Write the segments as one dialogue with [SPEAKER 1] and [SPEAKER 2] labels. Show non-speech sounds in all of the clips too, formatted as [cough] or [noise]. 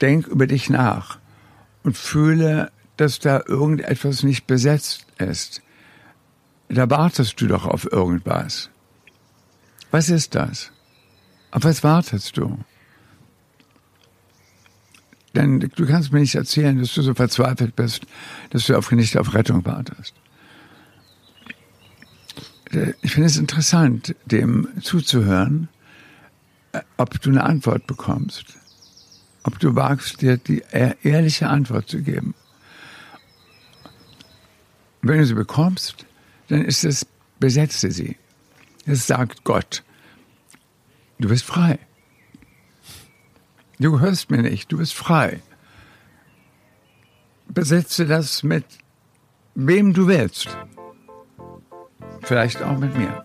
[SPEAKER 1] denk über dich nach und fühle, dass da irgendetwas nicht besetzt ist. Da wartest du doch auf irgendwas. Was ist das? Auf was wartest du? Denn du kannst mir nicht erzählen, dass du so verzweifelt bist, dass du auf, nicht auf Rettung wartest. Ich finde es interessant, dem zuzuhören, äh, ob du eine Antwort bekommst. Ob du wagst, dir die ehrliche Antwort zu geben. Wenn du sie bekommst, dann ist es, besetze sie. Es sagt Gott. Du bist frei. Du hörst mir nicht, du bist frei. Besetze das mit wem du willst. Vielleicht auch mit mir.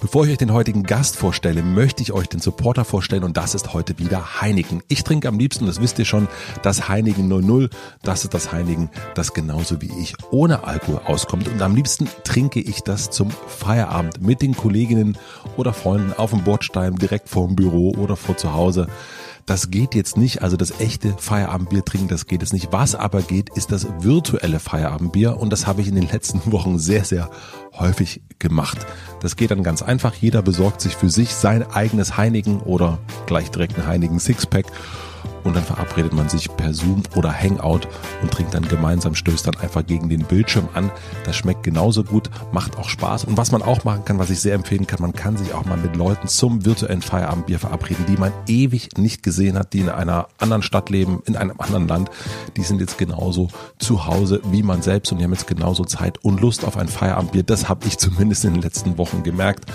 [SPEAKER 2] Bevor ich euch den heutigen Gast vorstelle, möchte ich euch den Supporter vorstellen und das ist heute wieder Heineken. Ich trinke am liebsten, das wisst ihr schon, das Heineken 00. Das ist das Heineken, das genauso wie ich ohne Alkohol auskommt und am liebsten trinke ich das zum Feierabend mit den Kolleginnen oder Freunden auf dem Bordstein, direkt vor dem Büro oder vor zu Hause. Das geht jetzt nicht, also das echte Feierabendbier trinken, das geht jetzt nicht. Was aber geht, ist das virtuelle Feierabendbier und das habe ich in den letzten [laughs] Wochen sehr, sehr häufig gemacht. Das geht dann ganz einfach. Jeder besorgt sich für sich sein eigenes Heineken oder gleich direkt ein Heineken Sixpack und dann verabredet man sich per Zoom oder Hangout und trinkt dann gemeinsam, stößt dann einfach gegen den Bildschirm an. Das schmeckt genauso gut, macht auch Spaß. Und was man auch machen kann, was ich sehr empfehlen kann, man kann sich auch mal mit Leuten zum virtuellen Feierabendbier verabreden, die man ewig nicht gesehen hat, die in einer anderen Stadt leben, in einem anderen Land. Die sind jetzt genauso zu Hause wie man selbst und die haben jetzt genauso Zeit und Lust auf ein Feierabendbier. Das habe ich zumindest in den letzten Wochen gemerkt.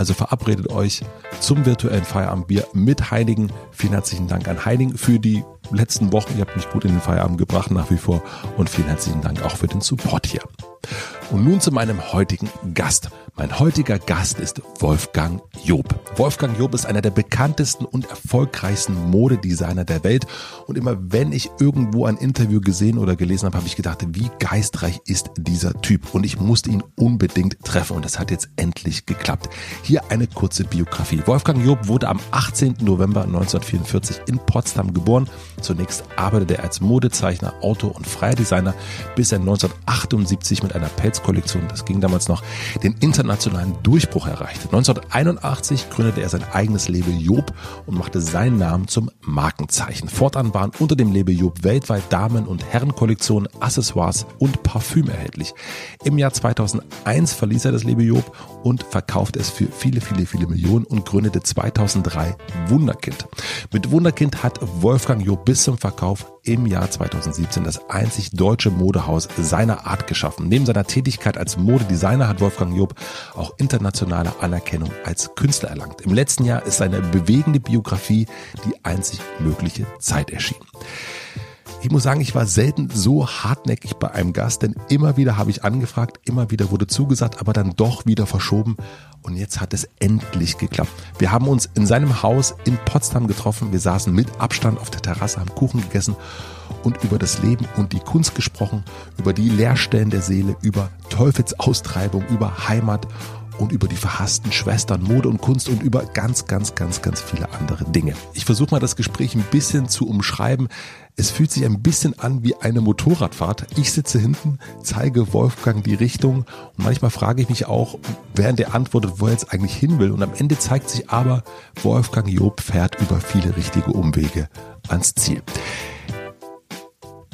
[SPEAKER 2] Also verabredet euch zum virtuellen Feierabendbier mit Heinigen. Vielen herzlichen Dank an Heinigen für die letzten Wochen. Ihr habt mich gut in den Feierabend gebracht nach wie vor und vielen herzlichen Dank auch für den Support hier. Und nun zu meinem heutigen Gast. Mein heutiger Gast ist Wolfgang Job. Wolfgang Job ist einer der bekanntesten und erfolgreichsten Modedesigner der Welt. Und immer wenn ich irgendwo ein Interview gesehen oder gelesen habe, habe ich gedacht, wie geistreich ist dieser Typ. Und ich musste ihn unbedingt treffen. Und das hat jetzt endlich geklappt. Hier eine kurze Biografie. Wolfgang Job wurde am 18. November 1944 in Potsdam geboren. Zunächst arbeitete er als Modezeichner, Autor und freier Designer, bis er 1978 mit einer Pelzkollektion, das ging damals noch, den internationalen Durchbruch erreichte. 1981 gründete er sein eigenes Label Job und machte seinen Namen zum Markenzeichen. Fortan waren unter dem Label Job weltweit Damen- und Herrenkollektionen, Accessoires und Parfüm erhältlich. Im Jahr 2001 verließ er das Label Job und verkaufte es für viele, viele, viele Millionen und gründete 2003 Wunderkind. Mit Wunderkind hat Wolfgang Job bis zum Verkauf im Jahr 2017 das einzig deutsche Modehaus seiner Art geschaffen. Neben seiner Tätigkeit als Modedesigner hat Wolfgang Job auch internationale Anerkennung als Künstler erlangt. Im letzten Jahr ist seine bewegende Biografie Die einzig mögliche Zeit erschienen. Ich muss sagen, ich war selten so hartnäckig bei einem Gast, denn immer wieder habe ich angefragt, immer wieder wurde zugesagt, aber dann doch wieder verschoben. Und jetzt hat es endlich geklappt. Wir haben uns in seinem Haus in Potsdam getroffen. Wir saßen mit Abstand auf der Terrasse, haben Kuchen gegessen und über das Leben und die Kunst gesprochen, über die Leerstellen der Seele, über Teufelsaustreibung, über Heimat und über die verhassten Schwestern, Mode und Kunst und über ganz, ganz, ganz, ganz viele andere Dinge. Ich versuche mal das Gespräch ein bisschen zu umschreiben. Es fühlt sich ein bisschen an wie eine Motorradfahrt. Ich sitze hinten, zeige Wolfgang die Richtung und manchmal frage ich mich auch, während er antwortet, wo er jetzt eigentlich hin will. Und am Ende zeigt sich aber, Wolfgang Job fährt über viele richtige Umwege ans Ziel.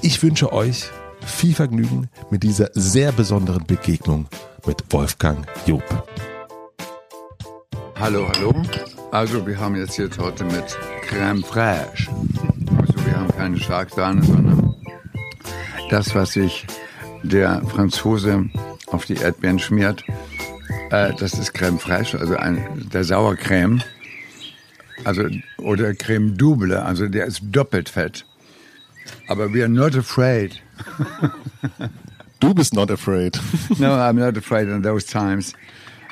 [SPEAKER 2] Ich wünsche euch viel Vergnügen mit dieser sehr besonderen Begegnung mit Wolfgang Job.
[SPEAKER 1] Hallo, hallo. Also wir haben jetzt hier Torte mit Crème fraîche. Keine Schlagsahne, sondern das, was sich der Franzose auf die Erdbeeren schmiert, äh, das ist Crème fraîche, also ein, der Sauercreme. Also, oder Creme double, also der ist doppelt fett. Aber we are not afraid. [laughs]
[SPEAKER 2] Du bist not afraid. [laughs]
[SPEAKER 1] no, I'm not afraid in those times.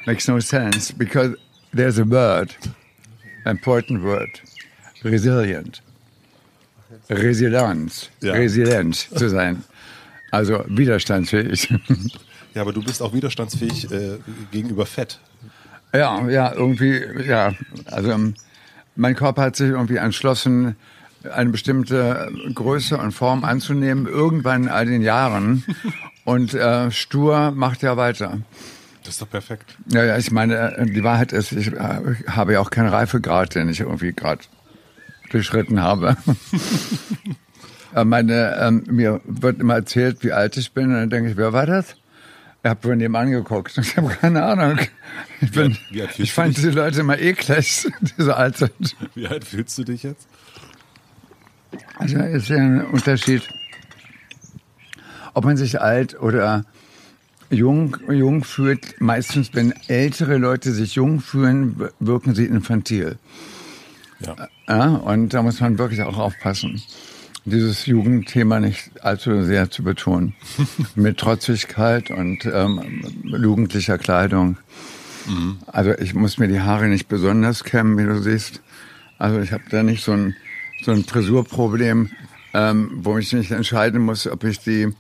[SPEAKER 1] Makes no sense because there's a word, important word, resilient. Resilienz,
[SPEAKER 2] Ja.
[SPEAKER 1] resilient zu sein. Also widerstandsfähig.
[SPEAKER 2] Ja, aber du bist auch widerstandsfähig äh, gegenüber Fett.
[SPEAKER 1] ja, ja, irgendwie, ja. Also ähm, mein Körper hat sich irgendwie entschlossen, eine bestimmte Größe und Form anzunehmen, irgendwann in all den Jahren. [laughs] Und äh, stur macht er weiter.
[SPEAKER 2] Das ist doch perfekt.
[SPEAKER 1] Ja, ja, ich meine, äh, die Wahrheit ist, ich äh, habe ja auch keinen Reifegrad, den ich irgendwie gerade durchschritten habe. [laughs] Äh, meine, ähm, mir wird immer erzählt, wie alt ich bin, und dann denke ich, wer war das? Ich habe von dem angeguckt. [laughs] Ich habe keine Ahnung. Ich, bin,
[SPEAKER 2] wie alt fühlst
[SPEAKER 1] ich
[SPEAKER 2] du
[SPEAKER 1] fand diese Leute immer eklig, [laughs] die so alt sind.
[SPEAKER 2] Wie alt fühlst du dich jetzt?
[SPEAKER 1] Also ist ja ein Unterschied, ob man sich alt oder jung, jung fühlt. Meistens, wenn ältere Leute sich jung fühlen, wirken sie infantil.
[SPEAKER 2] Ja.
[SPEAKER 1] Ja, und da muss man wirklich auch aufpassen, dieses Jugendthema nicht allzu sehr zu betonen. [laughs] Mit Trotzigkeit und ähm, jugendlicher Kleidung. Also ich muss mir die Haare nicht besonders kämmen, wie du siehst. Also ich habe da nicht so ein, so ein Frisurproblem, ähm, wo ich nicht entscheiden muss, ob ich die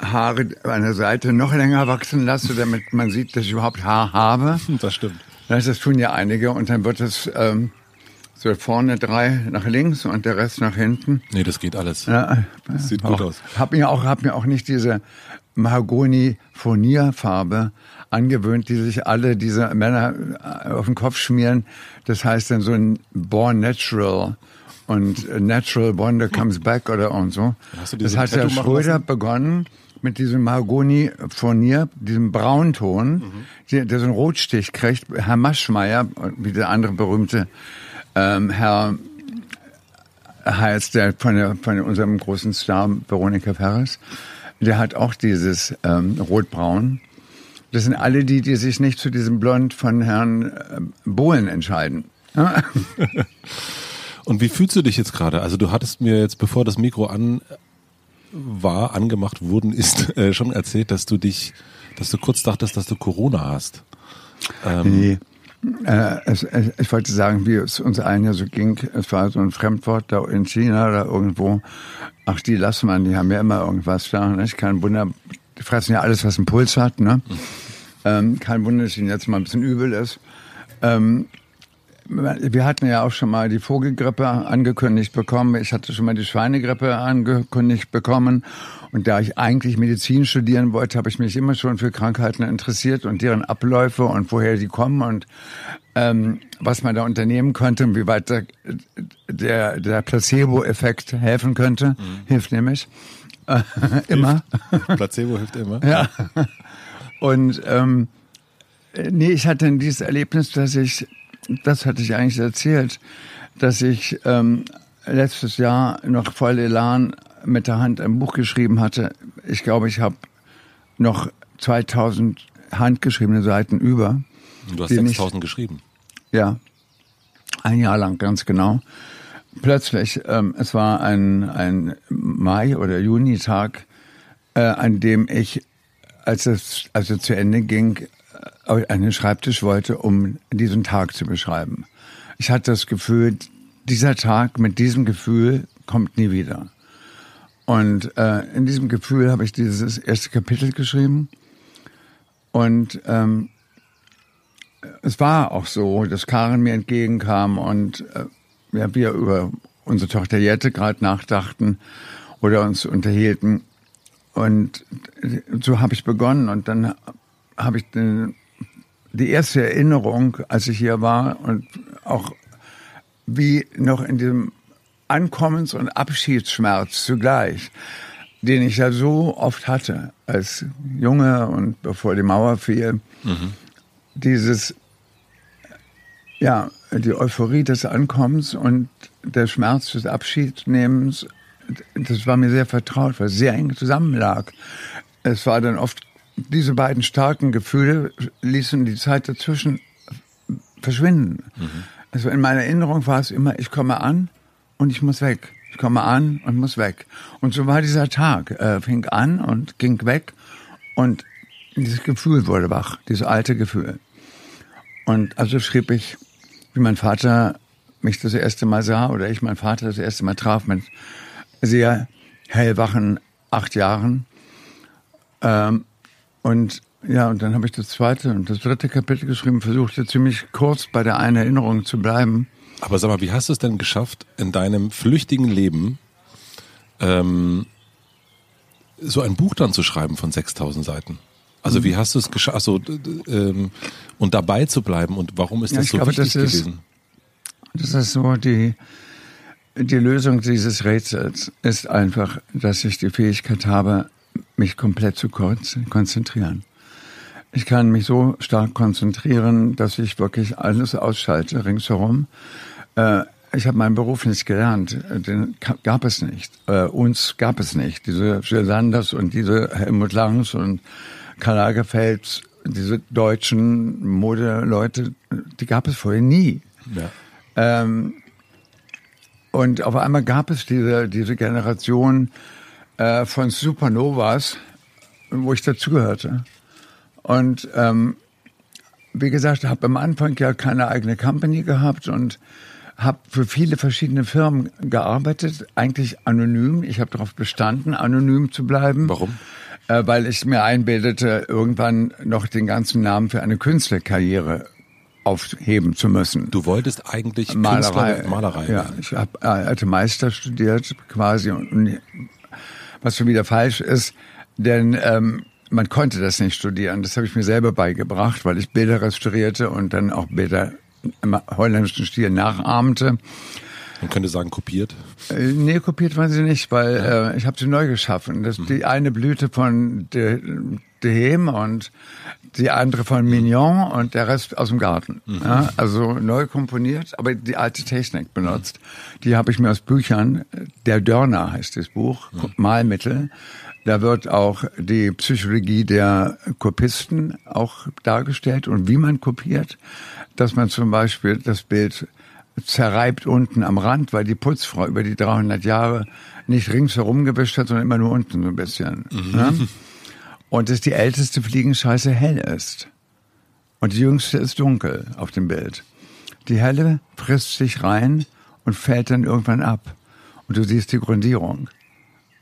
[SPEAKER 1] Haare an der Seite noch länger wachsen lasse, damit man sieht, dass ich überhaupt Haar habe.
[SPEAKER 2] Das stimmt.
[SPEAKER 1] Das, das tun ja einige und dann wird es ähm, so vorne drei nach links und der Rest nach hinten.
[SPEAKER 2] Nee, das geht alles.
[SPEAKER 1] Ja,
[SPEAKER 2] Das sieht gut aus.
[SPEAKER 1] Hab mir auch, hab mir auch nicht diese Mahagoni-Furnierfarbe angewöhnt, die sich alle diese Männer äh, auf den Kopf schmieren. Das heißt dann so ein Born Natural und Natural Wonder Comes Back oder und so. Das hat der
[SPEAKER 2] Tattoo machen
[SPEAKER 1] Schröder begonnen mit diesem Mahagoni-Furnier, diesem Braunton,
[SPEAKER 2] Mhm.
[SPEAKER 1] der, der so einen Rotstich kriegt. Herr Maschmeyer, wie der andere berühmte ähm, Herr heißt der von, der von unserem großen Star Veronika Ferres. Der hat auch dieses ähm, Rotbraun. Das sind alle die, die sich nicht zu diesem Blond von Herrn äh, Bohlen entscheiden. [laughs]
[SPEAKER 2] Und wie fühlst du dich jetzt gerade? Also du hattest mir jetzt, bevor das Mikro an war, angemacht worden ist, [laughs] äh, schon erzählt, dass du dich, dass du kurz dachtest, dass du Corona hast.
[SPEAKER 1] Nee. Äh, es, es, ich wollte sagen, wie es uns allen ja so ging. Es war so ein Fremdwort da in China oder irgendwo. Ach, die lassen man, die haben ja immer irgendwas da. Nicht? Kein Wunder, die fressen ja alles, was einen Puls hat. Ne? Ähm, kein Wunder, dass ihnen jetzt mal ein bisschen übel ist. Ähm, wir hatten ja auch schon mal die Vogelgrippe angekündigt bekommen. Ich hatte schon mal die Schweinegrippe angekündigt bekommen. Und da ich eigentlich Medizin studieren wollte, habe ich mich immer schon für Krankheiten interessiert und deren Abläufe und woher die kommen und ähm, was man da unternehmen könnte und wie weit der, der, der Placebo-Effekt helfen könnte. Hilft nämlich. Äh, [laughs] immer.
[SPEAKER 2] Placebo hilft immer.
[SPEAKER 1] Ja. Und ähm, nee, ich hatte dieses Erlebnis, dass ich, das hatte ich eigentlich erzählt, dass ich ähm, letztes Jahr noch voll Elan mit der Hand ein Buch geschrieben hatte. Ich glaube, ich habe noch 2000 handgeschriebene Seiten über.
[SPEAKER 2] Du hast
[SPEAKER 1] Die nicht-
[SPEAKER 2] 6000 geschrieben.
[SPEAKER 1] Ja, ein Jahr lang, ganz genau. Plötzlich, ähm, es war ein, ein Mai- oder Junitag, äh, an dem ich, als es also zu Ende ging, äh, den Schreibtisch wollte, um diesen Tag zu beschreiben. Ich hatte das Gefühl, dieser Tag mit diesem Gefühl kommt nie wieder. Und äh, in diesem Gefühl habe ich dieses erste Kapitel geschrieben. Und ähm, es war auch so, dass Karen mir entgegenkam und äh, ja, wir über unsere Tochter Jette gerade nachdachten oder uns unterhielten. Und so habe ich begonnen und dann habe ich den, die erste Erinnerung, als ich hier war und auch wie noch in diesem Ankommens- und Abschiedsschmerz zugleich, den ich ja so oft hatte als Junge und bevor die Mauer fiel, dieses, ja, die Euphorie des Ankommens und der Schmerz des Abschiednehmens, das war mir sehr vertraut, weil es sehr eng zusammenlag. Es war dann oft, diese beiden starken Gefühle ließen die Zeit dazwischen verschwinden. Also in meiner Erinnerung war es immer, ich komme an und ich muss weg. Ich komme an und muss weg. Und so war dieser Tag. Äh, fing an und ging weg. Und dieses Gefühl wurde wach, dieses alte Gefühl. Und also schrieb ich, wie mein Vater mich das erste Mal sah oder ich mein Vater das erste Mal traf mit sehr hellwachen acht Jahren. Ähm, und ja, und dann habe ich das zweite und das dritte Kapitel geschrieben, versuchte ziemlich kurz bei der einen Erinnerung zu bleiben.
[SPEAKER 2] Aber sag mal, wie hast du es denn geschafft, in deinem flüchtigen Leben ähm, so ein Buch dann zu schreiben von 6000 Seiten? Also wie hast du es geschafft, also, ähm, und dabei zu bleiben und warum ist das ja, so glaube, wichtig das ist, gewesen?
[SPEAKER 1] Das ist so die, die Lösung dieses Rätsels ist einfach, dass ich die Fähigkeit habe, mich komplett zu konzentrieren. Ich kann mich so stark konzentrieren, dass ich wirklich alles ausschalte ringsherum. Äh, ich habe meinen Beruf nicht gelernt, den gab es nicht. Äh, uns gab es nicht. Diese Sanders und diese Helmut Langs und Karl Lagerfeld, diese deutschen Modeleute, die gab es vorher nie. Ja. Ähm, und auf einmal gab es diese, diese Generation äh, von Supernovas, wo ich dazugehörte. Und ähm, wie gesagt, habe am Anfang ja keine eigene Company gehabt und habe für viele verschiedene Firmen gearbeitet, eigentlich anonym. Ich habe darauf bestanden, anonym zu bleiben.
[SPEAKER 2] Warum?
[SPEAKER 1] Äh, weil ich mir einbildete, irgendwann noch den ganzen Namen für eine Künstlerkarriere aufheben zu müssen.
[SPEAKER 2] Du wolltest eigentlich
[SPEAKER 1] Malerei.
[SPEAKER 2] Künstler Malerei.
[SPEAKER 1] Ja, ich habe äh, alte Meister studiert quasi und was schon wieder falsch ist, denn ähm, man konnte das nicht studieren. Das habe ich mir selber beigebracht, weil ich Bilder restaurierte und dann auch Bilder im holländischen Stil nachahmte.
[SPEAKER 2] Man könnte sagen, kopiert?
[SPEAKER 1] Äh, nee, kopiert waren sie nicht, weil äh, ich habe sie neu geschaffen. Das ist die eine Blüte von de, de Hem und die andere von Mignon und der Rest aus dem Garten. Mhm. Ja, also neu komponiert, aber die alte Technik benutzt. Die habe ich mir aus Büchern, der Dörner heißt das Buch, mhm. Malmittel. Da wird auch die Psychologie der Kopisten auch dargestellt und wie man kopiert, dass man zum Beispiel das Bild zerreibt unten am Rand, weil die Putzfrau über die 300 Jahre nicht ringsherum gewischt hat, sondern immer nur unten so ein bisschen. Mhm. Ne? [laughs] Und dass die älteste Fliegenscheiße hell ist. Und die jüngste ist dunkel auf dem Bild. Die helle frisst sich rein und fällt dann irgendwann ab. Und du siehst die Grundierung.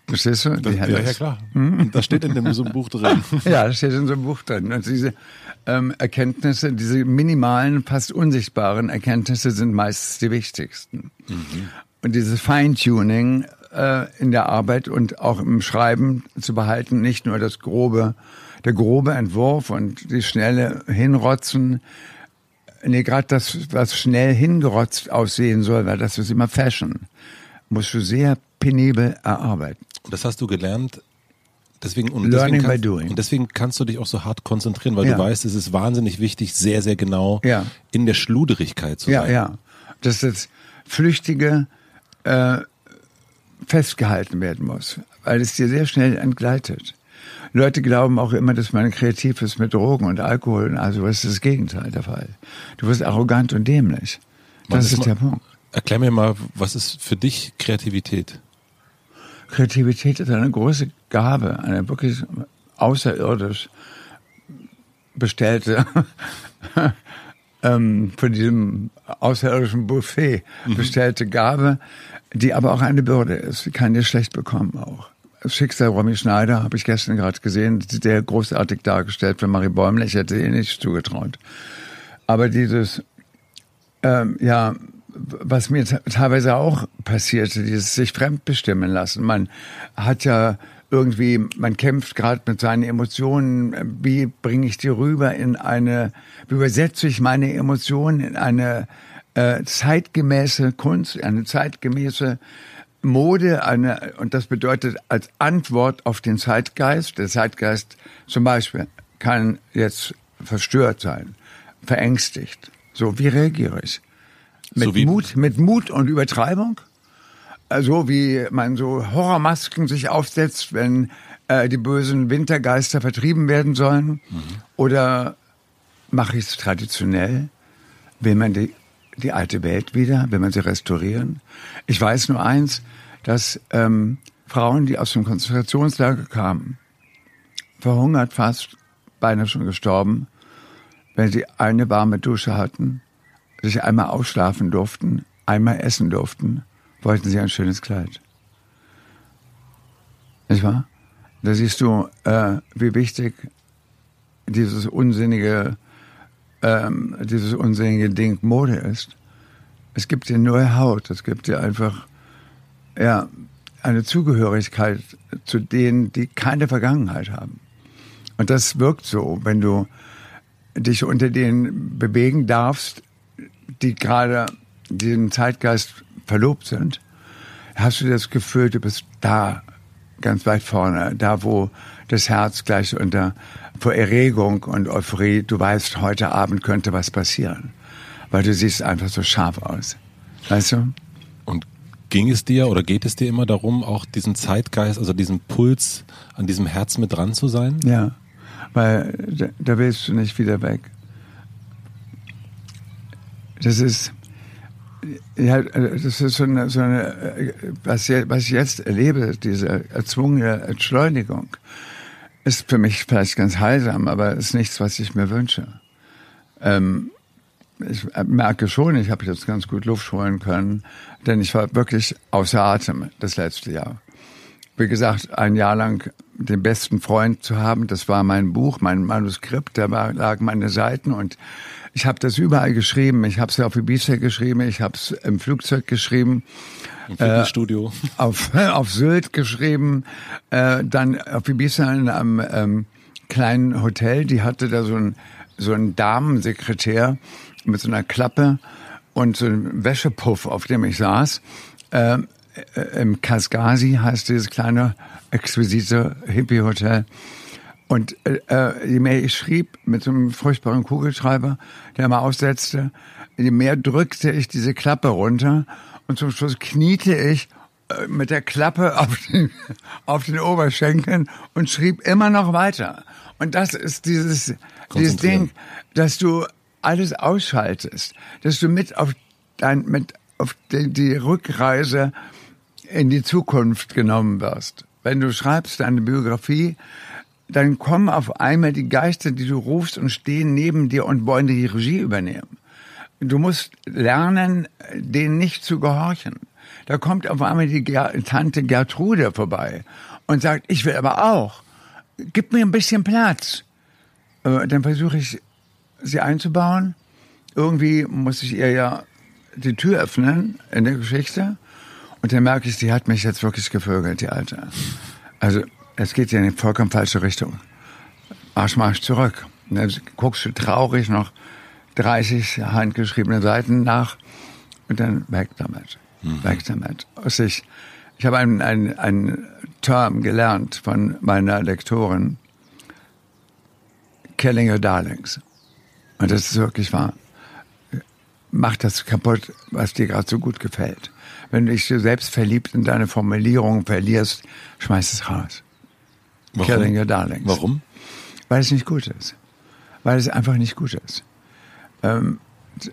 [SPEAKER 1] Verstehst du?
[SPEAKER 2] Das, ja, ja, klar. Hm? Das steht in dem, so einem Buch drin. [laughs]
[SPEAKER 1] ja, das steht in so einem Buch drin. Und diese ähm, Erkenntnisse, diese minimalen, fast unsichtbaren Erkenntnisse sind meistens die wichtigsten. Mhm. Und dieses Feintuning äh, in der Arbeit und auch im Schreiben zu behalten, nicht nur das grobe, der grobe Entwurf und die schnelle Hinrotzen, nee, gerade das, was schnell hingerotzt aussehen soll, weil das ist immer Fashion, musst du sehr penibel erarbeiten.
[SPEAKER 2] Das hast du gelernt Deswegen, und
[SPEAKER 1] Learning
[SPEAKER 2] deswegen,
[SPEAKER 1] by doing.
[SPEAKER 2] und deswegen kannst du dich auch so hart konzentrieren, weil ja. du weißt, es ist wahnsinnig wichtig, sehr, sehr genau ja. in der Schluderigkeit zu
[SPEAKER 1] sein. Ja, ja. Dass das Flüchtige äh, festgehalten werden muss, weil es dir sehr schnell entgleitet. Leute glauben auch immer, dass man kreativ ist mit Drogen und Alkohol und also was ist das Gegenteil der Fall. Du wirst arrogant und dämlich. Das ist, ist der Punkt.
[SPEAKER 2] Erklär mir mal, was ist für dich Kreativität?
[SPEAKER 1] Kreativität ist eine große Gabe, eine wirklich außerirdisch bestellte [laughs] ähm, von diesem außerirdischen Buffet mhm. bestellte Gabe, die aber auch eine Bürde ist. Die kann dir schlecht bekommen auch. Schicksal Romy Schneider habe ich gestern gerade gesehen, sehr großartig dargestellt von Marie Bäumler. Ich hätte ihr nicht zugetraut. Aber dieses, ähm, ja, was mir teilweise auch passierte, dieses sich fremdbestimmen lassen. Man hat ja irgendwie, man kämpft gerade mit seinen Emotionen. Wie bringe ich die rüber in eine, wie übersetze ich meine Emotionen in eine äh, zeitgemäße Kunst, eine zeitgemäße Mode, eine, und das bedeutet als Antwort auf den Zeitgeist, der Zeitgeist zum Beispiel kann jetzt verstört sein, verängstigt. So, wie reagiere ich? Mit so Mut, mit Mut und Übertreibung? So wie man so Horrormasken sich aufsetzt, wenn äh, die bösen Wintergeister vertrieben werden sollen? Mhm. Oder mache ich es traditionell? Will man die, die alte Welt wieder? Will man sie restaurieren? Ich weiß nur eins, dass ähm, Frauen, die aus dem Konzentrationslager kamen, verhungert fast, beinahe schon gestorben, wenn sie eine warme Dusche hatten, sich einmal ausschlafen durften, einmal essen durften, wollten sie ein schönes Kleid. Nicht wahr? Da siehst du, äh, wie wichtig dieses unsinnige, ähm, dieses unsinnige Ding Mode ist. Es gibt dir neue Haut, es gibt dir einfach, ja, eine Zugehörigkeit zu denen, die keine Vergangenheit haben. Und das wirkt so, wenn du dich unter denen bewegen darfst, die gerade diesen Zeitgeist verlobt sind, hast du das Gefühl, du bist da ganz weit vorne, da wo das Herz gleich unter vor Erregung und Euphorie, du weißt, heute Abend könnte was passieren, weil du siehst einfach so scharf aus. Weißt du?
[SPEAKER 2] Und ging es dir oder geht es dir immer darum, auch diesen Zeitgeist, also diesen Puls an diesem Herz mit dran zu sein?
[SPEAKER 1] Ja, weil da, da willst du nicht wieder weg. Das ist, ja, das ist so eine, so eine was, was ich jetzt erlebe, diese erzwungene Entschleunigung, ist für mich vielleicht ganz heilsam, aber ist nichts, was ich mir wünsche. Ähm, ich merke schon, ich habe jetzt ganz gut Luft holen können, denn ich war wirklich außer Atem das letzte Jahr. Wie gesagt, ein Jahr lang den besten Freund zu haben, das war mein Buch, mein Manuskript, da lagen meine Seiten und ich habe das überall geschrieben. Ich habe es auf Ibiza geschrieben, ich habe es im Flugzeug geschrieben.
[SPEAKER 2] Im Fitnessstudio.
[SPEAKER 1] Äh, auf, [laughs] auf Sylt geschrieben, äh, dann auf Ibiza in einem ähm, kleinen Hotel. Die hatte da so ein so ein Damensekretär mit so einer Klappe und so einem Wäschepuff, auf dem ich saß. Ähm, äh, Im Kaskasi heißt dieses kleine, exquisite Hippie-Hotel. Und äh, äh, je mehr ich schrieb mit so einem furchtbaren Kugelschreiber, der mal aussetzte, je mehr drückte ich diese Klappe runter und zum Schluss kniete ich äh, mit der Klappe [laughs] auf den, auf den Oberschenkeln und schrieb immer noch weiter. Und das ist dieses, dieses Ding, dass du alles ausschaltest, dass du mit auf dein, mit auf die, die Rückreise in die Zukunft genommen wirst. Wenn du schreibst deine Biografie, dann kommen auf einmal die Geister, die du rufst und stehen neben dir und wollen die Regie übernehmen. Du musst lernen, denen nicht zu gehorchen. Da kommt auf einmal die Tante Gertrude vorbei und sagt, ich will aber auch. Gib mir ein bisschen Platz. Äh, dann versuche ich, sie einzubauen. Irgendwie muss ich ihr ja die Tür öffnen in der Geschichte. Und dann merke ich, sie hat mich jetzt wirklich gevögelt, die Alte. Also es geht ja in die vollkommen falsche Richtung. Marsch, marsch zurück. Und dann guckst du traurig noch 30 handgeschriebene Seiten nach und dann weg damit. Mhm. Weg damit. Also ich, ich habe einen, einen, einen Term gelernt von meiner Lektorin, Killing Your Darlings. Und das ist wirklich wahr. Mach das kaputt, was dir gerade so gut gefällt. Wenn du dich so selbst verliebt in deine Formulierung verlierst, schmeiß es raus.
[SPEAKER 2] Warum?
[SPEAKER 1] Killing Your Darlings.
[SPEAKER 2] Warum?
[SPEAKER 1] Weil es nicht gut ist. Weil es einfach nicht gut ist. Ähm,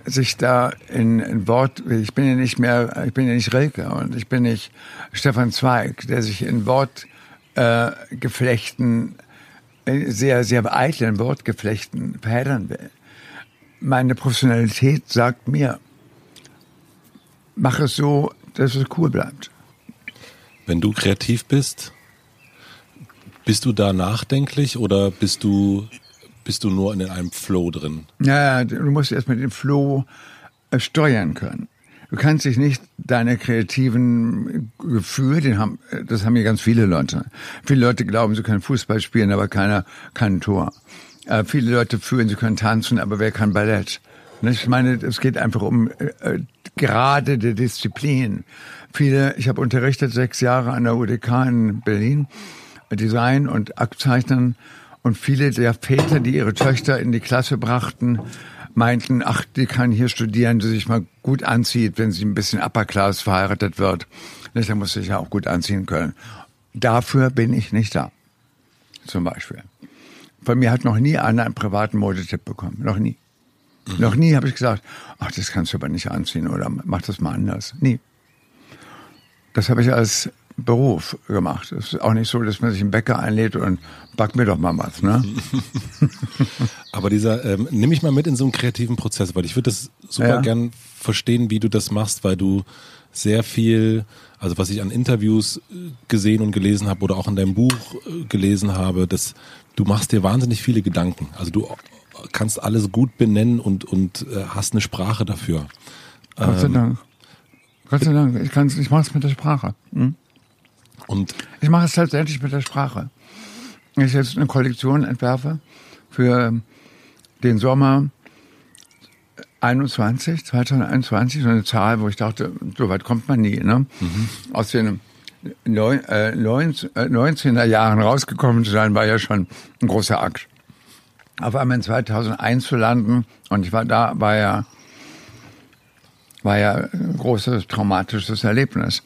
[SPEAKER 1] sich da in, in Wort, ich bin ja nicht mehr, ich bin ja nicht Rilke und ich bin nicht Stefan Zweig, der sich in Wortgeflechten, äh, sehr, sehr eitlen Wortgeflechten verheddern will. Meine Professionalität sagt mir, mach es so, dass es cool bleibt.
[SPEAKER 2] Wenn du kreativ bist, bist du da nachdenklich oder bist du, bist du nur in einem Flow drin?
[SPEAKER 1] Ja, du musst erstmal den Flow äh, steuern können. Du kannst dich nicht deine kreativen Gefühle, den haben, das haben ja ganz viele Leute. Viele Leute glauben, sie können Fußball spielen, aber keiner kann Tor. Äh, viele Leute fühlen, sie können tanzen, aber wer kann Ballett? Ich meine, es geht einfach um äh, äh gerade der Disziplin. Viele, ich habe unterrichtet sechs Jahre an der UDK in Berlin Design und Abzeichnen. Und viele der Väter, die ihre Töchter in die Klasse brachten, meinten, ach, die kann hier studieren, die sich mal gut anzieht, wenn sie ein bisschen Upper Class verheiratet wird. Da muss sich ja auch gut anziehen können. Dafür bin ich nicht da. Zum Beispiel. Von mir hat noch nie einer einen privaten Modetipp bekommen. Noch nie. Mhm. Noch nie habe ich gesagt, ach, das kannst du aber nicht anziehen oder mach das mal anders. Nie. das habe ich als Beruf gemacht. Es ist auch nicht so, dass man sich einen Bäcker einlädt und back mir doch mal was, ne? [laughs]
[SPEAKER 2] Aber dieser, ähm, nimm mich mal mit in so einen kreativen Prozess, weil ich würde das super
[SPEAKER 1] Ja.
[SPEAKER 2] gern verstehen, wie du das machst, weil du sehr viel, also was ich an Interviews äh, gesehen und gelesen habe oder auch in deinem Buch äh, gelesen habe, dass du machst dir wahnsinnig viele Gedanken. Also du kannst alles gut benennen und, und äh, hast eine Sprache dafür.
[SPEAKER 1] Gott sei Dank. Gott sei Dank. Ich, kann's- ich mache es mit der Sprache. Hm?
[SPEAKER 2] Und
[SPEAKER 1] Ich mache es tatsächlich mit der Sprache. Wenn ich jetzt eine Kollektion entwerfe für den Sommer 21, 2021, so eine Zahl, wo ich dachte, so weit kommt man nie. Ne? Aus den neun, äh, 19, äh, 19er Jahren rausgekommen zu sein, war ja schon ein großer Akt. Auf einmal in 2001 zu landen und ich war da, war ja war ja ein großes traumatisches Erlebnis.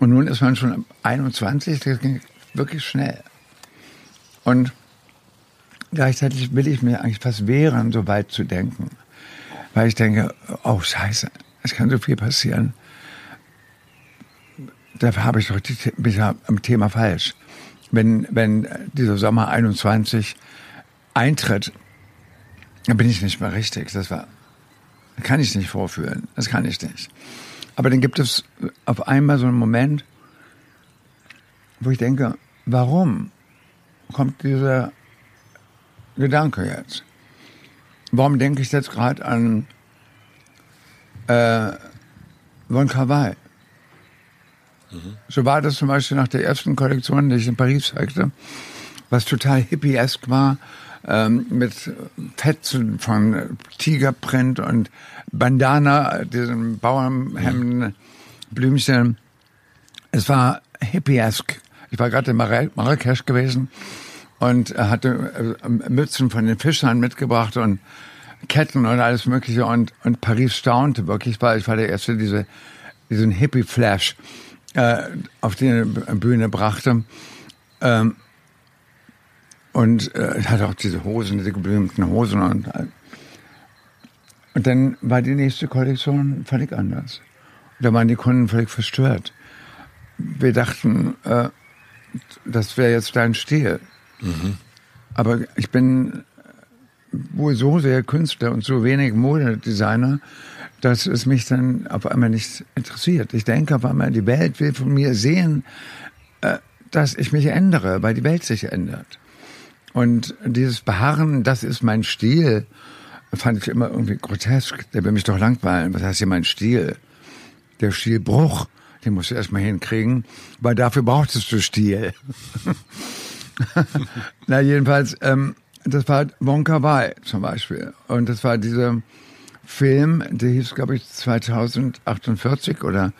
[SPEAKER 1] Und nun ist man schon 21, das ging wirklich schnell. Und gleichzeitig will ich mir eigentlich fast wehren, so weit zu denken. Weil ich denke, oh scheiße, es kann so viel passieren. Dafür habe ich doch die, bin ich ja am Thema falsch. Wenn, wenn dieser Sommer 21 eintritt, dann bin ich nicht mehr richtig. Das war, das kann ich nicht vorführen. Das kann ich nicht. Aber dann gibt es auf einmal so einen Moment, wo ich denke, warum kommt dieser Gedanke jetzt? Warum denke ich jetzt gerade an äh, Von Carval? So war das zum Beispiel nach der ersten Kollektion, die ich in Paris zeigte, was total hippiesk war, ähm, mit Fetzen von Tigerprint und Bandana, diesen Bauernhemden, Blümchen. Es war hippiesk. Ich war gerade in Marra- Marrakesch gewesen und hatte äh, Mützen von den Fischern mitgebracht und Ketten und alles Mögliche und, und Paris staunte wirklich, weil ich war der Erste, der diese, diesen Hippie-Flash äh, auf die Bühne brachte. Ähm, und äh, hatte auch diese Hosen, diese geblümten Hosen und all- und dann war die nächste Kollektion völlig anders. Da waren die Kunden völlig verstört. Wir dachten, äh, das wäre jetzt dein Stil. Aber ich bin wohl so sehr Künstler und so wenig Modedesigner, dass es mich dann auf einmal nicht interessiert. Ich denke auf einmal, die Welt will von mir sehen, äh, dass ich mich ändere, weil die Welt sich ändert. Und dieses Beharren, das ist mein Stil, fand ich immer irgendwie grotesk. Der will mich doch langweilen. Was heißt hier mein Stil? Der Stilbruch, den musst du erstmal hinkriegen, weil dafür brauchtest du Stil. [laughs] Na, jedenfalls, ähm, das war Wonka Wai zum Beispiel. Und das war dieser Film, der hieß, glaube ich, 2048 oder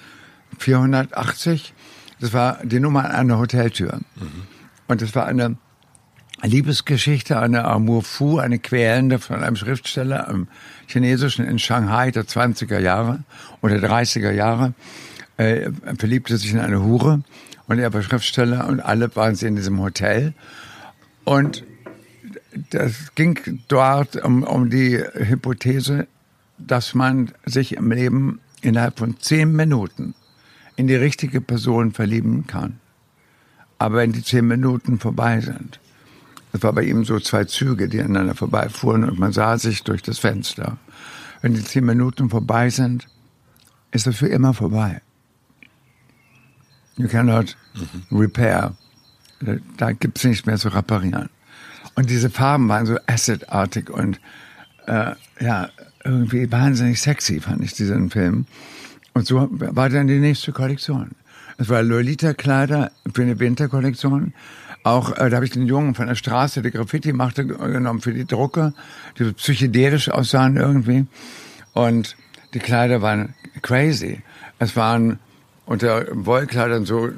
[SPEAKER 1] 480. Das war die Nummer an einer Hoteltür. Und das war eine Liebesgeschichte, eine Amour fou, eine quälende von einem Schriftsteller im Chinesischen in Shanghai der 20er Jahre oder 30er Jahre. Er verliebte sich in eine Hure und er war Schriftsteller und alle waren sie in diesem Hotel. Und das ging dort um, um die Hypothese, dass man sich im Leben innerhalb von zehn Minuten in die richtige Person verlieben kann. Aber wenn die zehn Minuten vorbei sind, das war bei ihm so zwei Züge, die aneinander vorbeifuhren und man sah sich durch das Fenster. Wenn die zehn Minuten vorbei sind, ist das für immer vorbei. You cannot repair. Da, da gibt's nichts mehr zu reparieren. Und diese Farben waren so acidartig und äh, ja, irgendwie wahnsinnig sexy, fand ich diesen Film. Und so war dann die nächste Kollektion. Es war Lolita-Kleider für eine Winterkollektion. Auch äh, da habe ich den Jungen von der Straße, der Graffiti machte, genommen für die Drucke, die so psychedelisch aussahen irgendwie. Und die Kleider waren crazy. Es waren unter Wollkleidern so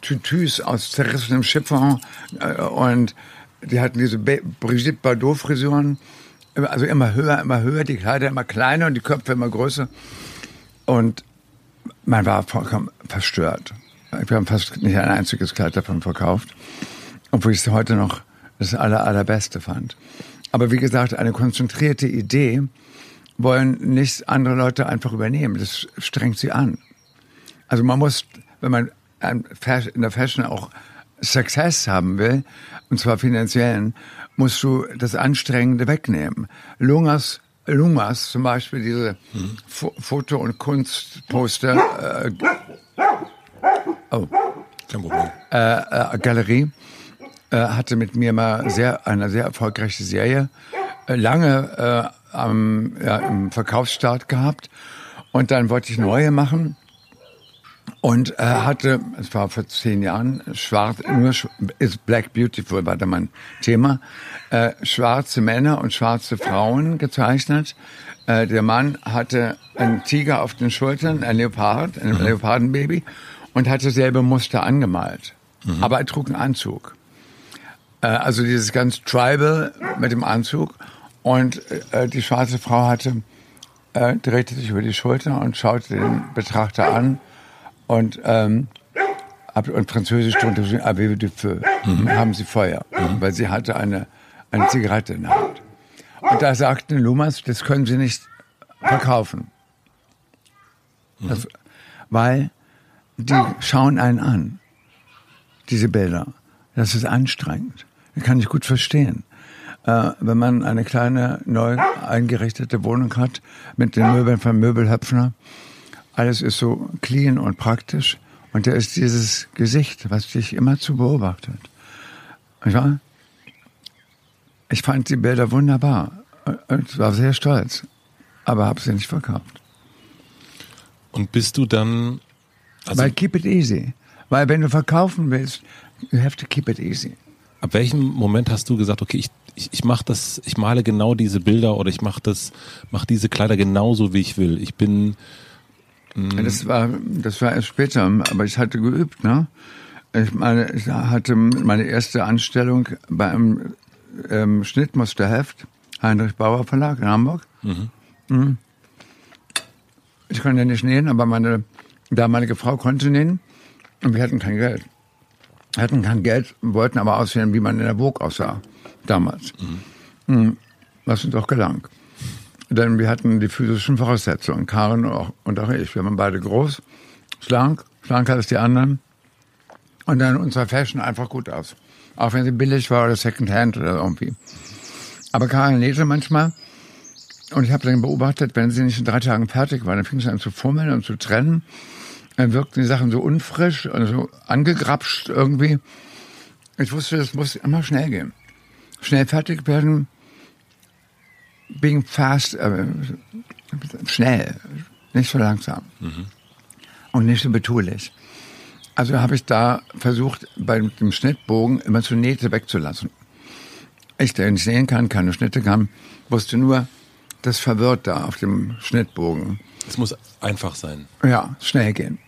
[SPEAKER 1] Tütüs aus zerrissenem Chiffon äh, und die hatten diese Be- Brigitte Bardot-Frisuren. Also immer höher, immer höher, die Kleider immer kleiner und die Köpfe immer größer. Und man war vollkommen verstört. Wir haben fast nicht ein einziges Kleid davon verkauft, obwohl ich es heute noch das aller, allerbeste fand. Aber wie gesagt, eine konzentrierte Idee wollen nicht andere Leute einfach übernehmen. Das strengt sie an. Also man muss wenn man in der Fashion auch Success haben will, und zwar finanziellen, musst du das Anstrengende wegnehmen. Lungas, Lumas zum Beispiel, diese mhm. Foto- und Kunstposter, äh, oh, Kein Problem. Äh, äh, Galerie, äh, hatte mit mir mal sehr, eine sehr erfolgreiche Serie, äh, lange äh, am, ja, im Verkaufsstart gehabt. Und dann wollte ich neue machen und äh, hatte, es war vor zehn Jahren, schwarz, nur ist Black Beautiful war da mein Thema, äh, schwarze Männer und schwarze Frauen gezeichnet. Äh, der Mann hatte einen Tiger auf den Schultern, ein Leopard, ein mhm. Leopardenbaby und hatte selbe Muster angemalt. Mhm. Aber er trug einen Anzug. Äh, also dieses ganz Tribal mit dem Anzug. Und äh, die schwarze Frau hatte, äh, drehte sich über die Schulter und schaute den Betrachter an und, ähm, und Französisch drunter Avez du feu, mhm. haben Sie Feuer, mhm. weil sie hatte eine, eine Zigarette in der Hand. Und da sagten Lumas, das können Sie nicht verkaufen. Das, weil die schauen einen an, diese Bilder. Das ist anstrengend. Das kann ich gut verstehen. Äh, wenn man eine kleine, neu eingerichtete Wohnung hat mit den Möbeln von Möbelhöpfner, alles ist so clean und praktisch. Und da ist dieses Gesicht, was dich immer zu beobachtet. Ich, war, ich fand die Bilder wunderbar und war sehr stolz, aber habe sie nicht verkauft.
[SPEAKER 2] Und bist du dann...
[SPEAKER 1] Also Weil keep it easy. Weil wenn du verkaufen willst, you have to keep it easy.
[SPEAKER 2] Ab welchem Moment hast du gesagt, okay, ich, ich, ich mache das, ich male genau diese Bilder oder ich mache das, mache diese Kleider genauso wie ich will. Ich bin
[SPEAKER 1] Mhm. Das war, das war erst später, aber ich hatte geübt, ne? Ich meine, ich hatte meine erste Anstellung bei einem ähm, Schnittmusterheft, Heinrich Bauer Verlag in Hamburg. Mhm. Mhm. Ich konnte nicht nähen, aber meine damalige Frau konnte nähen und wir hatten kein Geld. Wir hatten kein Geld, wollten aber aussehen, wie man in der Burg aussah, damals. Mhm. mhm. Was uns auch gelang. Denn wir hatten die physischen Voraussetzungen. Karen und auch, und auch ich. Wir waren beide groß, schlank, schlanker als die anderen. Und dann unser Fashion einfach gut aus. Auch wenn sie billig war oder Secondhand oder irgendwie. Aber Karin nähte manchmal. Und ich habe dann beobachtet, wenn sie nicht in drei Tagen fertig war, dann fing sie an zu fummeln und zu trennen. Dann wirkten die Sachen so unfrisch und so angegrapscht irgendwie. Ich wusste, das muss immer schnell gehen. Schnell fertig werden, being fast, äh, schnell, nicht so langsam mhm. und nicht so betulich. Also habe ich da versucht, bei dem Schnittbogen immer so Nähte wegzulassen. Ich, der nicht sehen kann, keine Schnitte kann, wusste nur, das verwirrt da auf dem Schnittbogen.
[SPEAKER 2] Es muss einfach sein.
[SPEAKER 1] Ja, schnell gehen.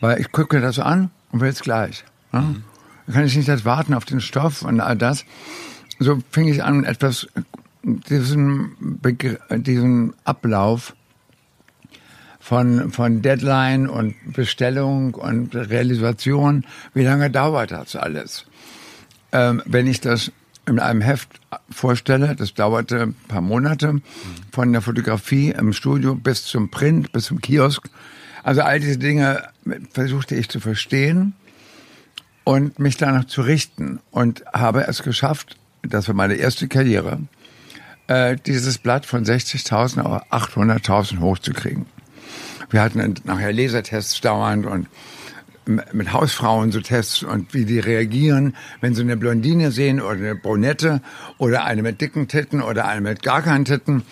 [SPEAKER 1] Weil ich gucke das an und will es gleich. Ja? Mhm. Da kann ich nicht jetzt warten auf den Stoff und all das. So fing ich an, etwas diesen, Begr diesen Ablauf von, von Deadline und Bestellung und Realisation, wie lange dauert das alles? Ähm, wenn ich das in einem Heft vorstelle, das dauerte ein paar Monate, von der Fotografie im Studio bis zum Print, bis zum Kiosk. Also all diese Dinge versuchte ich zu verstehen und mich danach zu richten und habe es geschafft, das war meine erste Karriere, äh, dieses Blatt von 60.000 auf 800.000 hochzukriegen. Wir hatten nachher Lasertests dauernd und mit Hausfrauen so Tests und wie die reagieren, wenn sie eine Blondine sehen oder eine Brunette oder eine mit dicken Titten oder eine mit gar keinen Titten.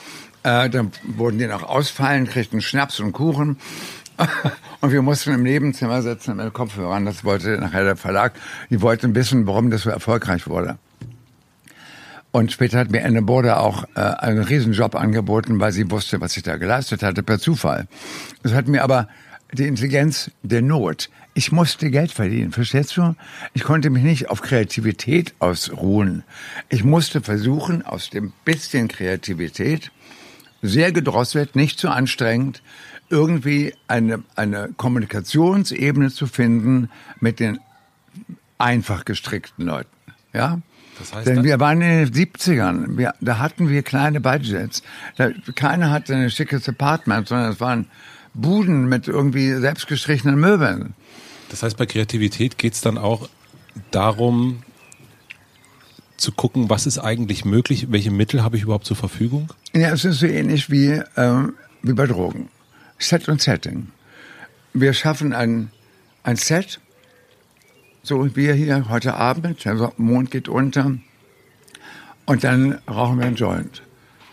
[SPEAKER 1] Äh, dann wurden die noch ausfallen, kriegten Schnaps und Kuchen. [laughs] Und wir mussten im Nebenzimmer sitzen mit Kopfhörern. Das wollte nachher der Verlag. Die wollten wissen, warum das so erfolgreich wurde. Und später hat mir Anne Border auch äh, einen Riesenjob angeboten, weil sie wusste, was ich da geleistet hatte, per Zufall. Das hat mir aber die Intelligenz der Not. Ich musste Geld verdienen, verstehst du? Ich konnte mich nicht auf Kreativität ausruhen. Ich musste versuchen, aus dem bisschen Kreativität, sehr gedrosselt, nicht zu anstrengend, irgendwie eine, eine Kommunikationsebene zu finden mit den einfach gestrickten Leuten. Ja? Das heißt, Denn wir waren in den 70ern, wir, da hatten wir kleine Budgets. Da, keiner hatte ein schickes Apartment, sondern es waren Buden mit irgendwie selbstgestrichenen Möbeln.
[SPEAKER 2] Das heißt, bei Kreativität geht es dann auch darum, zu gucken, was ist eigentlich möglich, welche Mittel habe ich überhaupt zur Verfügung?
[SPEAKER 1] Ja, es ist so ähnlich wie, ähm, wie bei Drogen. Set und Setting. Wir schaffen ein, ein Set, so wie hier heute Abend, der Mond geht unter, und dann rauchen wir einen Joint.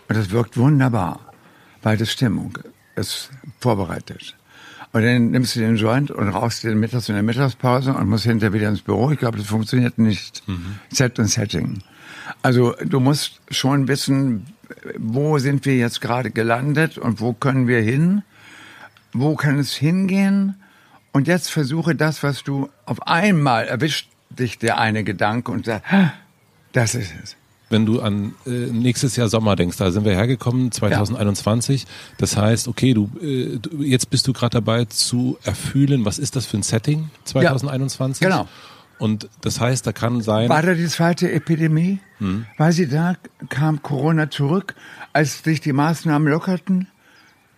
[SPEAKER 1] Und das wirkt wunderbar, weil das Stimmung ist vorbereitet. Und dann nimmst du den Joint und rauchst den mittags in der Mittagspause und musst hinterher wieder ins Büro. Ich glaube, das funktioniert nicht. Mhm. Set und Setting. Also du musst schon wissen, wo sind wir jetzt gerade gelandet und wo können wir hin? Wo kann es hingehen? Und jetzt versuche das, was du auf einmal erwischt dich der eine Gedanke und sagt, das ist es
[SPEAKER 2] wenn du an äh, nächstes Jahr Sommer denkst, da sind wir hergekommen, 2021. Ja. Das heißt, okay, du, äh, du jetzt bist du gerade dabei zu erfühlen, was ist das für ein Setting 2021?
[SPEAKER 1] Ja, genau.
[SPEAKER 2] Und das heißt, da kann sein.
[SPEAKER 1] War da die zweite Epidemie? Hm. Weil sie da kam Corona zurück, als sich die Maßnahmen lockerten?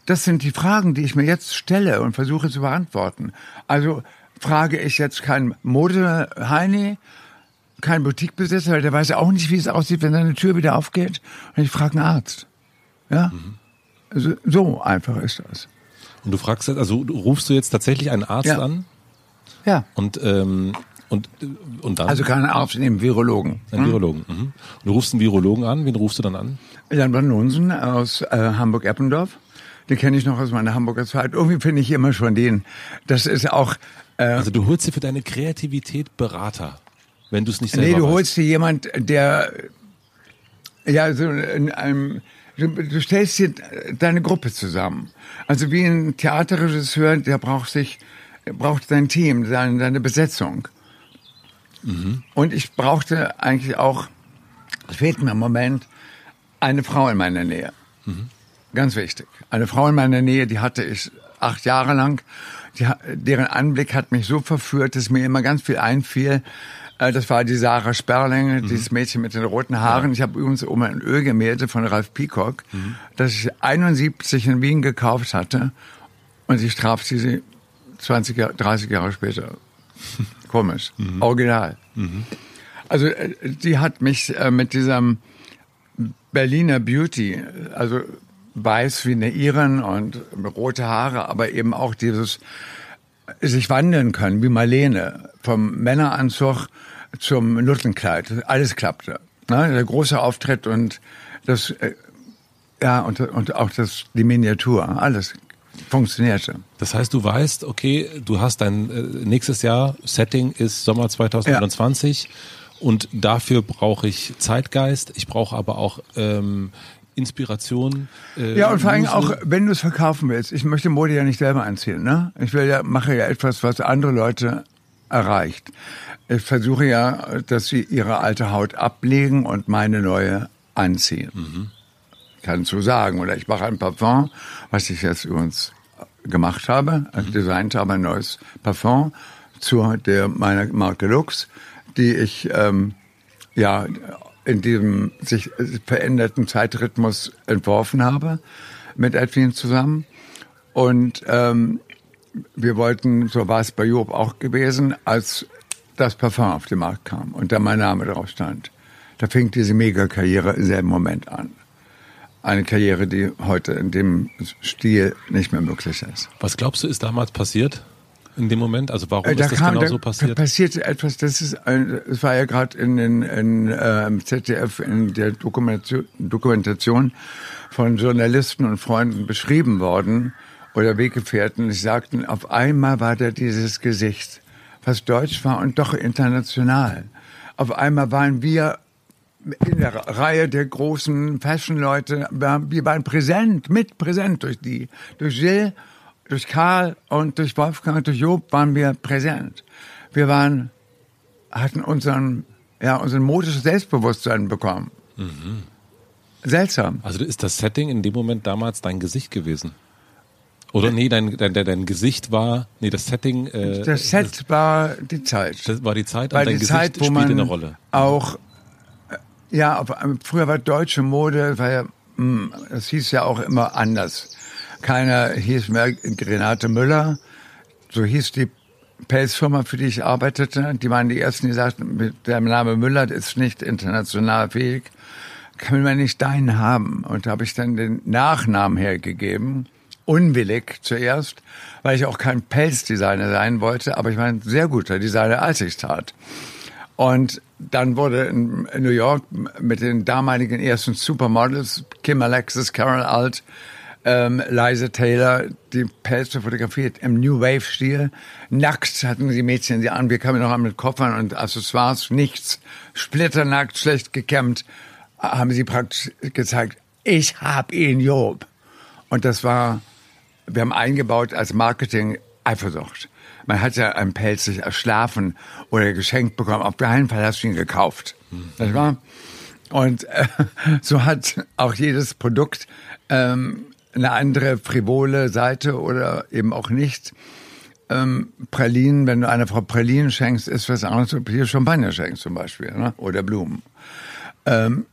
[SPEAKER 1] Das sind die Fragen, die ich mir jetzt stelle und versuche zu beantworten. Also frage ich jetzt kein Mode-Heini, kein Boutiquebesitzer, weil der weiß ja auch nicht, wie es aussieht, wenn seine Tür wieder aufgeht. Und ich frage einen Arzt. Ja? Mhm. Also, so einfach ist das.
[SPEAKER 2] Und du fragst, also rufst du jetzt tatsächlich einen Arzt
[SPEAKER 1] ja.
[SPEAKER 2] an?
[SPEAKER 1] Ja.
[SPEAKER 2] Und, ähm, und, und dann?
[SPEAKER 1] Also keinen Arzt, einen Virologen.
[SPEAKER 2] Einen hm? Virologen. Mhm. Und du rufst einen Virologen an. Wen rufst du dann an?
[SPEAKER 1] Jan van Lunsen aus äh, Hamburg-Eppendorf. Den kenne ich noch aus meiner Hamburger Zeit. Irgendwie finde ich immer schon den. Das ist auch.
[SPEAKER 2] Äh, also du holst dir für deine Kreativität Berater wenn du es nicht selber
[SPEAKER 1] Nee, du holst dir jemand, der ja so in einem du, du stellst dir deine Gruppe zusammen. Also wie ein Theaterregisseur, der braucht sich braucht sein Team, seine, seine Besetzung. Mhm. Und ich brauchte eigentlich auch, es fehlt mir im Moment, eine Frau in meiner Nähe. Mhm. Ganz wichtig. Eine Frau in meiner Nähe, die hatte ich acht Jahre lang. Die, deren Anblick hat mich so verführt, dass mir immer ganz viel einfiel. Äh, das war die Sarah Sperlinge, mhm. dieses Mädchen mit den roten Haaren. Ja. Ich habe übrigens um ein Ölgemälde von Ralph Peacock, mhm. das ich 71 in Wien gekauft hatte. Und ich traf sie 20, 30 Jahre später. [laughs] Komisch. Mhm. Original. Mhm. Also die äh, hat mich äh, mit diesem Berliner Beauty, also weiß wie eine Iren und rote Haare, aber eben auch dieses sich wandeln können, wie Marlene, vom Männeranzug zum Nuttenkleid. Alles klappte. Ne? Der große Auftritt und das, äh, ja, und, und auch das, die Miniatur, alles funktionierte.
[SPEAKER 2] Das heißt, du weißt, okay, du hast dein äh, nächstes Jahr, Setting ist Sommer 2021 ja. und dafür brauche ich Zeitgeist, ich brauche aber auch ähm, Inspiration.
[SPEAKER 1] Äh, ja, und vor allem auch, wenn du es verkaufen willst. Ich möchte Mode ja nicht selber anziehen, ne? Ich will ja, mache ja etwas, was andere Leute erreicht. Ich versuche ja, dass sie ihre alte Haut ablegen und meine neue anziehen. Mhm. Kann so sagen. Oder ich mache ein Parfum, was ich jetzt übrigens gemacht habe, mhm. designt habe, ein neues Parfum zu der meiner Marke Lux, die ich ähm, ja in diesem sich veränderten Zeitrhythmus entworfen habe mit Edwin zusammen. Und ähm, wir wollten, so war es bei Job auch gewesen, als das Parfum auf den Markt kam und da mein Name drauf stand. Da fing diese Mega-Karriere im selben Moment an. Eine Karriere, die heute in dem Stil nicht mehr möglich ist.
[SPEAKER 2] Was glaubst du, ist damals passiert? In dem Moment? Also warum äh, da ist das kam, genau da, so passiert? Da
[SPEAKER 1] passierte etwas, das ist, es war ja gerade in den in, äh, ZDF in der Dokumentation, Dokumentation von Journalisten und Freunden beschrieben worden oder Weggefährten. Die sagten, auf einmal war da dieses Gesicht, was deutsch war und doch international. Auf einmal waren wir in der Reihe der großen Fashion-Leute, wir waren präsent, mit präsent durch die, durch Gilles durch Karl und durch Wolfgang und durch Job waren wir präsent. Wir waren, hatten unseren, ja, unseren modisches Selbstbewusstsein bekommen. Mhm. Seltsam.
[SPEAKER 2] Also ist das Setting in dem Moment damals dein Gesicht gewesen? Oder nee, dein, dein, dein Gesicht war, nee, das Setting.
[SPEAKER 1] Äh, das Set das, war die Zeit.
[SPEAKER 2] Das war die Zeit
[SPEAKER 1] war und dein die Gesicht Zeit, wo man eine Rolle. Auch, äh, ja, früher war deutsche Mode, war ja, hm, das hieß ja auch immer anders. Keiner hieß mehr Renate Müller. So hieß die Pelzfirma, für die ich arbeitete, die waren die ersten, die sagten, der Name Müller ist nicht international fähig, kann man nicht deinen haben. Und da habe ich dann den Nachnamen hergegeben, unwillig zuerst, weil ich auch kein Pelzdesigner sein wollte, aber ich war ein sehr guter Designer, als ich tat. Und dann wurde in New York mit den damaligen ersten Supermodels, Kim Alexis, Carol Alt, ähm, Liza Taylor, die Pelze fotografiert im New Wave-Stil. Nackt hatten die Mädchen sie an. Wir kamen noch an mit Koffern und Accessoires, nichts. Splitternackt, schlecht gekämmt, haben sie praktisch gezeigt, ich hab ihn, Job. Und das war, wir haben eingebaut als Marketing Eifersucht. Man hat ja einen Pelz sich erschlafen oder geschenkt bekommen. Auf keinen Fall hast du ihn gekauft. Mhm. Das war, und äh, [laughs] so hat auch jedes Produkt ähm, eine andere frivole Seite oder eben auch nicht. Ähm, Pralinen, wenn du einer Frau Pralinen schenkst, ist was anderes, als hier Champagner schenkst zum Beispiel ne? oder Blumen. Ähm,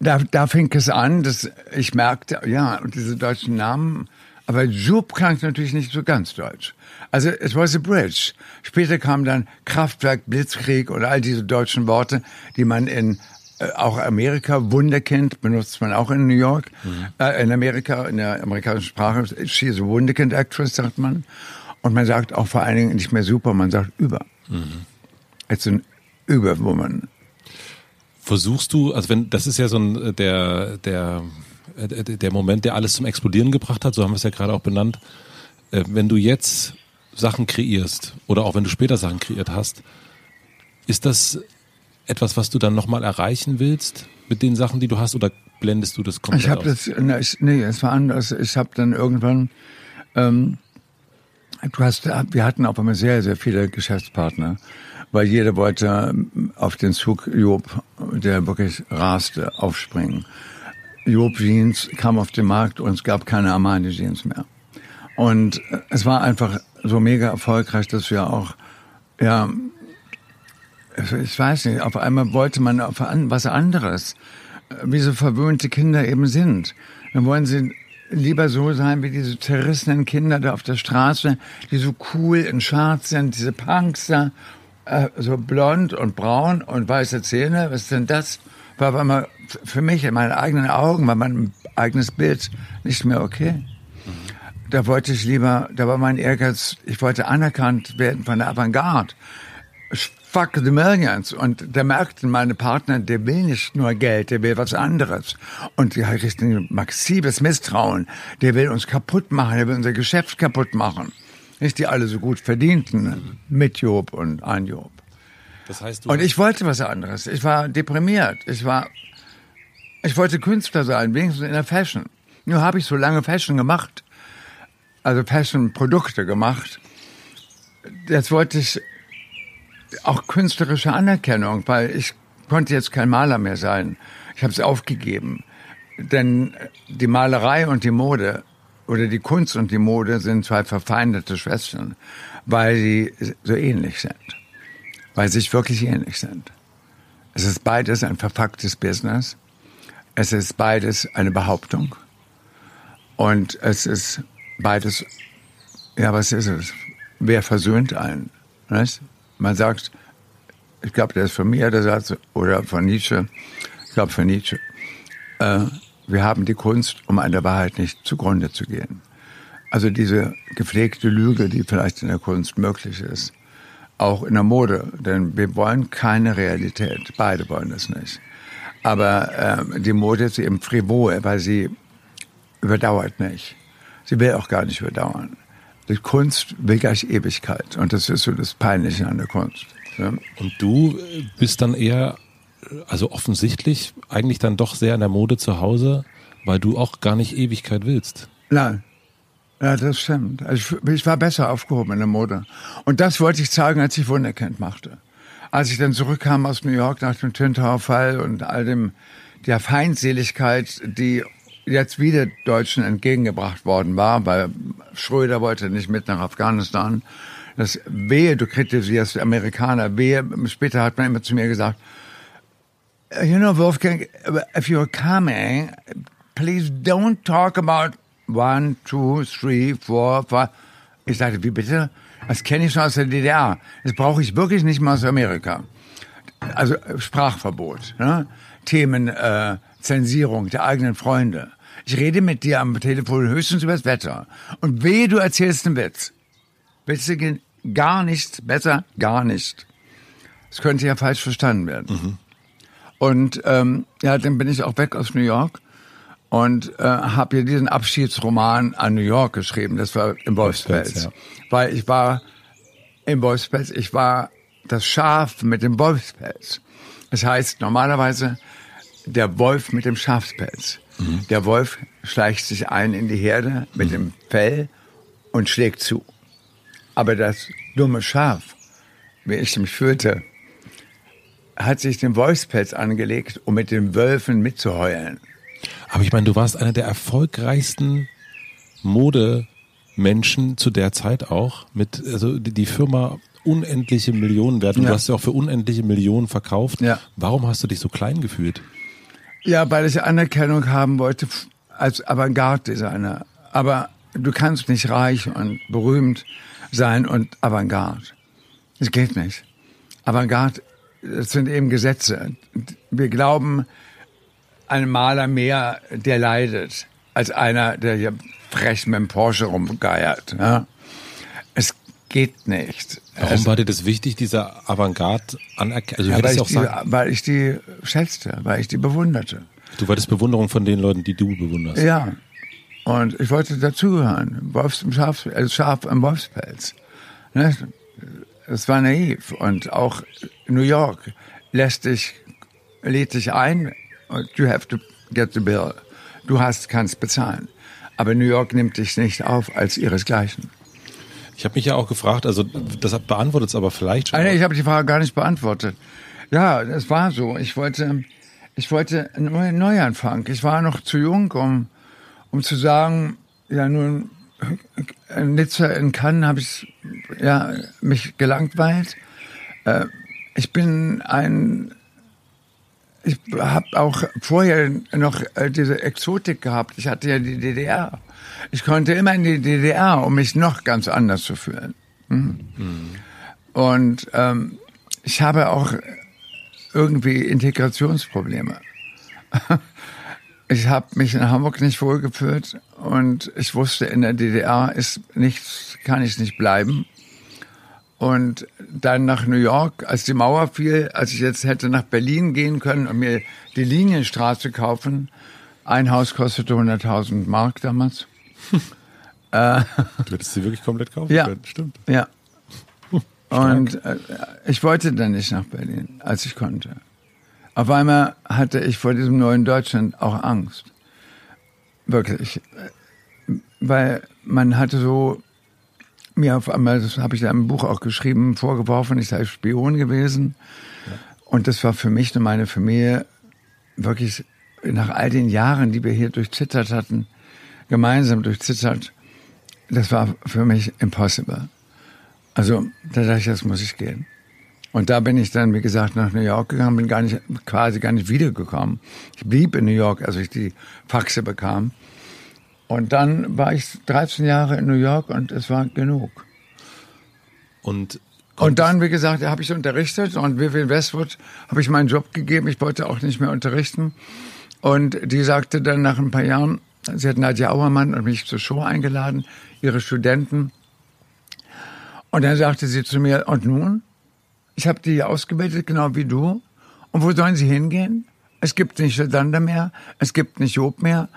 [SPEAKER 1] da, da fing es an, dass ich merkte, ja, diese deutschen Namen, aber Joub klang natürlich nicht so ganz deutsch. Also es was a bridge. Später kam dann Kraftwerk, Blitzkrieg oder all diese deutschen Worte, die man in auch Amerika, Wunderkind benutzt man auch in New York, mhm. äh, in Amerika, in der amerikanischen Sprache. She is a Wunderkind Actress, sagt man. Und man sagt auch vor allen Dingen nicht mehr super, man sagt über. Mhm. It's an Überwoman.
[SPEAKER 2] Versuchst du, also wenn, das ist ja so ein, äh, der, der, äh, der Moment, der alles zum Explodieren gebracht hat, so haben wir es ja gerade auch benannt. Wenn du jetzt Sachen kreierst oder auch wenn du später Sachen kreiert hast, ist das etwas, was du dann nochmal erreichen willst mit den Sachen, die du hast, oder blendest du das komplett
[SPEAKER 1] ich hab aus? Das, nee, es war anders. Ich habe dann irgendwann, ähm, du hast, wir hatten auf einmal sehr, sehr viele Geschäftspartner, weil jeder wollte ähm, auf den Zug Job, der wirklich raste, aufspringen. Job Jeans kam auf den Markt und es gab keine Armani Jeans mehr. Und äh, es war einfach so mega erfolgreich, dass wir auch, ja, ich weiß nicht, auf einmal wollte man auf was anderes, wie so verwöhnte Kinder eben sind. Dann wollen sie lieber so sein wie diese zerrissenen Kinder da auf der Straße, die so cool in Schwarz sind, diese Punks da, äh, so blond und braun und weiße Zähne. Was ist denn das? War auf einmal für mich in meinen eigenen Augen, war mein eigenes Bild nicht mehr okay. Da wollte ich lieber, da war mein Ehrgeiz, ich wollte anerkannt werden von der Avantgarde fuck the millions. Und da merkten meine Partner, der will nicht nur Geld, der will was anderes. Und die richten ein massives Misstrauen. Der will uns kaputt machen, der will unser Geschäft kaputt machen. Nicht die alle so gut verdienten, mit Job und an Job. Das heißt, und ich wollte was anderes. Ich war deprimiert. Ich war, ich wollte Künstler sein, wenigstens in der Fashion. Nur habe ich so lange Fashion gemacht, also Fashion-Produkte gemacht. Jetzt wollte ich auch künstlerische Anerkennung, weil ich konnte jetzt kein Maler mehr sein. Ich habe es aufgegeben. Denn die Malerei und die Mode oder die Kunst und die Mode sind zwei verfeindete Schwestern, weil sie so ähnlich sind. Weil sie sich wirklich ähnlich sind. Es ist beides ein verfucktes Business. Es ist beides eine Behauptung. Und es ist beides, ja, was ist es? Wer versöhnt einen? Weißt? Man sagt, ich glaube, der ist von mir der Satz oder von Nietzsche, ich glaube von Nietzsche, äh, wir haben die Kunst, um an der Wahrheit nicht zugrunde zu gehen. Also diese gepflegte Lüge, die vielleicht in der Kunst möglich ist, auch in der Mode, denn wir wollen keine Realität, beide wollen es nicht. Aber äh, die Mode ist eben frivol, weil sie überdauert nicht. Sie will auch gar nicht überdauern. Die Kunst will gleich Ewigkeit. Und das ist so das Peinliche an der Kunst. Ja.
[SPEAKER 2] Und du bist dann eher, also offensichtlich, eigentlich dann doch sehr in der Mode zu Hause, weil du auch gar nicht Ewigkeit willst.
[SPEAKER 1] Nein. Ja, das stimmt. Also ich, ich war besser aufgehoben in der Mode. Und das wollte ich zeigen, als ich Wunderkind machte. Als ich dann zurückkam aus New York nach dem Twin Tower Fall und all dem, der Feindseligkeit, die jetzt wieder Deutschen entgegengebracht worden war, weil Schröder wollte nicht mit nach Afghanistan. Das wehe, du kritisierst Amerikaner, wehe, später hat man immer zu mir gesagt, you know, Wolfgang, if you're coming, please don't talk about one, two, three, four, five. Ich sagte, wie bitte? Das kenne ich schon aus der DDR. Das brauche ich wirklich nicht mal aus Amerika. Also Sprachverbot, ne? Themen, äh, Zensierung der eigenen Freunde. Ich rede mit dir am Telefon höchstens über das Wetter. Und wehe, du erzählst einen Witz. Witze gehen gar nicht, besser gar nicht. Das könnte ja falsch verstanden werden. Mhm. Und ähm, ja, dann bin ich auch weg aus New York und äh, habe hier diesen Abschiedsroman an New York geschrieben. Das war im Wolfspelz. Ja. Weil ich war im Wolfspelz, ich war das Schaf mit dem Wolfspelz. Das heißt normalerweise der Wolf mit dem Schafspelz. Mhm. Der Wolf schleicht sich ein in die Herde mit mhm. dem Fell und schlägt zu. Aber das dumme Schaf, wie ich mich fühlte, hat sich den Wolfspelz angelegt, um mit den Wölfen mitzuheulen.
[SPEAKER 2] Aber ich meine, du warst einer der erfolgreichsten Modemenschen zu der Zeit auch. Mit, also die Firma unendliche Millionen wert. Und ja. du hast ja auch für unendliche Millionen verkauft. Ja. Warum hast du dich so klein gefühlt?
[SPEAKER 1] Ja, weil ich Anerkennung haben wollte als Avantgarde-Designer. Aber du kannst nicht reich und berühmt sein und Avantgarde. Das geht nicht. Avantgarde, das sind eben Gesetze. Wir glauben, ein Maler mehr, der leidet, als einer, der hier frech mit dem Porsche rumgeiert. Ja? Geht nicht.
[SPEAKER 2] Warum es, war dir das wichtig, dieser Avantgarde anerkennen?
[SPEAKER 1] Also ja, weil, ich die, weil ich die schätzte, weil ich die bewunderte.
[SPEAKER 2] Du wolltest Bewunderung von den Leuten, die du bewunderst.
[SPEAKER 1] Ja. Und ich wollte dazugehören. Wolfs im Schaf, also Schaf im Wolfspelz. Ne? Das war naiv. Und auch New York lässt dich, lädt dich ein, you have to get the bill. Du hast, kannst bezahlen. Aber New York nimmt dich nicht auf als ihresgleichen.
[SPEAKER 2] Ich habe mich ja auch gefragt, also das beantwortet es aber vielleicht schon.
[SPEAKER 1] Nein, ich habe die Frage gar nicht beantwortet. Ja, es war so. Ich wollte, ich wollte einen Neuanfang. Ich war noch zu jung, um, um zu sagen, ja nun, in Nizza in Cannes habe ich ja, mich gelangweilt. Äh, ich bin ein ich habe auch vorher noch äh, diese Exotik gehabt. Ich hatte ja die DDR. Ich konnte immer in die DDR, um mich noch ganz anders zu fühlen. Mhm. Und ähm, ich habe auch irgendwie Integrationsprobleme. [laughs] ich habe mich in Hamburg nicht wohlgefühlt und ich wusste, in der DDR ist nichts, kann ich nicht bleiben. Und dann nach New York, als die Mauer fiel, als ich jetzt hätte nach Berlin gehen können und mir die Linienstraße kaufen. Ein Haus kostete 100.000 Mark damals. [laughs]
[SPEAKER 2] äh, du hättest sie wirklich komplett kaufen
[SPEAKER 1] ja,
[SPEAKER 2] können, stimmt.
[SPEAKER 1] Ja. [laughs] Und äh, ich wollte dann nicht nach Berlin, als ich konnte. Auf einmal hatte ich vor diesem neuen Deutschland auch Angst. Wirklich. Weil man hatte so mir auf einmal, das habe ich da im Buch auch geschrieben, vorgeworfen, ich sei Spion gewesen. Ja. Und das war für mich und meine Familie wirklich nach all den Jahren, die wir hier durchzittert hatten, gemeinsam durchzittert, das war für mich impossible. Also da dachte ich, das muss ich gehen. Und da bin ich dann, wie gesagt, nach New York gegangen, bin gar nicht, quasi gar nicht wiedergekommen. Ich blieb in New York, als ich die Faxe bekam. Und dann war ich 13 Jahre in New York und es war genug.
[SPEAKER 2] Und
[SPEAKER 1] und dann, wie gesagt, habe ich unterrichtet und Vivian Westwood habe ich meinen Job gegeben. Ich wollte auch nicht mehr unterrichten. Und die sagte dann nach ein paar Jahren, sie hat Nadja Auermann und mich zur Show eingeladen, ihre Studenten. Und dann sagte sie zu mir, und nun? Ich habe die ausgebildet, genau wie du. Und wo sollen sie hingehen? Es gibt nicht Sander mehr, es gibt nicht Job mehr,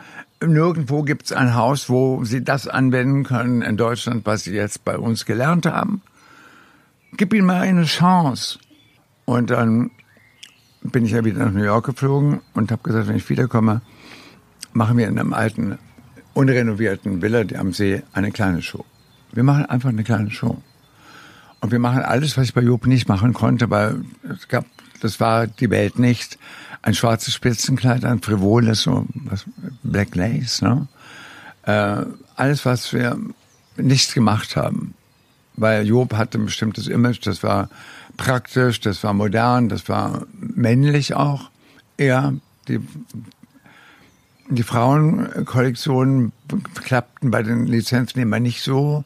[SPEAKER 1] nirgendwo gibt es ein Haus, wo Sie das anwenden können in Deutschland, was Sie jetzt bei uns gelernt haben. Gib ihnen mal eine Chance. Und dann bin ich ja wieder nach New York geflogen und habe gesagt, wenn ich wiederkomme, machen wir in einem alten, unrenovierten Villa am See eine kleine Show. Wir machen einfach eine kleine Show. Und wir machen alles, was ich bei Job nicht machen konnte, weil es gab, das war die Welt nicht ein schwarzes Spitzenkleid, ein frivoles, so was, Black Lace, ne? Äh, alles, was wir nicht gemacht haben. Weil Job hatte ein bestimmtes Image, das war praktisch, das war modern, das war männlich auch. Er, die, die Frauenkollektionen klappten bei den Lizenznehmern nicht so.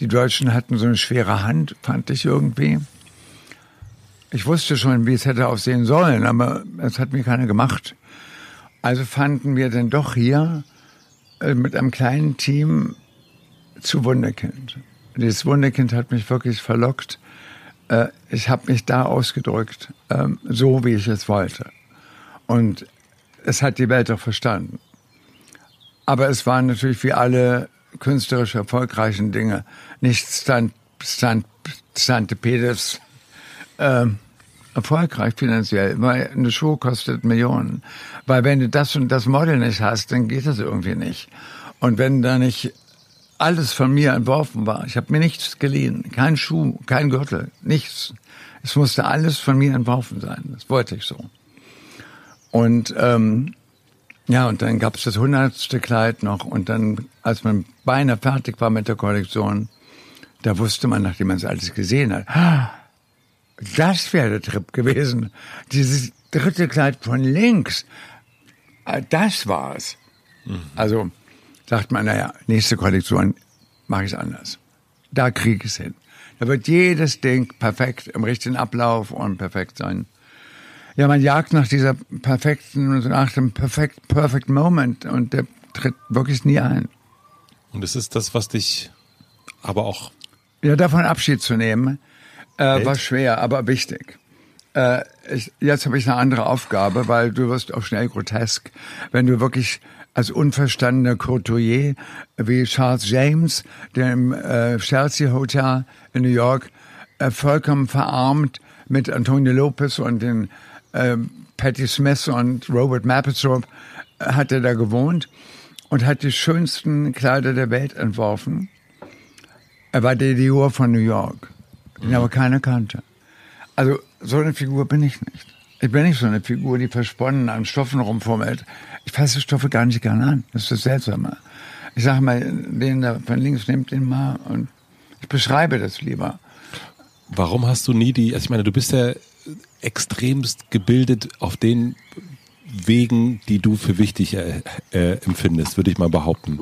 [SPEAKER 1] Die Deutschen hatten so eine schwere Hand, fand ich irgendwie. Ich wusste schon, wie es hätte aussehen sollen, aber es hat mir keiner gemacht. Also fanden wir dann doch hier äh, mit einem kleinen Team zu Wunderkind. Dieses Wunderkind hat mich wirklich verlockt. Äh, ich habe mich da ausgedrückt, ähm, so wie ich es wollte. Und es hat die Welt auch verstanden. Aber es waren natürlich wie alle künstlerisch erfolgreichen Dinge nicht Stand, Stand Peters äh, erfolgreich finanziell, weil eine Show kostet Millionen. Weil wenn du das und das Model nicht hast, dann geht das irgendwie nicht. Und wenn da nicht alles von mir entworfen war, ich habe mir nichts geliehen, kein Schuh, kein Gürtel, nichts. Es musste alles von mir entworfen sein. Das wollte ich so. Und ähm, ja, und dann gab es das hundertste Kleid noch. Und dann, als man beinahe fertig war mit der Kollektion, da wusste man, nachdem man es alles gesehen hat, das wäre der Trip gewesen. Dieses dritte Kleid von links, äh, das war's. Mhm. Also sagt man, naja, nächste Kollektion mache ich es anders. Da kriege ich es hin. Da wird jedes Ding perfekt im richtigen Ablauf und perfekt sein. Ja, man jagt nach dieser perfekten, nach dem perfect, perfect Moment und der tritt wirklich nie ein.
[SPEAKER 2] Und es ist das, was dich aber auch.
[SPEAKER 1] Ja, davon Abschied zu nehmen, äh, war schwer, aber wichtig. Äh, ich, jetzt habe ich eine andere Aufgabe, weil du wirst auch schnell grotesk, wenn du wirklich als unverstandener Courtoyer wie Charles James, der im äh, Chelsea Hotel in New York äh, vollkommen verarmt mit Antonio Lopez und den äh, Patti Smith und Robert Mapplethorpe hat er da gewohnt und hat die schönsten Kleider der Welt entworfen. Er war der Dior von New York, den aber keiner kannte. Also so eine Figur bin ich nicht. Ich bin nicht so eine Figur, die versponnen an Stoffen rumfummelt. Ich fasse Stoffe gar nicht gerne an. Das ist das Seltsame. Ich sage mal, den da von links nimmt den mal und ich beschreibe das lieber.
[SPEAKER 2] Warum hast du nie die, also ich meine, du bist ja extremst gebildet auf den Wegen, die du für wichtig äh, äh, empfindest, würde ich mal behaupten.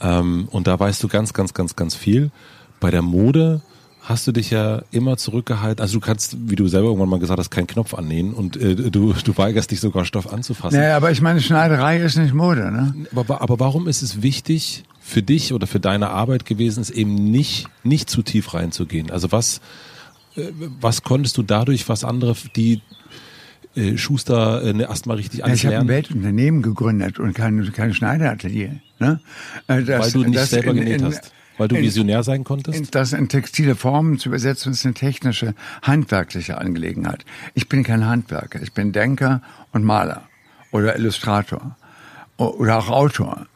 [SPEAKER 2] Ähm, und da weißt du ganz, ganz, ganz, ganz viel. Bei der Mode hast du dich ja immer zurückgehalten. Also du kannst, wie du selber irgendwann mal gesagt hast, keinen Knopf annähen und äh, du, du weigerst dich sogar Stoff anzufassen.
[SPEAKER 1] Naja, aber ich meine, Schneiderei ist nicht Mode, ne?
[SPEAKER 2] Aber, aber warum ist es wichtig für dich oder für deine Arbeit gewesen, es eben nicht, nicht zu tief reinzugehen? Also was, was konntest du dadurch, was andere, die äh, Schuster äh, erstmal richtig alles
[SPEAKER 1] ja, ich habe ein Weltunternehmen gegründet und kein, kein Schneideratelier. Ne?
[SPEAKER 2] Äh, das, Weil du nicht selber in, genäht hast. Weil du Visionär sein konntest?
[SPEAKER 1] Das in textile Formen zu übersetzen, ist eine technische, handwerkliche Angelegenheit. Ich bin kein Handwerker. Ich bin Denker und Maler oder Illustrator oder auch Autor.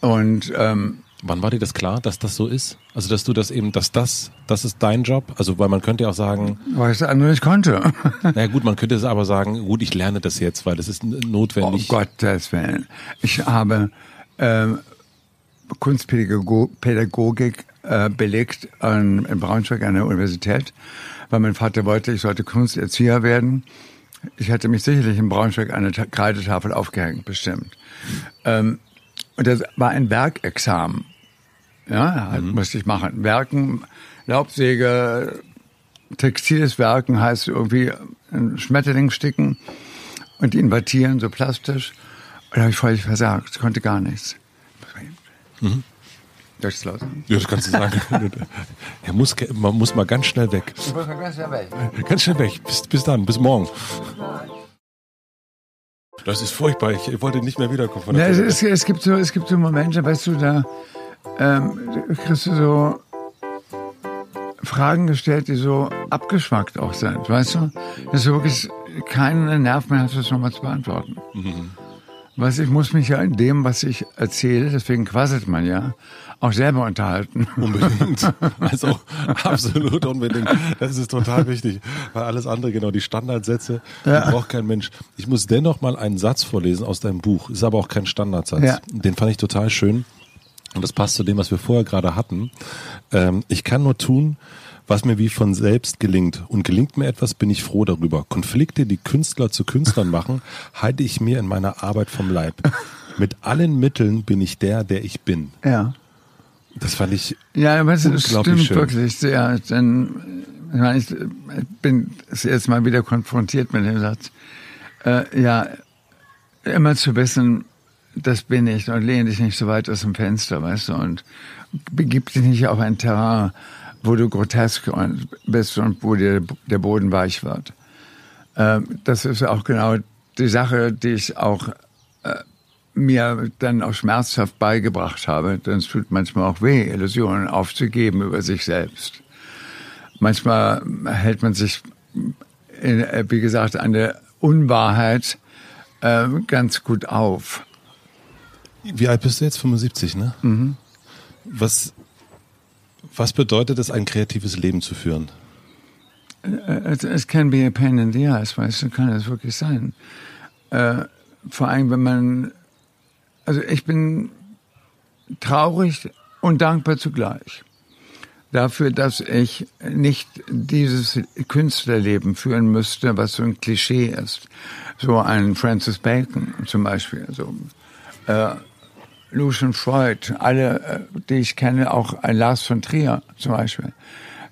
[SPEAKER 1] Und ähm,
[SPEAKER 2] Wann war dir das klar, dass das so ist? Also, dass du das eben, dass das, das ist dein Job? Also, weil man könnte ja auch sagen.
[SPEAKER 1] Weil ich das andere nicht konnte. [laughs]
[SPEAKER 2] naja, gut, man könnte es aber sagen, gut, ich lerne das jetzt, weil das ist notwendig.
[SPEAKER 1] Oh Gottes Willen. Ich habe, ähm, Kunstpädagogik äh, belegt an, in Braunschweig an der Universität, weil mein Vater wollte, ich sollte Kunsterzieher werden. Ich hätte mich sicherlich in Braunschweig eine Kreidetafel aufgehängt, bestimmt. Ähm, und das war ein Werkexamen. Ja, halt, mhm. musste ich machen. Werken, Laubsäge, textiles Werken heißt irgendwie ein Schmetterling sticken und invertieren, so plastisch. Und da habe ich völlig versagt, konnte gar nichts. Mhm.
[SPEAKER 2] Darf ich das laut sagen? Ja, das kannst du sagen. [laughs] er muss, man muss mal ganz schnell weg. Ganz schnell weg. Ganz schnell weg. Bis, bis dann, bis morgen. Das ist furchtbar. Ich wollte nicht mehr wiederkommen.
[SPEAKER 1] Ja, es, es, gibt so, es gibt so Momente, weißt du, da ähm, kriegst du so Fragen gestellt, die so abgeschmackt auch sind, weißt du? Dass du wirklich keinen Nerv mehr hast, das nochmal zu beantworten. Mhm. Was ich muss mich ja in dem, was ich erzähle, deswegen quasselt man ja, auch selber unterhalten.
[SPEAKER 2] Unbedingt. [laughs] Also absolut unbedingt. Das ist total wichtig. Weil alles andere, genau, die Standardsätze, ja. die braucht kein Mensch. Ich muss dennoch mal einen Satz vorlesen aus deinem Buch. Ist aber auch kein Standardsatz. Ja. Den fand ich total schön. Und das passt zu dem, was wir vorher gerade hatten. Ähm, ich kann nur tun, was mir wie von selbst gelingt. Und gelingt mir etwas, bin ich froh darüber. Konflikte, die Künstler zu Künstlern machen, [laughs] halte ich mir in meiner Arbeit vom Leib. Mit allen Mitteln bin ich der, der ich bin.
[SPEAKER 1] Ja.
[SPEAKER 2] Das fand ich
[SPEAKER 1] Ja, aber es stimmt
[SPEAKER 2] schön.
[SPEAKER 1] wirklich sehr. Denn ich, meine, ich bin erste Mal wieder konfrontiert mit dem Satz. Äh, ja, immer zu wissen, das bin ich und lehne dich nicht so weit aus dem Fenster, weißt du, und begib dich nicht auf ein Terrain, wo du grotesk bist und wo dir der Boden weich wird. Ähm, das ist auch genau die Sache, die ich auch äh, mir dann auch schmerzhaft beigebracht habe, denn es tut manchmal auch weh, Illusionen aufzugeben über sich selbst. Manchmal hält man sich, in, äh, wie gesagt, an der Unwahrheit äh, ganz gut auf.
[SPEAKER 2] Wie alt bist du jetzt? 75, ne? Was, was bedeutet es, ein kreatives Leben zu führen?
[SPEAKER 1] Es, es can be a pain in the ass, weißt du, kann es wirklich sein. Äh, vor allem, wenn man, also ich bin traurig und dankbar zugleich dafür, dass ich nicht dieses Künstlerleben führen müsste, was so ein Klischee ist. So ein Francis Bacon zum Beispiel, so äh, Lucian Freud, alle, äh, die ich kenne, auch ein Lars von Trier zum Beispiel,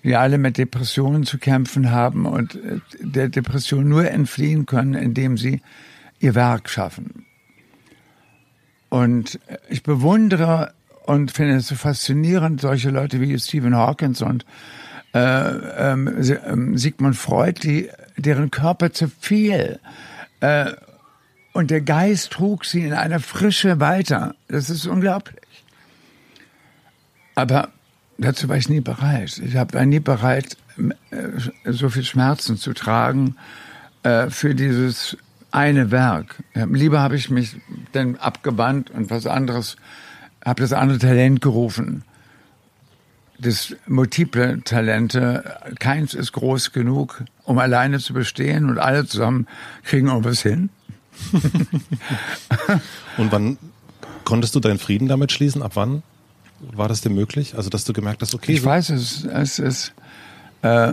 [SPEAKER 1] die alle mit Depressionen zu kämpfen haben und äh, der Depression nur entfliehen können, indem sie ihr Werk schaffen. Und äh, ich bewundere und finde es so faszinierend, solche Leute wie Stephen Hawkins und äh, ähm, ähm, Sigmund Freud, die, deren Körper zerfiel. Äh, und der Geist trug sie in einer Frische weiter. Das ist unglaublich. Aber dazu war ich nie bereit. Ich war nie bereit, äh, so viel Schmerzen zu tragen äh, für dieses eine Werk. Lieber habe ich mich dann abgewandt und was anderes, habe das andere Talent gerufen. Das multiple Talente, keins ist groß genug, um alleine zu bestehen und alle zusammen kriegen irgendwas hin. [laughs]
[SPEAKER 2] Und wann konntest du deinen Frieden damit schließen? Ab wann war das denn möglich? Also, dass du gemerkt hast, okay,
[SPEAKER 1] Ich
[SPEAKER 2] so-
[SPEAKER 1] weiß, es, es ist, äh,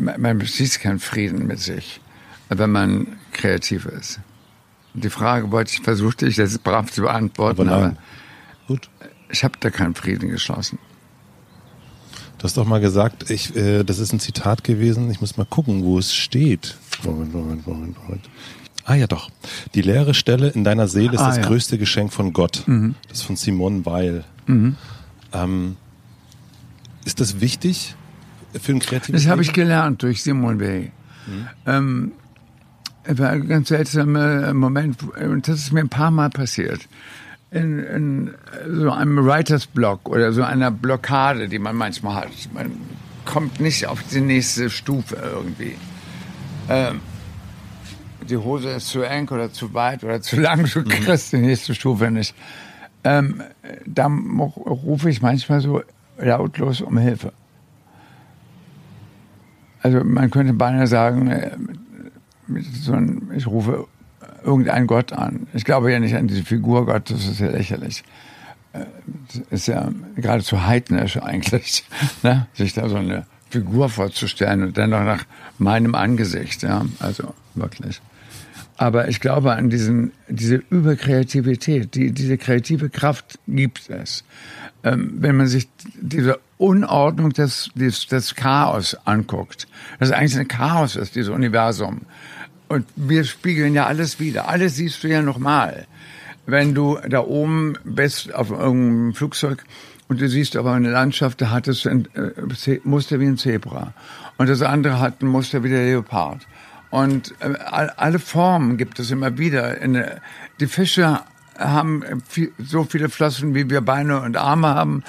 [SPEAKER 1] man schließt keinen Frieden mit sich, wenn man kreativ ist. Die Frage wollte ich, versuchte ich jetzt brav zu beantworten,
[SPEAKER 2] Aber
[SPEAKER 1] aber,
[SPEAKER 2] gut.
[SPEAKER 1] ich habe da keinen Frieden geschlossen.
[SPEAKER 2] Du hast doch mal gesagt, ich, äh, das ist ein Zitat gewesen. Ich muss mal gucken, wo es steht. Moment, Moment, Moment, Moment. Ah ja, doch. Die leere Stelle in deiner Seele ist
[SPEAKER 1] Ah,
[SPEAKER 2] das
[SPEAKER 1] ja.
[SPEAKER 2] größte Geschenk von Gott. Das ist von Simone Weil. Ähm, ist das wichtig für ein kreatives
[SPEAKER 1] Das habe ich gelernt durch Simon Weil. Ähm, es war ein ganz seltsamer Moment, und das ist mir ein paar Mal passiert. In, in so einem Writers Block oder so einer Blockade, die man manchmal hat. Man kommt nicht auf die nächste Stufe irgendwie. Ähm, die Hose ist zu eng oder zu weit oder zu lang, du kriegst die nächste Stufe nicht. Ähm, da rufe ich manchmal so lautlos um Hilfe. Also man könnte beinahe sagen, äh, so ein, ich rufe irgendeinen Gott an. Ich glaube ja nicht an diese Figur Gottes, das ist ja lächerlich. Äh, Das ist ja geradezu heidnisch eigentlich, [laughs] ne? sich da so eine Figur vorzustellen und dann noch nach meinem Angesicht. Ja? Also wirklich. Aber ich glaube an diesen, diese Überkreativität, die, diese kreative Kraft gibt es. Ähm, wenn man sich diese Unordnung des, des, des Chaos anguckt, das eigentlich ein Chaos ist, dieses Universum. Und wir spiegeln ja alles wieder. Alles siehst du ja nochmal. Wenn du da oben bist auf irgendeinem Flugzeug und du siehst aber eine Landschaft, da hat es ein äh, Muster wie ein Zebra. Und das andere hat ein Muster wie der Leopard. Und äh, all- alle Formen gibt es immer wieder. Äh, die Fische haben so viele Flossen, wie wir Beine und Arme haben.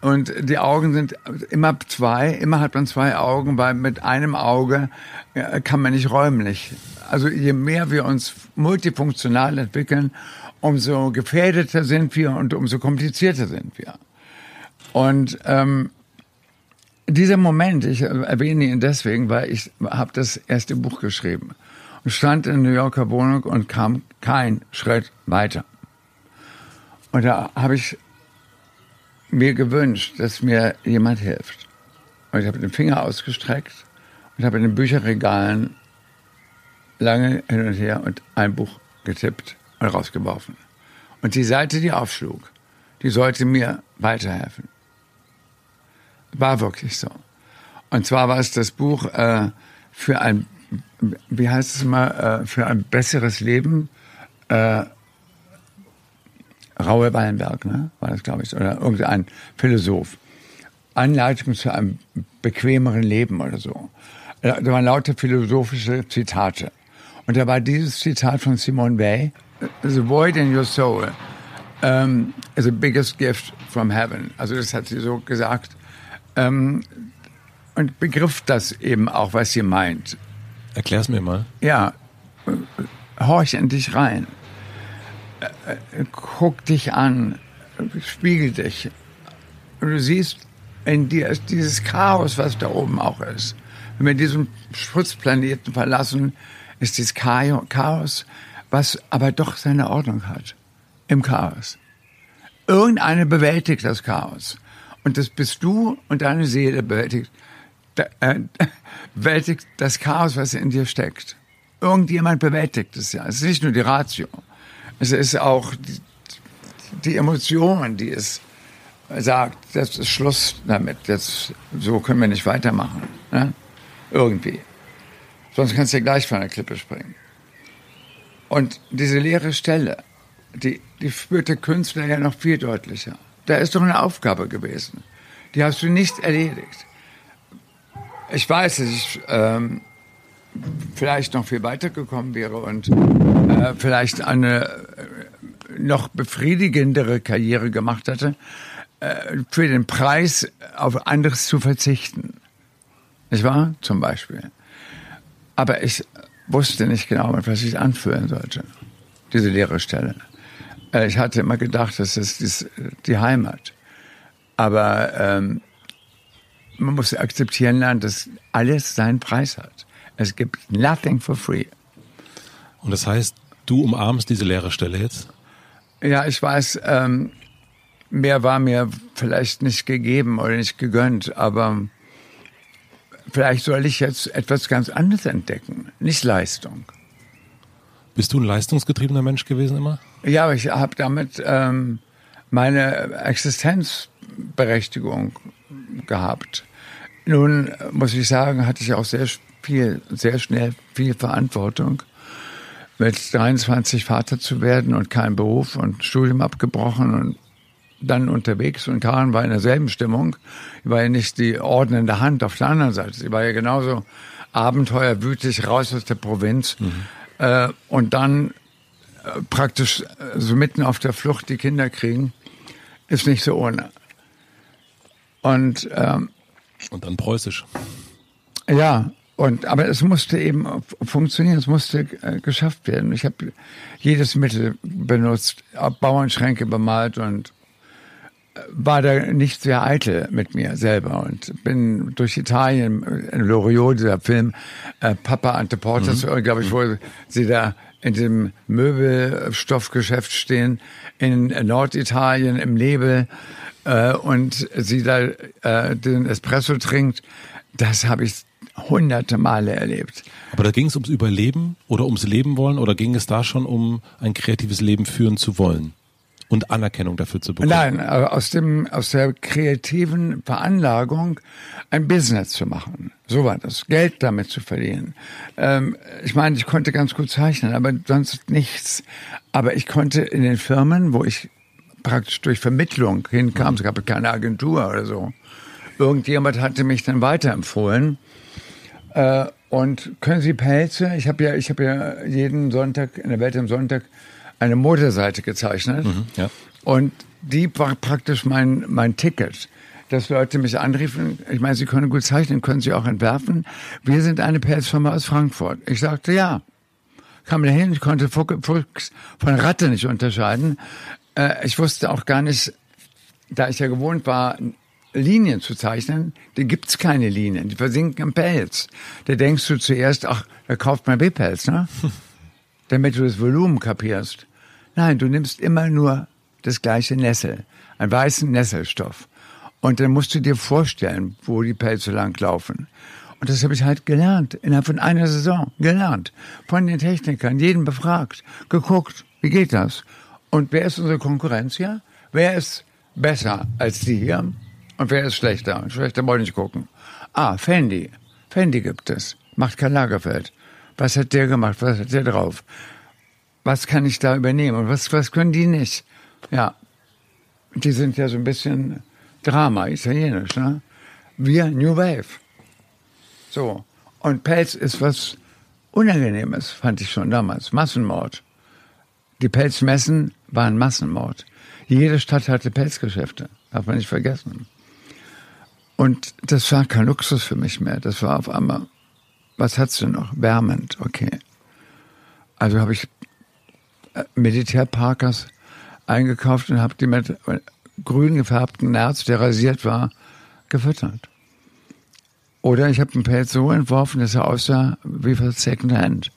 [SPEAKER 1] Und die Augen sind immer zwei. Immer hat man zwei Augen, weil mit einem Auge kann man nicht räumlich. Also je mehr wir uns multifunktional entwickeln, umso gefährdeter sind wir und umso komplizierter sind wir. Und ähm, dieser Moment, ich erwähne ihn deswegen, weil ich habe das erste Buch geschrieben und stand in New Yorker Wohnung und kam kein Schritt weiter. Und da habe ich mir gewünscht, dass mir jemand hilft. Und ich habe den Finger ausgestreckt und habe in den Bücherregalen lange hin und her und ein Buch getippt und rausgeworfen. Und die Seite, die aufschlug, die sollte mir weiterhelfen. War wirklich so. Und zwar war es das Buch äh, für ein, wie heißt es mal, äh, für ein besseres Leben. Äh, Raue Wallenberg, ne? war das, glaube ich, oder irgendein Philosoph. Anleitung zu einem bequemeren Leben oder so. Da waren lauter philosophische Zitate. Und da war dieses Zitat von Simone Weil, The void in your soul um, is the biggest gift from heaven. Also das hat sie so gesagt. Ähm, und begriff das eben auch, was sie meint.
[SPEAKER 2] Erklär's mir mal.
[SPEAKER 1] Ja, horch in dich rein. Guck dich an, spiegel dich. Und du siehst, in dir ist dieses Chaos, was da oben auch ist. Wenn wir diesen Schutzplaneten verlassen, ist dieses Chaos, was aber doch seine Ordnung hat. Im Chaos. Irgendeine bewältigt das Chaos. Und das bist du und deine Seele bewältigt, äh, [laughs] bewältigt das Chaos, was in dir steckt. Irgendjemand bewältigt es ja. Es ist nicht nur die Ratio. Es ist auch die, die Emotion, die es sagt, das ist Schluss damit. Jetzt, so können wir nicht weitermachen. Ne? Irgendwie. Sonst kannst du ja gleich von der Klippe springen. Und diese leere Stelle, die, die spürt der Künstler ja noch viel deutlicher. Da ist doch eine Aufgabe gewesen. Die hast du nicht erledigt. Ich weiß, dass ich ähm, vielleicht noch viel weitergekommen wäre und äh, vielleicht eine äh, noch befriedigendere Karriere gemacht hätte, äh, für den Preis auf anderes zu verzichten. Nicht wahr? Zum Beispiel. Aber ich wusste nicht genau, was ich anfühlen sollte. Diese leere Stelle. Äh, ich hatte immer gedacht, das ist die Heimat. Aber ähm, man muss akzeptieren lernen, dass alles seinen Preis hat. Es gibt nothing for free.
[SPEAKER 2] Und das heißt, du umarmst diese leere Stelle jetzt?
[SPEAKER 1] Ja, ich weiß, ähm, mehr war mir vielleicht nicht gegeben oder nicht gegönnt, aber vielleicht soll ich jetzt etwas ganz anderes entdecken, nicht Leistung.
[SPEAKER 2] Bist du ein leistungsgetriebener Mensch gewesen immer?
[SPEAKER 1] Ja, aber ich habe damit ähm, meine Existenzberechtigung gehabt. Nun muss ich sagen, hatte ich auch sehr viel, sehr schnell viel Verantwortung. Mit 23 Vater zu werden und kein Beruf und Studium abgebrochen und dann unterwegs und Karen war in derselben Stimmung. Sie war ja nicht die ordnende Hand auf der anderen Seite. Sie war ja genauso abenteuerwütig raus aus der Provinz. Mhm. Äh, und dann äh, praktisch äh, so mitten auf der Flucht die Kinder kriegen, ist nicht so ohne. Und, ähm,
[SPEAKER 2] und dann preußisch.
[SPEAKER 1] Ja, und, aber es musste eben funktionieren, es musste äh, geschafft werden. Ich habe jedes Mittel benutzt, Bauernschränke bemalt und war da nicht sehr eitel mit mir selber und bin durch Italien, in Loriot, dieser Film, äh, Papa Ante Portas, mhm. glaube ich, wo sie da in dem Möbelstoffgeschäft stehen, in Norditalien im Nebel äh, und sie da äh, den Espresso trinkt, das habe ich hunderte Male erlebt.
[SPEAKER 2] Aber da ging es ums Überleben oder ums Leben wollen oder ging es da schon um ein kreatives Leben führen zu wollen? Und Anerkennung dafür zu bekommen?
[SPEAKER 1] Nein, aus dem aus der kreativen Veranlagung ein Business zu machen. So war das. Geld damit zu verdienen. Ähm, ich meine, ich konnte ganz gut zeichnen, aber sonst nichts. Aber ich konnte in den Firmen, wo ich praktisch durch Vermittlung hinkam, es gab keine Agentur oder so, irgendjemand hatte mich dann weiterempfohlen. Äh, und können Sie Pelze? Ich habe ja, ich habe ja jeden Sonntag in der Welt am Sonntag eine Modeseite gezeichnet. Mhm, ja. Und die war praktisch mein, mein Ticket dass Leute mich anriefen, ich meine, Sie können gut zeichnen, können Sie auch entwerfen. Wir sind eine Pelzfirma aus Frankfurt. Ich sagte ja. Kam dahin, ich konnte Fuchs von Ratte nicht unterscheiden. Äh, ich wusste auch gar nicht, da ich ja gewohnt war, Linien zu zeichnen, die gibt's keine Linien, die versinken im Pelz. Da denkst du zuerst, ach, da kauft man B-Pelz, ne? [laughs] Damit du das Volumen kapierst. Nein, du nimmst immer nur das gleiche Nessel, einen weißen Nesselstoff. Und dann musst du dir vorstellen, wo die Pelze langlaufen. Und das habe ich halt gelernt, innerhalb von einer Saison, gelernt. Von den Technikern, jeden befragt, geguckt, wie geht das? Und wer ist unsere Konkurrenz hier? Wer ist besser als die hier? Und wer ist schlechter? Schlechter wollte ich gucken. Ah, Fendi. Fendi gibt es. Macht Karl Lagerfeld. Was hat der gemacht? Was hat der drauf? Was kann ich da übernehmen? Und was, was können die nicht? Ja. Die sind ja so ein bisschen Drama, italienisch, ne? Wir New Wave. So. Und Pelz ist was Unangenehmes, fand ich schon damals. Massenmord. Die Pelzmessen waren Massenmord. Jede Stadt hatte Pelzgeschäfte, darf man nicht vergessen. Und das war kein Luxus für mich mehr. Das war auf einmal, was hast du noch? Wärmend, okay. Also habe ich Militärparkers eingekauft und habe die mit grün gefärbten Nerz, der rasiert war, gefüttert. Oder ich habe einen Pelz so entworfen, dass er aussah wie für Second Hand.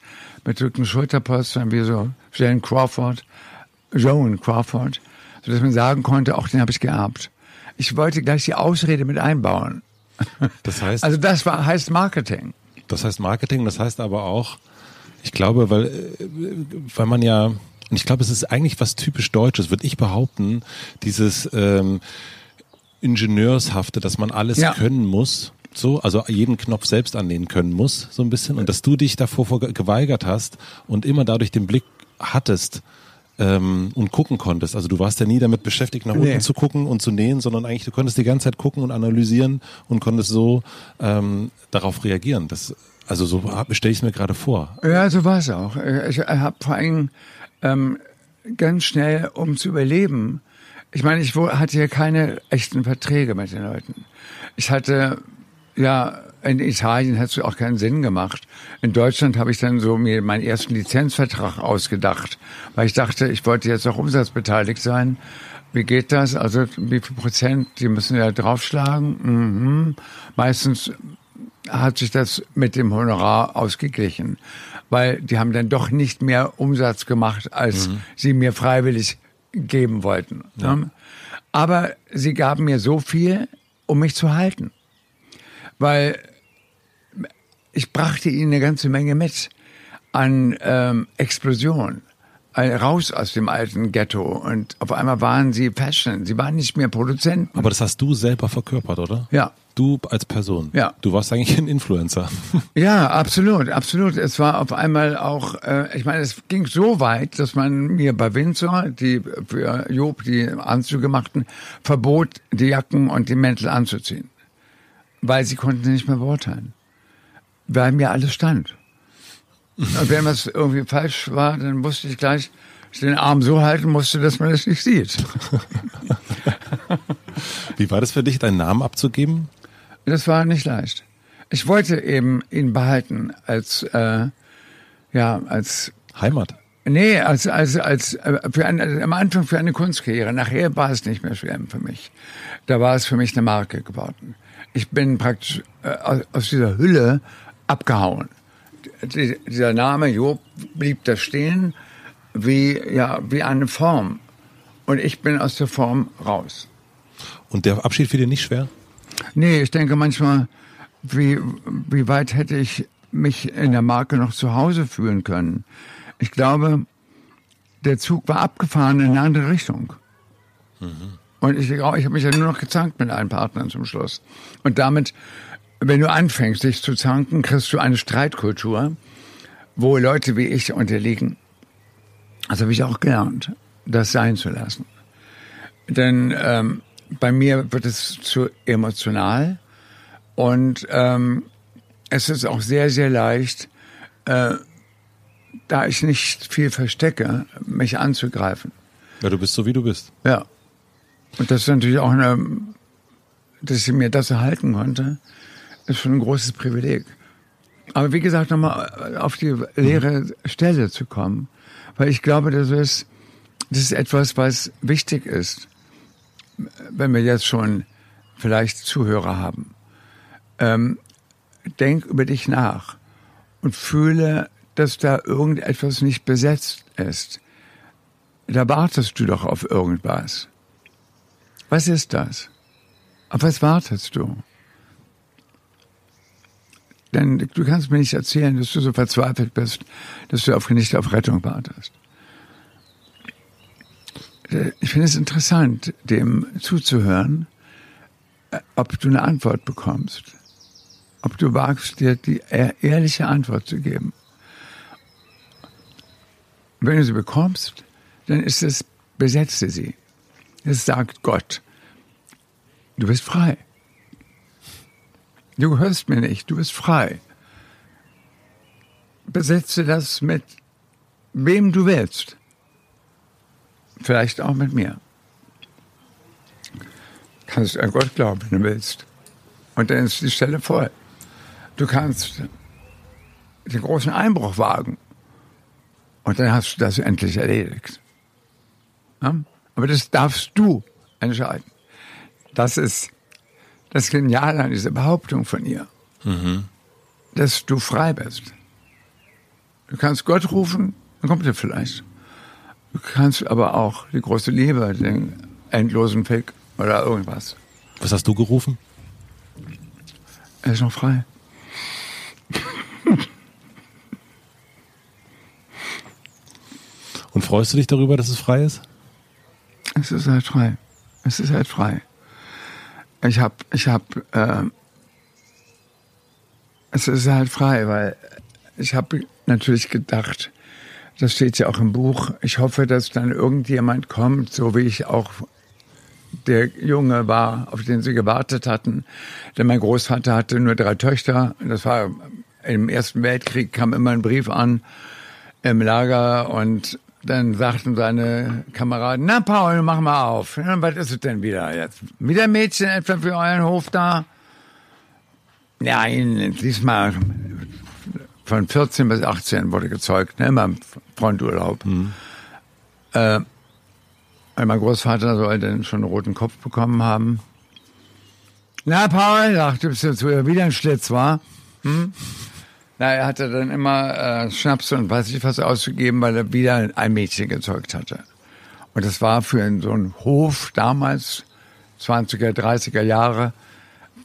[SPEAKER 1] Mit rücken Schulterpolstern wie so Jane Crawford, Joan Crawford, sodass man sagen konnte, auch den habe ich geerbt. Ich wollte gleich die Ausrede mit einbauen.
[SPEAKER 2] Das heißt.
[SPEAKER 1] Also das war, heißt Marketing.
[SPEAKER 2] Das heißt Marketing, das heißt aber auch, ich glaube, weil, äh, weil man ja, und ich glaube, es ist eigentlich was typisch Deutsches, würde ich behaupten, dieses ähm, Ingenieurshafte, dass man alles ja. können muss so, also jeden Knopf selbst annehmen können muss, so ein bisschen. Und dass du dich davor geweigert hast und immer dadurch den Blick hattest ähm, und gucken konntest. Also du warst ja nie damit beschäftigt, nach unten nee. zu gucken und zu nähen, sondern eigentlich du konntest die ganze Zeit gucken und analysieren und konntest so ähm, darauf reagieren. Das, also so stelle ich es mir gerade vor.
[SPEAKER 1] Ja, so war es auch. Ich habe vor allem ähm, ganz schnell, um zu überleben, ich meine, ich hatte ja keine echten Verträge mit den Leuten. Ich hatte ja, in Italien hat es auch keinen Sinn gemacht. In Deutschland habe ich dann so mir meinen ersten Lizenzvertrag ausgedacht, weil ich dachte, ich wollte jetzt auch umsatzbeteiligt sein. Wie geht das? Also wie viel Prozent? Die müssen ja draufschlagen. Mhm. Meistens hat sich das mit dem Honorar ausgeglichen, weil die haben dann doch nicht mehr Umsatz gemacht, als mhm. sie mir freiwillig geben wollten. Ja. Aber sie gaben mir so viel, um mich zu halten weil ich brachte ihnen eine ganze Menge mit an ähm, Explosion. Raus aus dem alten Ghetto und auf einmal waren sie Fashion, sie waren nicht mehr Produzenten.
[SPEAKER 2] Aber das hast du selber verkörpert, oder?
[SPEAKER 1] Ja.
[SPEAKER 2] Du als Person.
[SPEAKER 1] Ja.
[SPEAKER 2] Du warst eigentlich ein Influencer. [laughs]
[SPEAKER 1] Ja, absolut, absolut. Es war auf einmal auch, äh, ich meine, es ging so weit, dass man mir bei Windsor, die für Job die Anzüge machten, verbot, die Jacken und die Mäntel anzuziehen weil sie konnten nicht mehr beurteilen. Weil mir alles stand. Und wenn was irgendwie falsch war, dann musste ich gleich den Arm so halten musste, dass man es nicht sieht. [laughs]
[SPEAKER 2] Wie war das für dich, deinen Namen abzugeben?
[SPEAKER 1] Das war nicht leicht. Ich wollte eben ihn behalten als äh, ja als
[SPEAKER 2] Heimat.
[SPEAKER 1] Nee, als als als äh, für eine, am Anfang für eine Kunstkarriere. Nachher war es nicht mehr schlimm für mich. Da war es für mich eine Marke geworden ich bin praktisch äh, aus dieser Hülle abgehauen. Die, dieser Name Job blieb da stehen wie, ja, wie eine Form. Und ich bin aus der Form raus.
[SPEAKER 2] Und der Abschied fiel dir nicht schwer?
[SPEAKER 1] Nee, ich denke manchmal, wie, wie weit hätte ich mich in der Marke noch zu Hause fühlen können. Ich glaube, der Zug war abgefahren in eine andere Richtung. Mhm. Und ich, ich habe mich ja nur noch gezankt mit allen Partnern zum Schluss. Und damit, wenn du anfängst, dich zu zanken, kriegst du eine Streitkultur, wo Leute wie ich unterliegen. Das habe ich auch gelernt, das sein zu lassen. Denn ähm, bei mir wird es zu emotional und ähm, es ist auch sehr, sehr leicht, äh, da ich nicht viel verstecke, mich anzugreifen.
[SPEAKER 2] Ja, du bist so, wie du bist.
[SPEAKER 1] Ja. Und das ist natürlich auch eine, dass ich mir das erhalten konnte, ist schon ein großes Privileg. Aber wie gesagt, nochmal auf die leere Stelle zu kommen, weil ich glaube, das ist, das ist etwas, was wichtig ist, wenn wir jetzt schon vielleicht Zuhörer haben. Ähm, denk über dich nach und fühle, dass da irgendetwas nicht besetzt ist. Da wartest du doch auf irgendwas. Was ist das? Auf was wartest du? Denn du kannst mir nicht erzählen, dass du so verzweifelt bist, dass du auf, nicht auf Rettung wartest. Äh, ich finde es interessant, dem zuzuhören, äh, ob du eine Antwort bekommst. Ob du wagst, dir die ehrliche Antwort zu geben. wenn du sie bekommst, dann ist es, besetze sie. Es sagt Gott, du bist frei. Du hörst mir nicht, du bist frei. Besetze das mit wem du willst. Vielleicht auch mit mir. Kannst an Gott glauben, wenn du willst. Und dann ist die Stelle voll. Du kannst den großen Einbruch wagen. Und dann hast du das endlich erledigt. Ja? Aber das darfst du entscheiden. Das ist das Geniale an dieser Behauptung von ihr. Mhm. Dass du frei bist. Du kannst Gott rufen, dann kommt er vielleicht. Du kannst aber auch die große Liebe, den endlosen Fick oder irgendwas.
[SPEAKER 2] Was hast du gerufen?
[SPEAKER 1] Er ist noch frei.
[SPEAKER 2] Und freust du dich darüber, dass es frei ist?
[SPEAKER 1] Es ist halt frei. Es ist halt frei. Ich habe, ich habe, äh, es ist halt frei, weil ich habe natürlich gedacht, das steht ja auch im Buch. Ich hoffe, dass dann irgendjemand kommt, so wie ich auch der Junge war, auf den sie gewartet hatten. Denn mein Großvater hatte nur drei Töchter. Das war im Ersten Weltkrieg kam immer ein Brief an im Lager und dann sagten seine Kameraden, na Paul, mach mal auf. Ja, was ist es denn wieder jetzt? Wieder Mädchen etwa für euren Hof da? Nein, diesmal von 14 bis 18 wurde gezeugt, ne, immer im Fronturlaub. Mhm. Äh, mein Großvater soll dann schon einen roten Kopf bekommen haben. Na, Paul, sagte, bist du wieder ein Schlitz, war? Hm? Na, er hatte dann immer äh, Schnaps und weiß ich was ausgegeben, weil er wieder ein Mädchen gezeugt hatte. Und das war für so einen Hof damals, 20er, 30er Jahre,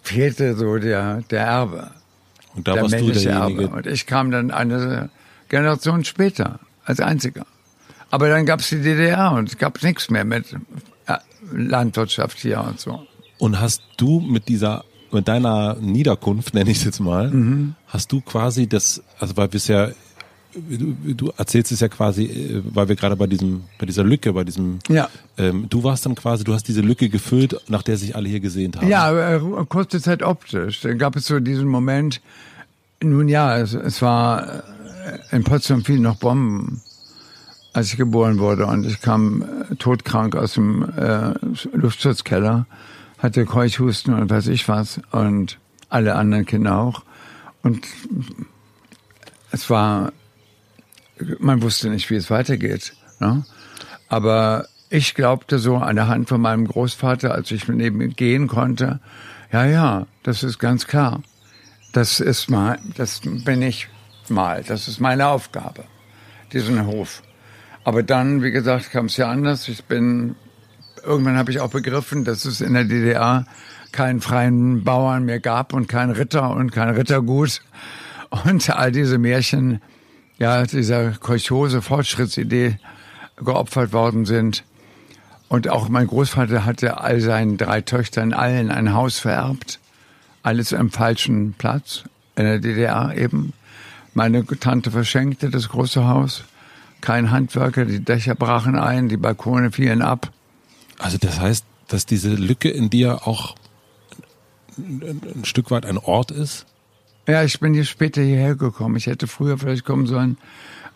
[SPEAKER 1] fehlte so der, der Erbe.
[SPEAKER 2] Und da der warst du derjenige.
[SPEAKER 1] Erbe. Und ich kam dann eine Generation später als einziger. Aber dann gab es die DDR und es gab nichts mehr mit äh, Landwirtschaft hier und so.
[SPEAKER 2] Und hast du mit dieser, mit deiner Niederkunft, nenne ich es jetzt mal, mhm. hast du quasi das, also weil wir es ja Du, du, erzählst es ja quasi, äh, weil wir gerade bei diesem, bei dieser Lücke, bei diesem,
[SPEAKER 1] ja.
[SPEAKER 2] Ähm, du warst dann quasi, du hast diese Lücke gefüllt, nach der sich alle hier gesehnt haben.
[SPEAKER 1] Ja, äh, kurze Zeit optisch. Dann gab es so diesen Moment, nun ja, es, es war äh, in Potsdam fielen noch Bomben, als ich geboren wurde und ich kam todkrank aus dem äh, Luftschutzkeller, hatte Keuchhusten und weiß ich was und alle anderen Kinder auch und es war, man wusste nicht, wie es weitergeht. Ne? Aber ich glaubte so an der Hand von meinem Großvater, als ich neben ihm gehen konnte, ja, ja, das ist ganz klar. Das ist mal, das bin ich mal. Das ist meine Aufgabe, diesen Hof. Aber dann, wie gesagt, kam es ja anders. Ich bin, irgendwann habe ich auch begriffen, dass es in der DDR keinen freien Bauern mehr gab und kein Ritter und kein Rittergut. Und all diese Märchen, ja, dieser kolchose Fortschrittsidee geopfert worden sind. Und auch mein Großvater hatte all seinen drei Töchtern allen ein Haus vererbt. Alles am falschen Platz, in der DDR eben. Meine Tante verschenkte das große Haus. Kein Handwerker, die Dächer brachen ein, die Balkone fielen ab.
[SPEAKER 2] Also das heißt, dass diese Lücke in dir auch ein, ein Stück weit ein Ort ist?
[SPEAKER 1] Ja, ich bin hier später hierher gekommen. Ich hätte früher vielleicht kommen sollen.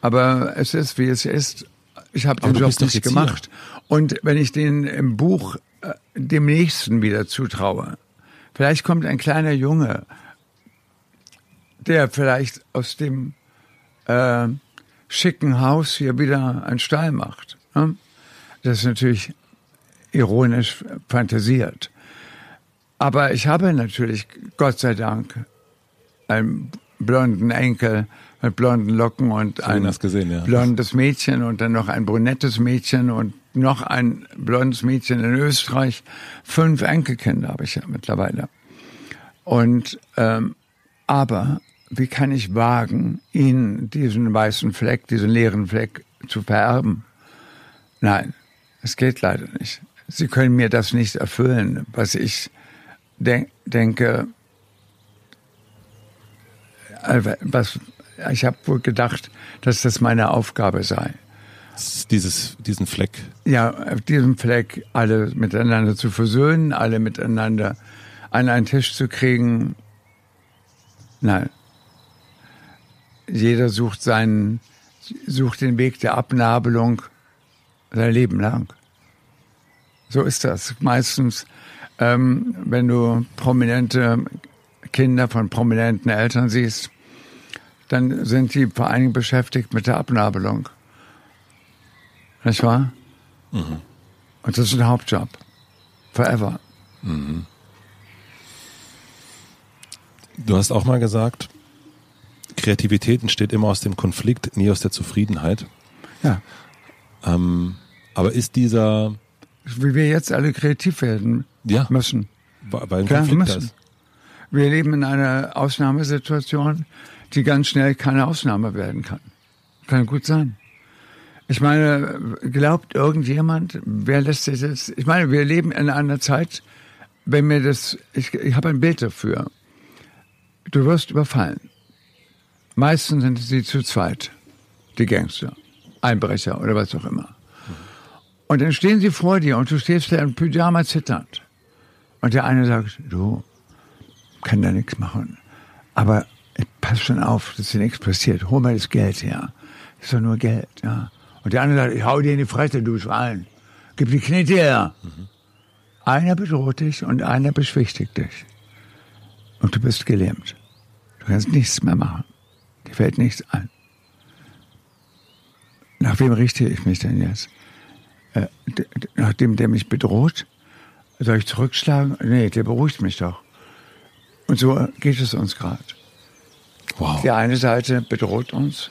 [SPEAKER 1] Aber es ist, wie es ist. Ich habe den Job nicht gemacht. Hier. Und wenn ich den im Buch äh, dem Nächsten wieder zutraue, vielleicht kommt ein kleiner Junge der vielleicht aus dem äh, schicken Haus hier wieder einen Stall macht. Ne? Das ist natürlich ironisch fantasiert. Aber ich habe natürlich, Gott sei Dank, einen blonden Enkel mit blonden Locken und ein
[SPEAKER 2] gesehen, ja.
[SPEAKER 1] blondes Mädchen und dann noch ein brunettes Mädchen und noch ein blondes Mädchen in Österreich. Fünf Enkelkinder habe ich ja mittlerweile. Und ähm, aber wie kann ich wagen, Ihnen diesen weißen Fleck, diesen leeren Fleck zu vererben? Nein, es geht leider nicht. Sie können mir das nicht erfüllen, was ich de denke, äh, was, ich habe wohl gedacht, dass das meine Aufgabe sei.
[SPEAKER 2] Dieses, diesen Fleck.
[SPEAKER 1] Ja, auf diesem Fleck alle miteinander zu versöhnen, alle miteinander an einen Tisch zu kriegen. Nein. Jeder sucht seinen, sucht den Weg der Abnabelung sein Leben lang. So ist das. Meistens, ähm, wenn du prominente Kinder von prominenten Eltern siehst, dann sind die vor allen Dingen beschäftigt mit der Abnabelung. Nicht wahr? Mhm. Und das ist ein Hauptjob. Forever. Mhm.
[SPEAKER 2] Du hast auch mal gesagt, Kreativität entsteht immer aus dem Konflikt, nie aus der Zufriedenheit.
[SPEAKER 1] Ja.
[SPEAKER 2] Ähm, aber ist dieser.
[SPEAKER 1] Wie wir jetzt alle kreativ werden
[SPEAKER 2] ja,
[SPEAKER 1] müssen.
[SPEAKER 2] Weil Klar, müssen. ist.
[SPEAKER 1] Wir leben in einer Ausnahmesituation, die ganz schnell keine Ausnahme werden kann. Kann gut sein. Ich meine, glaubt irgendjemand, wer lässt sich das? Ich meine, wir leben in einer Zeit, wenn mir das, ich, ich habe ein Bild dafür. Du wirst überfallen. Meistens sind sie zu zweit, die Gangster, Einbrecher oder was auch immer. Und dann stehen sie vor dir und du stehst da in Pyjama zitternd. Und der eine sagt, du, kann da nichts machen. Aber pass schon auf, dass dir nichts passiert. Hol mal das Geld her. Das ist doch nur Geld, ja. Und der andere sagt, ich hau dir in die Fresse, du Schwein. Gib die Knete her. Mhm. Einer bedroht dich und einer beschwichtigt dich. Und du bist gelähmt. Du kannst nichts mehr machen. Dir fällt nichts ein. Nach wem richte ich mich denn jetzt? Äh, nachdem der mich bedroht, soll ich zurückschlagen? Nee, der beruhigt mich doch. Und so geht es uns gerade. Wow. Die eine Seite bedroht uns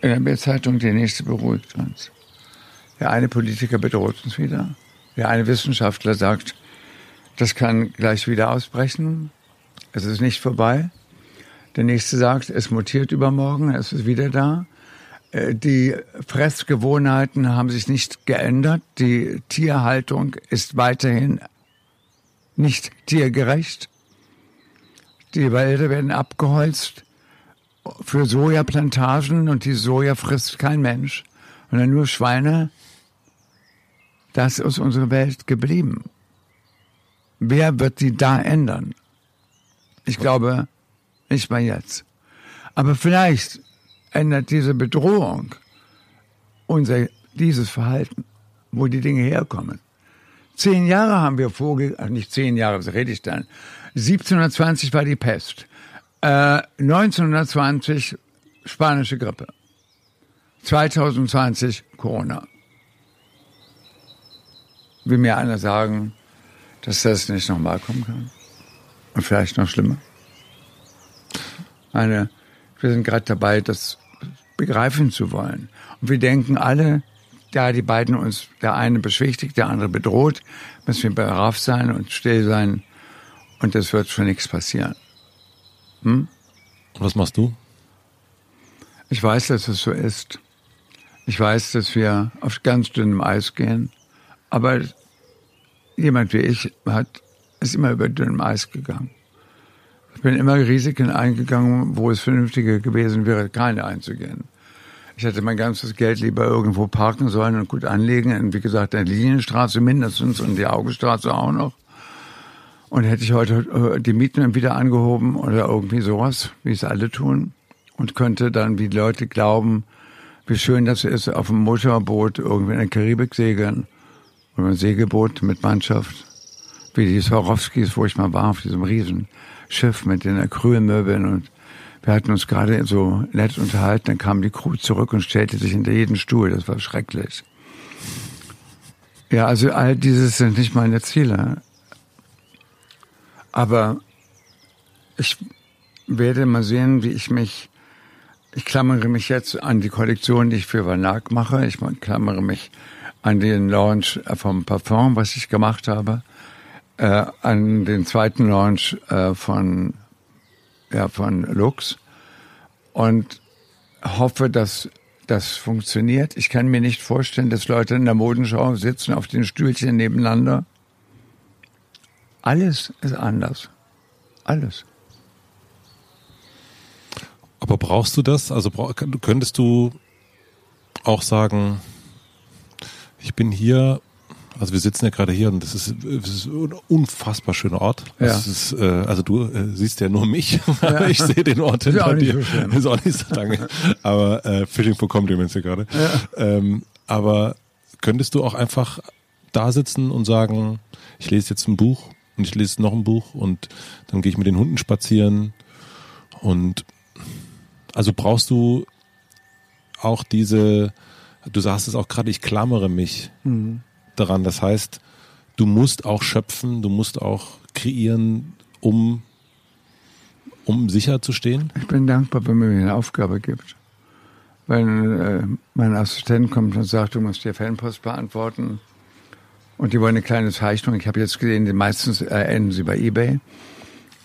[SPEAKER 1] in der Bildzeitung, die nächste beruhigt uns. Der eine Politiker bedroht uns wieder. Der eine Wissenschaftler sagt, das kann gleich wieder ausbrechen. Es ist nicht vorbei. Der nächste sagt, es mutiert übermorgen, es ist wieder da. Äh, die Fressgewohnheiten haben sich nicht geändert. Die Tierhaltung ist weiterhin nicht tiergerecht. Die Wälder werden abgeholzt für Sojaplantagen und die Soja frisst kein Mensch, sondern nur Schweine. Das ist unsere Welt geblieben. Wer wird sie da ändern? Ich glaube, nicht mal jetzt. Aber vielleicht ändert diese Bedrohung unser, dieses Verhalten, wo die Dinge herkommen. Zehn Jahre haben wir vorge, ach nicht zehn Jahre, was rede ich dann? 1720 war die Pest. Äh, 1920 spanische Grippe. 2020 Corona. Will mir einer sagen, dass das nicht nochmal kommen kann? Und vielleicht noch schlimmer? Eine, wir sind gerade dabei, das begreifen zu wollen. Und wir denken alle, da die beiden uns, der eine beschwichtigt, der andere bedroht, müssen wir brav sein und still sein und es wird schon nichts passieren.
[SPEAKER 2] Hm? Was machst du?
[SPEAKER 1] Ich weiß, dass es so ist. Ich weiß, dass wir auf ganz dünnem Eis gehen. Aber jemand wie ich hat, ist immer über dünnem Eis gegangen. Ich bin immer Risiken eingegangen, wo es vernünftiger gewesen wäre, keine einzugehen. Ich hätte mein ganzes Geld lieber irgendwo parken sollen und gut anlegen. Und wie gesagt, der Linienstraße mindestens und die Augenstraße auch noch. Und hätte ich heute äh, die Mieten wieder angehoben oder irgendwie sowas, wie es alle tun. Und könnte dann, wie die Leute glauben, wie schön das ist, auf dem Motorboot irgendwie in der Karibik segeln. Oder ein Segelboot mit Mannschaft. Wie die Swarovskis, wo ich mal war, auf diesem Riesenschiff mit den Acrylmöbeln und wir hatten uns gerade so nett unterhalten, dann kam die Crew zurück und stellte sich hinter jeden Stuhl. Das war schrecklich. Ja, also all dieses sind nicht meine Ziele. Aber ich werde mal sehen, wie ich mich, ich klammere mich jetzt an die Kollektion, die ich für Vanag mache. Ich klammere mich an den Launch vom Parfum, was ich gemacht habe, äh, an den zweiten Launch äh, von ja, von Lux. und hoffe, dass das funktioniert. Ich kann mir nicht vorstellen, dass Leute in der Modenschau sitzen auf den Stühlchen nebeneinander. Alles ist anders. Alles.
[SPEAKER 2] Aber brauchst du das? Also könntest du auch sagen, ich bin hier, also wir sitzen ja gerade hier und das ist, das ist ein unfassbar schöner Ort.
[SPEAKER 1] Ja.
[SPEAKER 2] Ist, äh, also du äh, siehst ja nur mich, [laughs] ja. ich sehe den Ort hinter dir. So ist auch nicht so lange. Aber äh, Fishing for Compliments hier gerade. Ja. Ähm, aber könntest du auch einfach da sitzen und sagen, ich lese jetzt ein Buch und ich lese noch ein Buch und dann gehe ich mit den Hunden spazieren und also brauchst du auch diese, du sagst es auch gerade, ich klammere mich mhm. Daran. Das heißt, du musst auch schöpfen, du musst auch kreieren, um, um sicher zu stehen?
[SPEAKER 1] Ich bin dankbar, wenn man mir eine Aufgabe gibt. Wenn äh, mein Assistent kommt und sagt, du musst dir Fanpost beantworten und die wollen eine kleine Zeichnung. Ich habe jetzt gesehen, die meistens äh, enden sie bei eBay.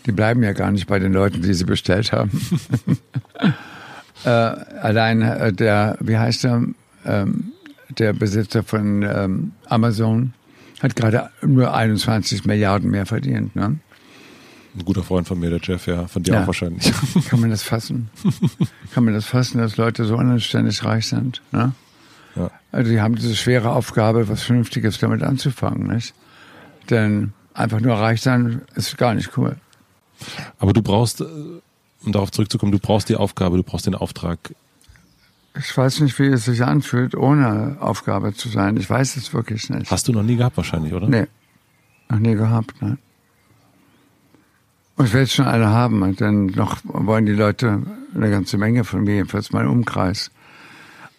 [SPEAKER 1] Die bleiben ja gar nicht bei den Leuten, die sie bestellt haben. [laughs] [laughs] äh, allein äh, der, wie heißt er, ähm, der Besitzer von ähm, Amazon hat gerade nur 21 Milliarden mehr verdient. Ne?
[SPEAKER 2] Ein guter Freund von mir, der Jeff, ja, von dir ja. auch wahrscheinlich. [laughs]
[SPEAKER 1] Kann man das fassen? Kann man das fassen, dass Leute so unanständig reich sind? Ne? Ja. Also die haben diese schwere Aufgabe, was Vernünftiges damit anzufangen. Nicht? Denn einfach nur reich sein ist gar nicht cool.
[SPEAKER 2] Aber du brauchst, äh, um darauf zurückzukommen, du brauchst die Aufgabe, du brauchst den Auftrag.
[SPEAKER 1] Ich weiß nicht, wie es sich anfühlt, ohne Aufgabe zu sein. Ich weiß es wirklich nicht.
[SPEAKER 2] Hast du noch nie gehabt wahrscheinlich, oder?
[SPEAKER 1] Nee, noch nie gehabt, ne. Und ich werde schon eine haben, denn noch wollen die Leute eine ganze Menge von mir, jedenfalls mein Umkreis.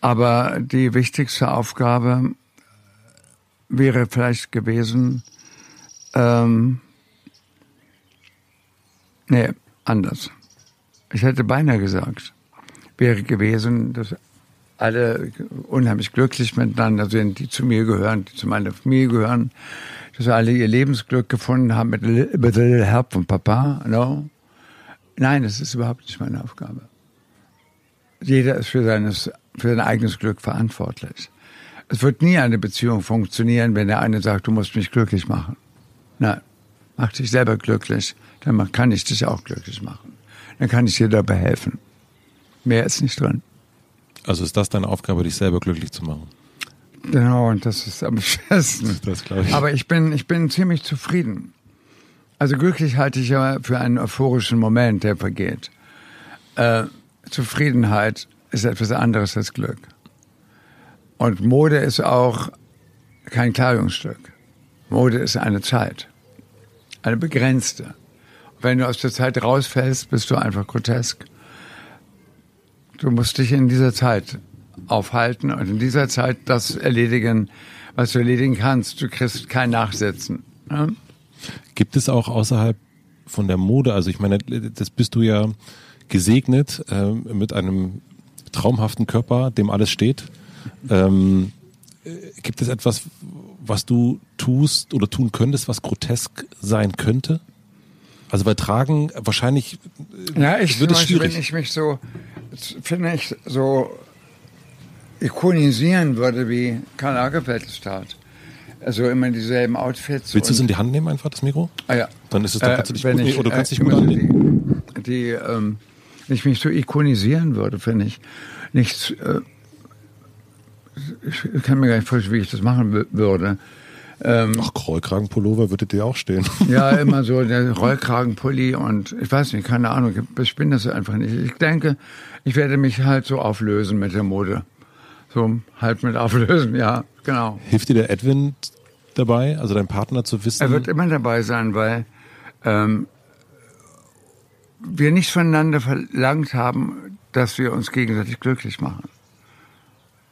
[SPEAKER 1] Aber die wichtigste Aufgabe wäre vielleicht gewesen, ähm, Nee, anders. Ich hätte beinahe gesagt, wäre gewesen, dass alle unheimlich glücklich miteinander sind, die zu mir gehören, die zu meiner Familie gehören, dass alle ihr Lebensglück gefunden haben mit, mit Little Help von Papa. No? Nein, das ist überhaupt nicht meine Aufgabe. Jeder ist für, seines, für sein eigenes Glück verantwortlich. Es wird nie eine Beziehung funktionieren, wenn der eine sagt, du musst mich glücklich machen. Nein, mach dich selber glücklich dann kann ich dich auch glücklich machen. Dann kann ich dir dabei helfen. Mehr ist nicht drin.
[SPEAKER 2] Also ist das deine Aufgabe, dich selber glücklich zu machen?
[SPEAKER 1] Genau, und das ist am [laughs] besten.
[SPEAKER 2] Das glaube ich.
[SPEAKER 1] Aber ich bin, ich bin ziemlich zufrieden. Also glücklich halte ich ja für einen euphorischen Moment, der vergeht. Äh, Zufriedenheit ist etwas anderes als Glück. Und Mode ist auch kein Kleidungsstück. Mode ist eine Zeit. Eine begrenzte. Wenn du aus der Zeit rausfällst, bist du einfach grotesk. Du musst dich in dieser Zeit aufhalten und in dieser Zeit das erledigen, was du erledigen kannst. Du kriegst kein Nachsetzen. Ne?
[SPEAKER 2] Gibt es auch außerhalb von der Mode, also ich meine, das bist du ja gesegnet äh, mit einem traumhaften Körper, dem alles steht. Ähm, gibt es etwas, was du tust oder tun könntest, was grotesk sein könnte? Also bei Tragen wahrscheinlich
[SPEAKER 1] äh, ja, ich würde es schwierig. Wenn ich mich so, finde ich, so ikonisieren würde wie Karl Lagerfeld tat. Also immer dieselben Outfits.
[SPEAKER 2] Willst du es in die Hand nehmen einfach, das Mikro?
[SPEAKER 1] Ah ja.
[SPEAKER 2] Dann ist es, dann kannst du dich äh, gut,
[SPEAKER 1] ich,
[SPEAKER 2] oder du kannst
[SPEAKER 1] äh,
[SPEAKER 2] dich gut
[SPEAKER 1] anlegen. Die, die ähm, wenn ich mich so ikonisieren würde, finde ich, nichts, äh, ich kann mir gar nicht vorstellen, wie ich das machen würde.
[SPEAKER 2] Ähm, Ach, Rollkragenpullover würde dir auch stehen. [laughs]
[SPEAKER 1] Ja, immer so [laughs] der Rollkragenpulli und ich weiß nicht, keine Ahnung, ich bin das einfach nicht. Ich denke, ich werde mich halt so auflösen mit der Mode. So halt mit auflösen, ja, genau.
[SPEAKER 2] Hilft dir der Edwin dabei, also dein Partner zu wissen?
[SPEAKER 1] Er wird immer dabei sein, weil ähm, wir nicht voneinander verlangt haben, dass wir uns gegenseitig glücklich machen.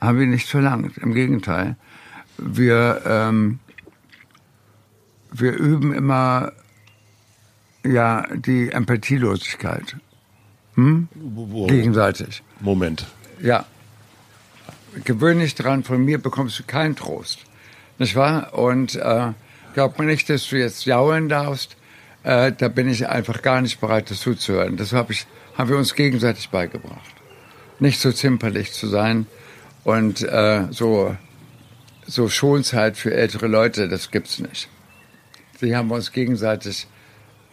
[SPEAKER 1] Haben wir nicht verlangt, im Gegenteil. Wir ähm, wir üben immer ja die Empathielosigkeit. Hm? Gegenseitig.
[SPEAKER 2] Moment.
[SPEAKER 1] Ja. Gewöhn dich dran, von mir bekommst du keinen Trost. Nicht wahr? Und äh, glaub mir nicht, dass du jetzt jaulen darfst. äh, da bin ich einfach gar nicht bereit, das zuzuhören. Das hab ich, haben wir uns gegenseitig beigebracht. Nicht so zimperlich zu sein und äh, so, so Schonzeit für ältere Leute, das gibt's nicht. Die haben uns gegenseitig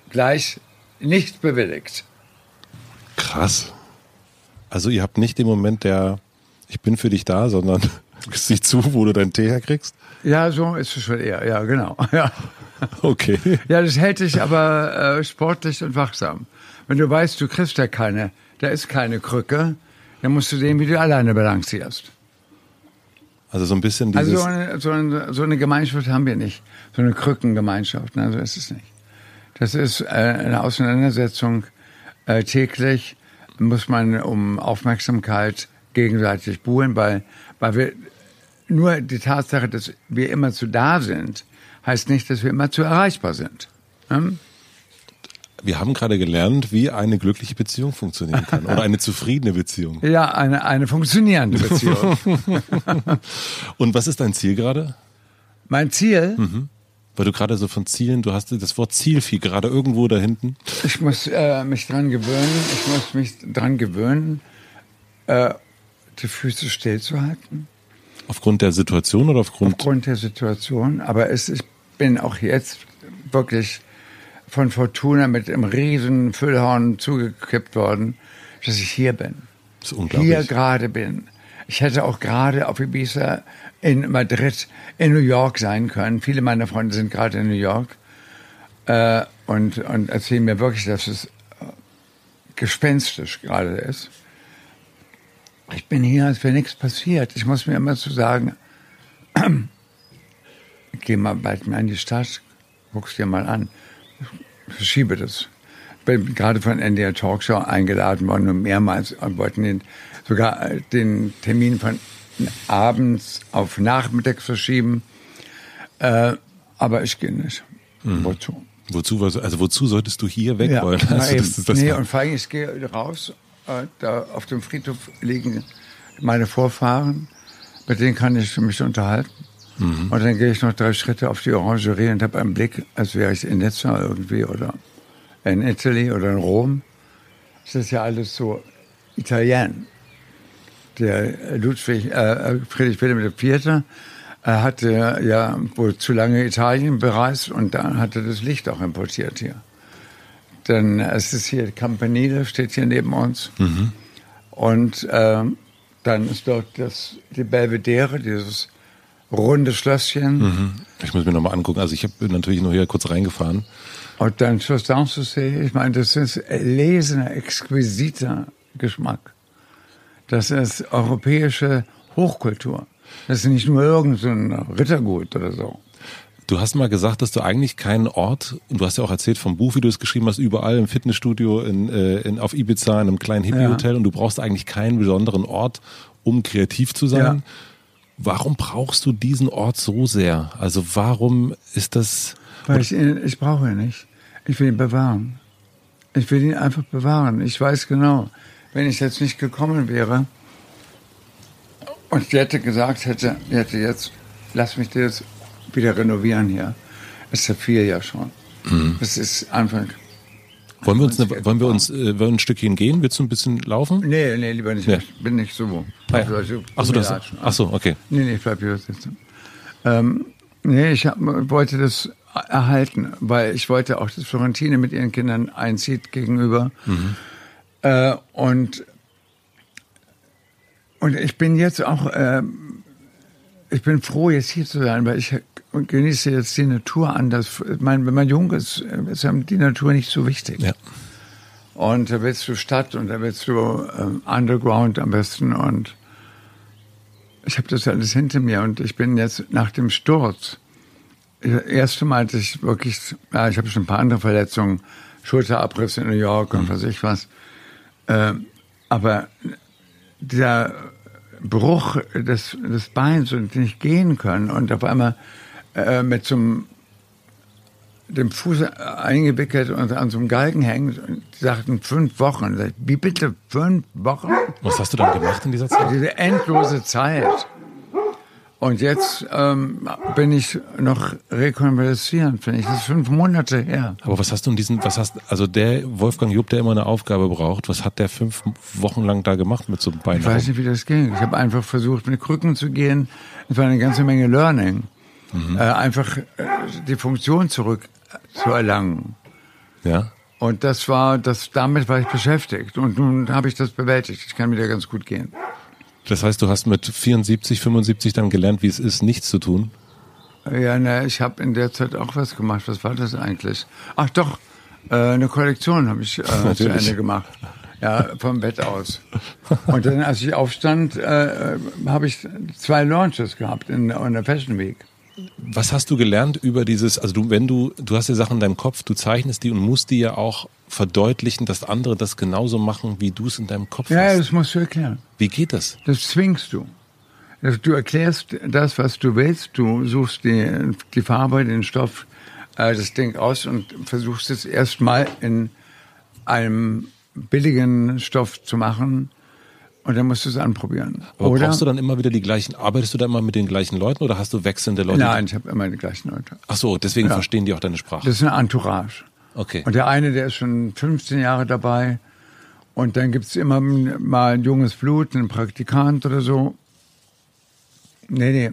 [SPEAKER 1] gleich nicht bewilligt.
[SPEAKER 2] Krass. Also ihr habt nicht den Moment der Ich bin für dich da, sondern [laughs] gibst dich zu, wo du deinen Tee herkriegst?
[SPEAKER 1] Ja, so ist es schon eher, ja, genau. [laughs] Ja.
[SPEAKER 2] Okay.
[SPEAKER 1] Ja, das hält dich aber äh, sportlich und wachsam. Wenn du weißt, du kriegst ja keine, da ist keine Krücke, dann musst du sehen, wie du alleine balancierst.
[SPEAKER 2] Also so ein bisschen dieses...
[SPEAKER 1] Also so eine, so, eine, so eine Gemeinschaft haben wir nicht. So eine Krückengemeinschaft, nein, so ist es nicht. Das ist äh, eine Auseinandersetzung äh, täglich, muss man um Aufmerksamkeit gegenseitig buhlen, weil, weil wir nur die Tatsache, dass wir immer zu da sind, heißt nicht, dass wir immer zu erreichbar sind. Hm?
[SPEAKER 2] Wir haben gerade gelernt, wie eine glückliche Beziehung funktionieren kann oder eine zufriedene Beziehung.
[SPEAKER 1] Ja, eine, eine funktionierende Beziehung. [laughs]
[SPEAKER 2] Und was ist dein Ziel gerade?
[SPEAKER 1] mein Ziel,
[SPEAKER 2] Mhm. Weil du gerade so von Zielen, du hast das Wort Ziel viel gerade irgendwo da hinten.
[SPEAKER 1] ich muss äh, mich dran gewöhnen, ich muss mich dran gewöhnen, äh, die Füße stillzuhalten.
[SPEAKER 2] Aufgrund der Situation oder aufgrund.
[SPEAKER 1] aufgrund der Situation. Aber es, ich bin auch jetzt wirklich von Fortuna mit einem riesen Füllhorn zugekippt worden, dass ich hier bin.
[SPEAKER 2] Das ist unglaublich.
[SPEAKER 1] Hier gerade bin. Ich hätte auch gerade auf Ibiza, in Madrid, in New York sein können. Viele meiner Freunde sind gerade in New York äh, und, und erzählen mir wirklich, dass es äh, gespenstisch gerade ist. Ich bin hier, als wäre nichts passiert. Ich muss mir immer zu sagen, [clears throat] geh mal bald mal in die Stadt, guck's dir mal an. Ich verschiebe das. Ich bin gerade von NDR Talkshow eingeladen worden und mehrmals wollten den, sogar äh, den Termin von abends auf nachmittags verschieben. Äh, aber ich gehe nicht. Wozu?
[SPEAKER 2] Wozu, was- also wozu solltest du hier weg wollen? [laughs]
[SPEAKER 1] na
[SPEAKER 2] Also das das
[SPEAKER 1] nee, und vor allem, ich gehe raus, äh, da auf dem Friedhof liegen meine Vorfahren, mit denen kann ich mich unterhalten.
[SPEAKER 2] Mhm.
[SPEAKER 1] Und dann gehe ich noch drei Schritte auf die Orangerie und habe einen Blick, als wäre ich in Nizza irgendwie oder in Italy oder in Rom. Das ist ja alles so italien. Der Ludwig, äh, Friedrich Wilhelm IV. äh, hatte ja wohl zu lange Italien bereist und dann hat er das Licht auch importiert hier. Denn es ist hier Campanile, steht hier neben uns. Und ähm, dann ist dort das, die Belvedere, dieses runde Schlösschen.
[SPEAKER 2] Ich muss mir nochmal angucken. Also ich habe natürlich nur hier kurz reingefahren.
[SPEAKER 1] Und dann Schloss Sanssouci. Ich meine, das ist erlesener, exquisiter Geschmack. Das ist europäische Hochkultur. Das ist nicht nur irgendein Rittergut oder so.
[SPEAKER 2] Du hast mal gesagt, dass du eigentlich keinen Ort, und du hast ja auch erzählt vom Buch, wie du es geschrieben hast, überall im Fitnessstudio, in, äh, in, auf Ibiza, in einem kleinen Hippie-Hotel, und du brauchst eigentlich keinen besonderen Ort, um kreativ zu sein.
[SPEAKER 1] Ja.
[SPEAKER 2] Warum brauchst du diesen Ort so sehr? Also warum ist das...
[SPEAKER 1] Weil ich, ihn, ich brauche ihn nicht. Ich will ihn bewahren. Ich will ihn einfach bewahren. Ich weiß genau, wenn ich jetzt nicht gekommen wäre und die hätte gesagt hätte, die hätte jetzt, lass mich das wieder renovieren hier. Es zerfiel ja schon. Das ist einfach.
[SPEAKER 2] Wollen wir uns, eine, wollen wir uns äh, wollen ein Stückchen gehen? Willst du ein bisschen laufen?
[SPEAKER 1] Nee, nee, lieber nicht.
[SPEAKER 2] Nee.
[SPEAKER 1] Ich bin nicht so.
[SPEAKER 2] Ja.
[SPEAKER 1] Also,
[SPEAKER 2] Ach so, das, ach so, okay.
[SPEAKER 1] Nee, nee, ich bleib hier sitzen. Ähm, nee, ich hab, wollte das erhalten, weil ich wollte auch, dass Florentine mit ihren Kindern einzieht gegenüber. Äh, und, und ich bin jetzt auch, ähm, ich bin froh, jetzt hier zu sein, weil ich genieße jetzt die Natur anders. Ich meine, wenn man jung ist, ist die Natur nicht so wichtig.
[SPEAKER 2] Ja.
[SPEAKER 1] Und da willst du Stadt und da willst du ähm, Underground am besten. Und ich habe das alles hinter mir und ich bin jetzt nach dem Sturz. Das erste Mal, dass ich wirklich, ja, ich habe schon ein paar andere Verletzungen, Schulterabriss in New York und was ich was. Ähm, aber dieser Bruch des, des Beins und nicht gehen können und auf einmal äh, mit einem dem Fuß eingewickelt und an so einem Galgen hängt. Und sagten fünf Wochen. Wie bitte fünf Wochen?
[SPEAKER 2] Was hast du dann gemacht in dieser Zeit?
[SPEAKER 1] Diese endlose Zeit. Und jetzt ähm, bin ich noch rekonvaleszierend, finde ich. Das ist fünf Monate her.
[SPEAKER 2] Aber was hast du in diesen, was hast, also der Wolfgang Jupp, der immer eine Aufgabe braucht, was hat der fünf Wochen lang da gemacht mit so einem Bein?
[SPEAKER 1] Ich weiß nicht, wie das ging. Ich habe einfach versucht, mit Krücken zu gehen. Es war eine ganze Menge Learning. Mhm. Äh, einfach äh, die Funktion zurück zu erlangen.
[SPEAKER 2] Ja.
[SPEAKER 1] Und das war, das, damit war ich beschäftigt. Und nun habe ich das bewältigt. Ich kann wieder ganz gut gehen.
[SPEAKER 2] Das heißt, du hast mit 74, 75 dann gelernt, wie es ist, nichts zu tun?
[SPEAKER 1] Ja, ne, ich habe in der Zeit auch was gemacht. Was war das eigentlich? Ach doch, äh, eine Kollektion habe ich äh, [laughs] zu Ende gemacht. Ja, vom Bett aus. Und dann, als ich aufstand, äh, habe ich zwei Launches gehabt in, in der Fashion Week.
[SPEAKER 2] Was hast du gelernt über dieses, also du, wenn du, du hast ja Sachen in deinem Kopf, du zeichnest die und musst die ja auch verdeutlichen, dass andere das genauso machen, wie du es in deinem Kopf
[SPEAKER 1] ja,
[SPEAKER 2] hast.
[SPEAKER 1] Ja, das musst du erklären.
[SPEAKER 2] Wie geht das?
[SPEAKER 1] Das zwingst du. Du erklärst das, was du willst, du suchst die, die Farbe, den Stoff, äh, das Ding aus und versuchst es erstmal in einem billigen Stoff zu machen, und dann musst du es anprobieren.
[SPEAKER 2] Aber oder? brauchst du dann immer wieder die gleichen, arbeitest du da immer mit den gleichen Leuten oder hast du wechselnde Leute?
[SPEAKER 1] Nein, ich habe immer die gleichen Leute.
[SPEAKER 2] Ach so, deswegen ja. verstehen die auch deine Sprache.
[SPEAKER 1] Das ist eine Entourage.
[SPEAKER 2] Okay.
[SPEAKER 1] Und der eine, der ist schon 15 Jahre dabei. Und dann gibt's immer mal ein junges Blut, einen Praktikant oder so. Nee, nee.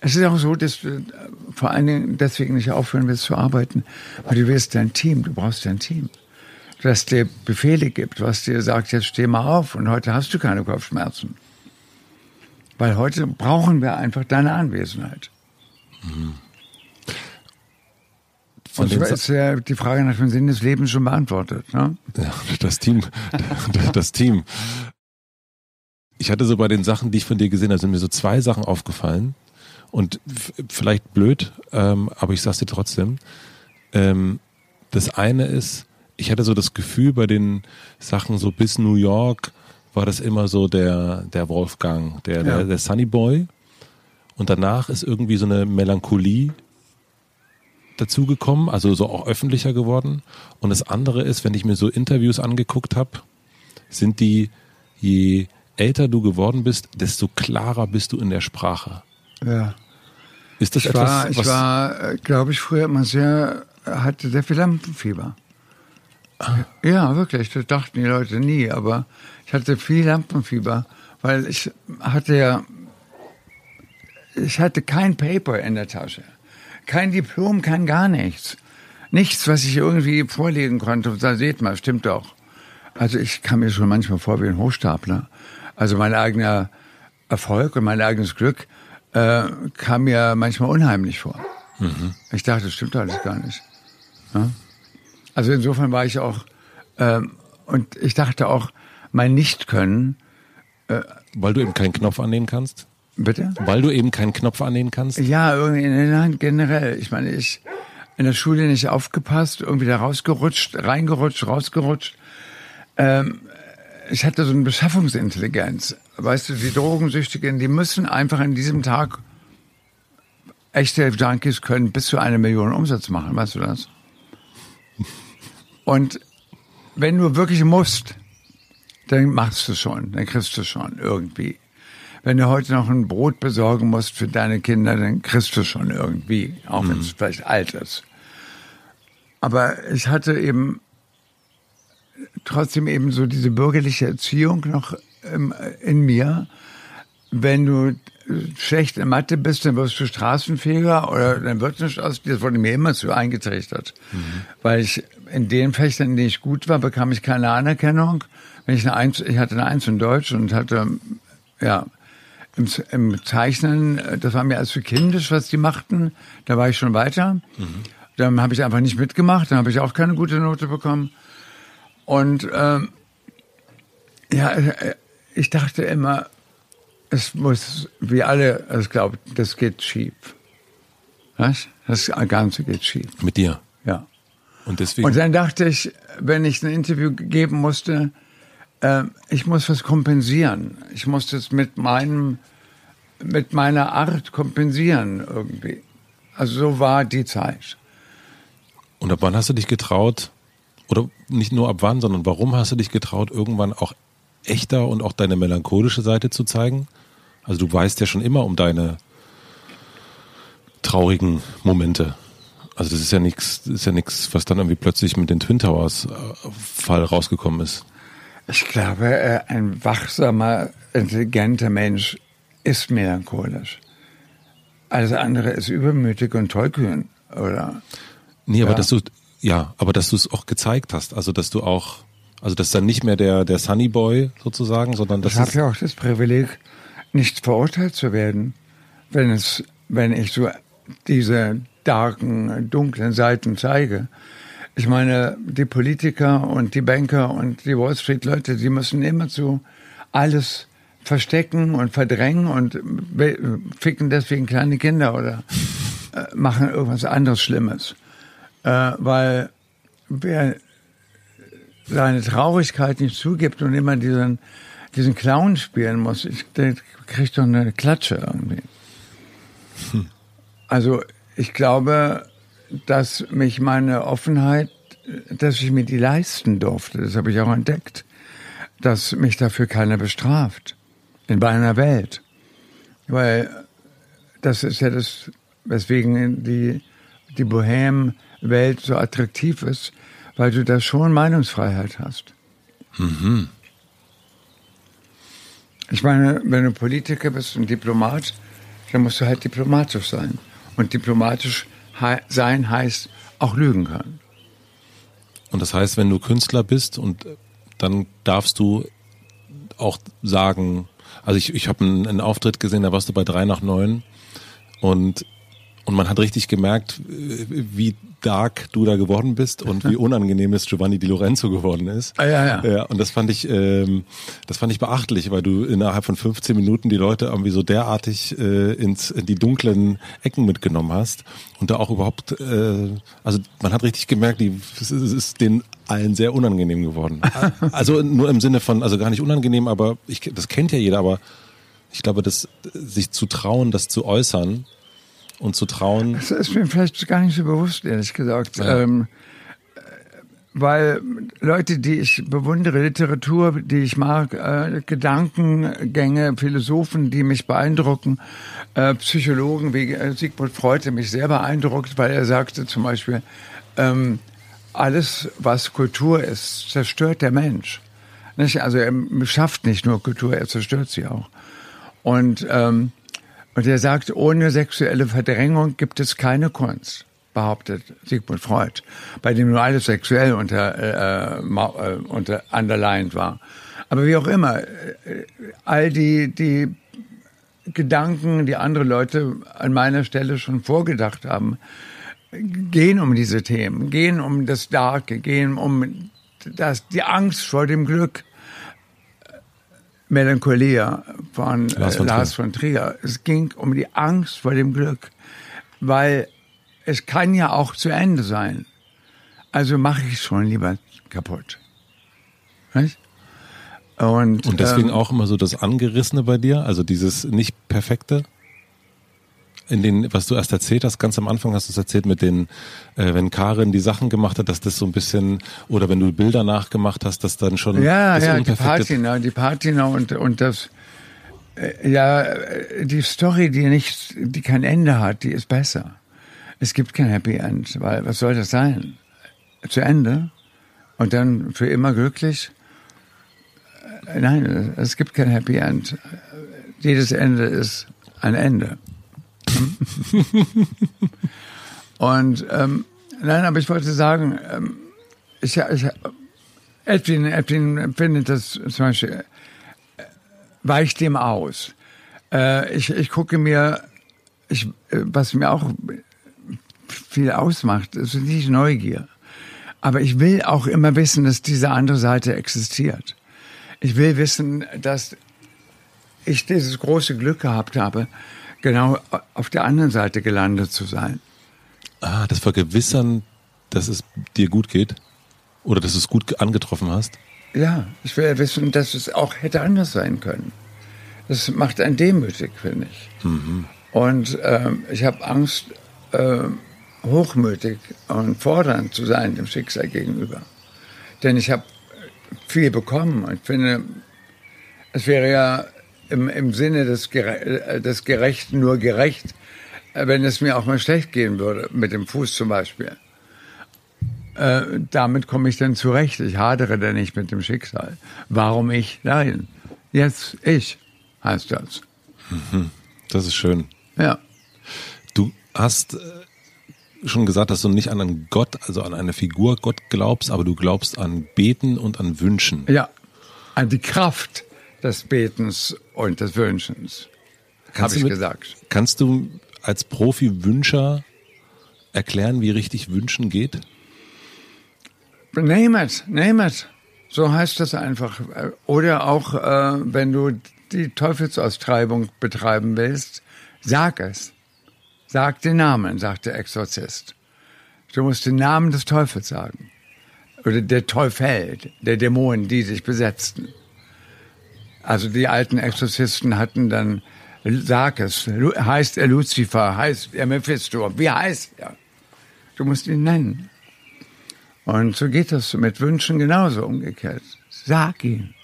[SPEAKER 1] Es ist auch so, dass du vor allen Dingen deswegen nicht aufhören willst zu arbeiten, weil du willst dein Team, du brauchst dein Team das dir Befehle gibt, was dir sagt, jetzt steh mal auf und heute hast du keine Kopfschmerzen. Weil heute brauchen wir einfach deine Anwesenheit. Mhm. Von und ist ja die Frage nach dem Sinn des Lebens schon beantwortet. Ne?
[SPEAKER 2] Ja, das Team. [laughs] das Team. Ich hatte so bei den Sachen, die ich von dir gesehen habe, sind mir so zwei Sachen aufgefallen. Und vielleicht blöd, ähm, aber ich sag's dir trotzdem. Ähm, das eine ist, ich hatte so das Gefühl bei den Sachen so bis New York war das immer so der, der Wolfgang, der, ja. der, der Sunny Boy. Und danach ist irgendwie so eine Melancholie dazugekommen, also so auch öffentlicher geworden. Und das andere ist, wenn ich mir so Interviews angeguckt habe, sind die, je älter du geworden bist, desto klarer bist du in der Sprache.
[SPEAKER 1] Ja.
[SPEAKER 2] Ist das
[SPEAKER 1] ich
[SPEAKER 2] etwas?
[SPEAKER 1] War, ich war, äh, glaube ich, früher immer sehr, hatte sehr viel Lampenfieber. Ja, wirklich. Das dachten die Leute nie. Aber ich hatte viel Lampenfieber, weil ich hatte ja, ich hatte kein Paper in der Tasche. Kein Diplom, kein gar nichts. Nichts, was ich irgendwie vorlegen konnte. Da seht mal, stimmt doch. Also ich kam mir schon manchmal vor wie ein Hochstapler. Also mein eigener Erfolg und mein eigenes Glück äh, kam mir manchmal unheimlich vor. Mhm. Ich dachte, das stimmt alles gar nicht. Ja? Also insofern war ich auch, ähm, und ich dachte auch, mein Nicht-Können.
[SPEAKER 2] Äh, Weil du eben keinen Knopf annehmen kannst?
[SPEAKER 1] Bitte?
[SPEAKER 2] Weil du eben keinen Knopf annehmen kannst?
[SPEAKER 1] Ja, irgendwie nein, generell. Ich meine, ich in der Schule nicht aufgepasst, irgendwie da rausgerutscht, reingerutscht, rausgerutscht. Ähm, ich hatte so eine Beschaffungsintelligenz. Weißt du, die Drogensüchtigen, die müssen einfach in diesem Tag echte Junkies können bis zu eine Million Umsatz machen, weißt du das? Und wenn du wirklich musst, dann machst du schon, dann kriegst du schon irgendwie. Wenn du heute noch ein Brot besorgen musst für deine Kinder, dann kriegst du schon irgendwie, auch wenn es mhm. vielleicht alt ist. Aber ich hatte eben trotzdem eben so diese bürgerliche Erziehung noch in mir. Wenn du schlecht in Mathe bist, dann wirst du Straßenfeger oder dann wird nicht aus. Das wurde mir immer so eingetrichtert. Mhm. Weil ich in den Fächern, in denen ich gut war, bekam ich keine Anerkennung. Wenn ich eine Eins, ich hatte eine Eins in Deutsch und hatte, ja, im, im Zeichnen, das war mir als für kindisch, was die machten. Da war ich schon weiter. Mhm. Dann habe ich einfach nicht mitgemacht, dann habe ich auch keine gute Note bekommen. Und ähm, ja, ich dachte immer, es muss, wie alle es glauben, das geht schief. Was? Das Ganze geht schief.
[SPEAKER 2] Mit dir?
[SPEAKER 1] Ja.
[SPEAKER 2] Und deswegen?
[SPEAKER 1] Und dann dachte ich, wenn ich ein Interview geben musste, äh, ich muss was kompensieren. Ich muss das mit meinem, mit meiner Art kompensieren irgendwie. Also so war die Zeit.
[SPEAKER 2] Und ab wann hast du dich getraut, oder nicht nur ab wann, sondern warum hast du dich getraut, irgendwann auch echter und auch deine melancholische Seite zu zeigen? Also du weißt ja schon immer um deine traurigen Momente? Also das ist ja nichts, ist ja nichts, was dann irgendwie plötzlich mit den Twin Towers äh, Fall rausgekommen ist.
[SPEAKER 1] Ich glaube, äh, ein wachsamer, intelligenter Mensch ist melancholisch. Alles andere ist übermütig und tollkühn, oder?
[SPEAKER 2] Nee, aber ja. dass du, ja, aber dass du es auch gezeigt hast, also dass du auch, also dass dann nicht mehr der, der Sunny Boy sozusagen, sondern dass
[SPEAKER 1] Ich habe ja auch das Privileg, nicht verurteilt zu werden, wenn es, wenn ich so diese darken, dunklen Seiten zeige. Ich meine, die Politiker und die Banker und die Wall Street Leute, die müssen immer zu alles verstecken und verdrängen und ficken deswegen kleine Kinder oder äh, machen irgendwas anderes Schlimmes. Äh, weil wer seine Traurigkeit nicht zugibt und immer diesen, diesen Clown spielen muss, ich, der kriegt doch eine Klatsche irgendwie. Hm. Also ich glaube, dass mich meine Offenheit, dass ich mir die leisten durfte, das habe ich auch entdeckt, dass mich dafür keiner bestraft in meiner Welt. Weil das ist ja das, weswegen die, die Bohem-Welt so attraktiv ist, weil du da schon Meinungsfreiheit hast. Mhm. Ich meine, wenn du Politiker bist und Diplomat, dann musst du halt diplomatisch sein. Und diplomatisch sein heißt auch lügen können.
[SPEAKER 2] Und das heißt, wenn du Künstler bist und dann darfst du auch sagen, also ich, ich habe einen, einen Auftritt gesehen, da warst du bei drei nach neun und und man hat richtig gemerkt, wie dark du da geworden bist und wie [laughs] unangenehm es Giovanni Di Lorenzo geworden ist.
[SPEAKER 1] Ah, ja, ja.
[SPEAKER 2] ja und das fand ich, ähm, das fand ich beachtlich, weil du innerhalb von 15 Minuten die Leute irgendwie so derartig äh, ins, in die dunklen Ecken mitgenommen hast und da auch überhaupt, äh, also man hat richtig gemerkt, die, es ist den allen sehr unangenehm geworden. [laughs] Also nur im Sinne von, also gar nicht unangenehm, aber ich, das kennt ja jeder, aber ich glaube, dass sich zu trauen, das zu äußern, und zu trauen.
[SPEAKER 1] Das ist mir vielleicht gar nicht so bewusst, ehrlich gesagt. Ja. Ähm, weil Leute, die ich bewundere, Literatur, die ich mag, äh, Gedankengänge, Philosophen, die mich beeindrucken, äh, Psychologen wie äh, Sigmund Freud, der mich sehr beeindruckt, weil er sagte zum Beispiel, ähm, alles, was Kultur ist, zerstört der Mensch. Nicht? Also er schafft nicht nur Kultur, er zerstört sie auch. Und ähm, und er sagt, ohne sexuelle Verdrängung gibt es keine Kunst, behauptet Sigmund Freud, bei dem nur alles sexuell unter, äh, äh, unter underlined war. Aber wie auch immer, äh, all die, die Gedanken, die andere Leute an meiner Stelle schon vorgedacht haben, gehen um diese Themen, gehen um das Darke, gehen um das, die Angst vor dem Glück. Melancholia von Lars von, äh, Lars von Trier. Es ging um die Angst vor dem Glück, weil es kann ja auch zu Ende sein. Also mache ich es schon lieber kaputt. Weißt?
[SPEAKER 2] Und, Und deswegen ähm, auch immer so das Angerissene bei dir, also dieses nicht perfekte? In den, was du erst erzählt hast, ganz am Anfang hast du es erzählt mit den, äh, wenn Karin die Sachen gemacht hat, dass das so ein bisschen, oder wenn du Bilder nachgemacht hast, dass dann schon
[SPEAKER 1] ja, das ja, die Patina, die Patina und und das, äh, ja, die Story, die nicht, die kein Ende hat, die ist besser. Es gibt kein Happy End, weil was soll das sein? Zu Ende und dann für immer glücklich? Äh, nein, es gibt kein Happy End. Jedes Ende ist ein Ende. Und ähm, nein, aber ich wollte sagen, ähm, ich, ich, Edwin, Edwin findet das zum Beispiel, äh, weicht dem aus. Äh, ich, ich gucke mir, ich, äh, was mir auch viel ausmacht, ist nicht Neugier. Aber ich will auch immer wissen, dass diese andere Seite existiert. Ich will wissen, dass ich dieses große Glück gehabt habe, genau auf der anderen Seite gelandet zu sein.
[SPEAKER 2] Ah, das Vergewissern, dass es dir gut geht oder dass du es gut angetroffen hast?
[SPEAKER 1] Ja, ich will wissen, dass es auch hätte anders sein können. Das macht einen demütig, finde ich. Mhm. Und ähm, ich habe Angst, äh, hochmütig und fordernd zu sein dem Schicksal gegenüber. Denn ich habe viel bekommen und finde, es wäre ja im, im Sinne des, Gere des Gerechten nur gerecht, wenn es mir auch mal schlecht gehen würde, mit dem Fuß zum Beispiel, äh, damit komme ich dann zurecht. Ich hadere dann nicht mit dem Schicksal. Warum ich? Nein, jetzt ich heißt das.
[SPEAKER 2] Mhm. Das ist schön.
[SPEAKER 1] Ja.
[SPEAKER 2] Du hast äh, schon gesagt, dass du nicht an einen Gott, also an eine Figur Gott glaubst, aber du glaubst an Beten und an Wünschen.
[SPEAKER 1] Ja, an die Kraft des Betens und des Wünschens. Habe ich
[SPEAKER 2] mit,
[SPEAKER 1] gesagt.
[SPEAKER 2] Kannst du als Profi-Wünscher erklären, wie richtig Wünschen geht?
[SPEAKER 1] Name it, name it. So heißt das einfach. Oder auch, äh, wenn du die Teufelsaustreibung betreiben willst, sag es. Sag den Namen, sagt der Exorzist. Du musst den Namen des Teufels sagen. Oder der Teufel, der Dämonen, die sich besetzten. Also die alten Exorzisten hatten dann, sag es, heißt er Lucifer, heißt er Mephisto, wie heißt er? Du musst ihn nennen. Und so geht das mit Wünschen genauso umgekehrt. Sag ihn.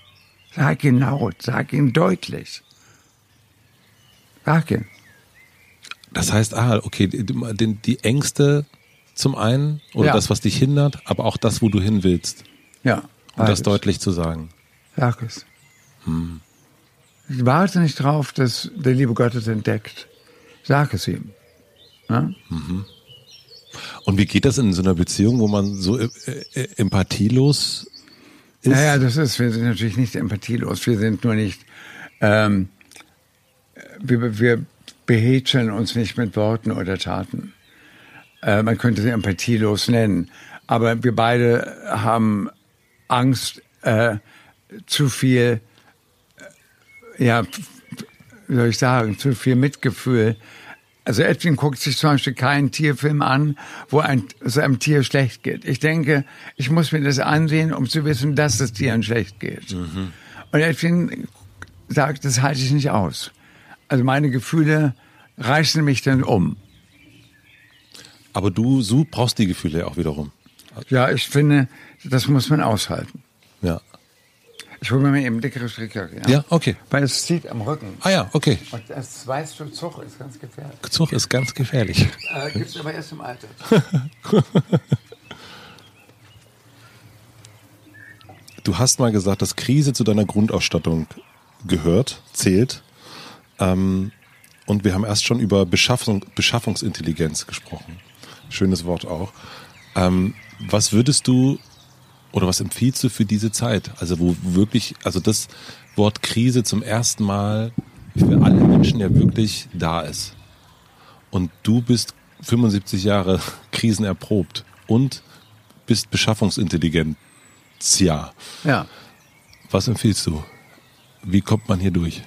[SPEAKER 1] Sag ihn laut, sag ihn deutlich. Sag ihn.
[SPEAKER 2] Das heißt, ah, okay, die, die Ängste zum einen oder ja. das, was dich hindert, aber auch das, wo du hin willst.
[SPEAKER 1] Ja.
[SPEAKER 2] Um das deutlich zu sagen.
[SPEAKER 1] Sag es. Hm. Ich warte nicht drauf, dass der liebe Gott es entdeckt. Sag es ihm. Ja? Mhm.
[SPEAKER 2] Und wie geht das in so einer Beziehung, wo man so äh, äh, empathielos
[SPEAKER 1] ist? Naja, das ist, wir sind natürlich nicht empathielos. Wir sind nur nicht, ähm, wir, wir behätscheln uns nicht mit Worten oder Taten. Äh, man könnte sie empathielos nennen. Aber wir beide haben Angst, äh, zu viel, ja, wie soll ich sagen, zu viel Mitgefühl also Edwin guckt sich zum Beispiel keinen Tierfilm an, wo ein, so einem Tier schlecht geht. Ich denke, ich muss mir das ansehen, um zu wissen, dass es Tieren schlecht geht. Mhm. Und Edwin sagt, das halte ich nicht aus. Also meine Gefühle reißen mich dann um.
[SPEAKER 2] Aber du, du brauchst die Gefühle auch wiederum.
[SPEAKER 1] Ja, ich finde, das muss man aushalten.
[SPEAKER 2] Ja.
[SPEAKER 1] Ich hole mir eben dickere Strickjacke.
[SPEAKER 2] Ja? ja, okay.
[SPEAKER 1] Weil es zieht am Rücken.
[SPEAKER 2] Ah ja, okay.
[SPEAKER 1] Und das weißt du, Zug ist ganz gefährlich.
[SPEAKER 2] Zug ist ganz gefährlich.
[SPEAKER 1] Äh, Gibt es aber erst im Alter. [laughs]
[SPEAKER 2] du hast mal gesagt, dass Krise zu deiner Grundausstattung gehört, zählt. Ähm, und wir haben erst schon über Beschaffung, Beschaffungsintelligenz gesprochen. Schönes Wort auch. Ähm, was würdest du oder was empfiehlst du für diese Zeit? Also wo wirklich, also das Wort Krise zum ersten Mal für alle Menschen ja wirklich da ist. Und du bist 75 Jahre [laughs] krisenerprobt und bist beschaffungsintelligent. Ja.
[SPEAKER 1] Ja.
[SPEAKER 2] Was empfiehlst du? Wie kommt man hier durch?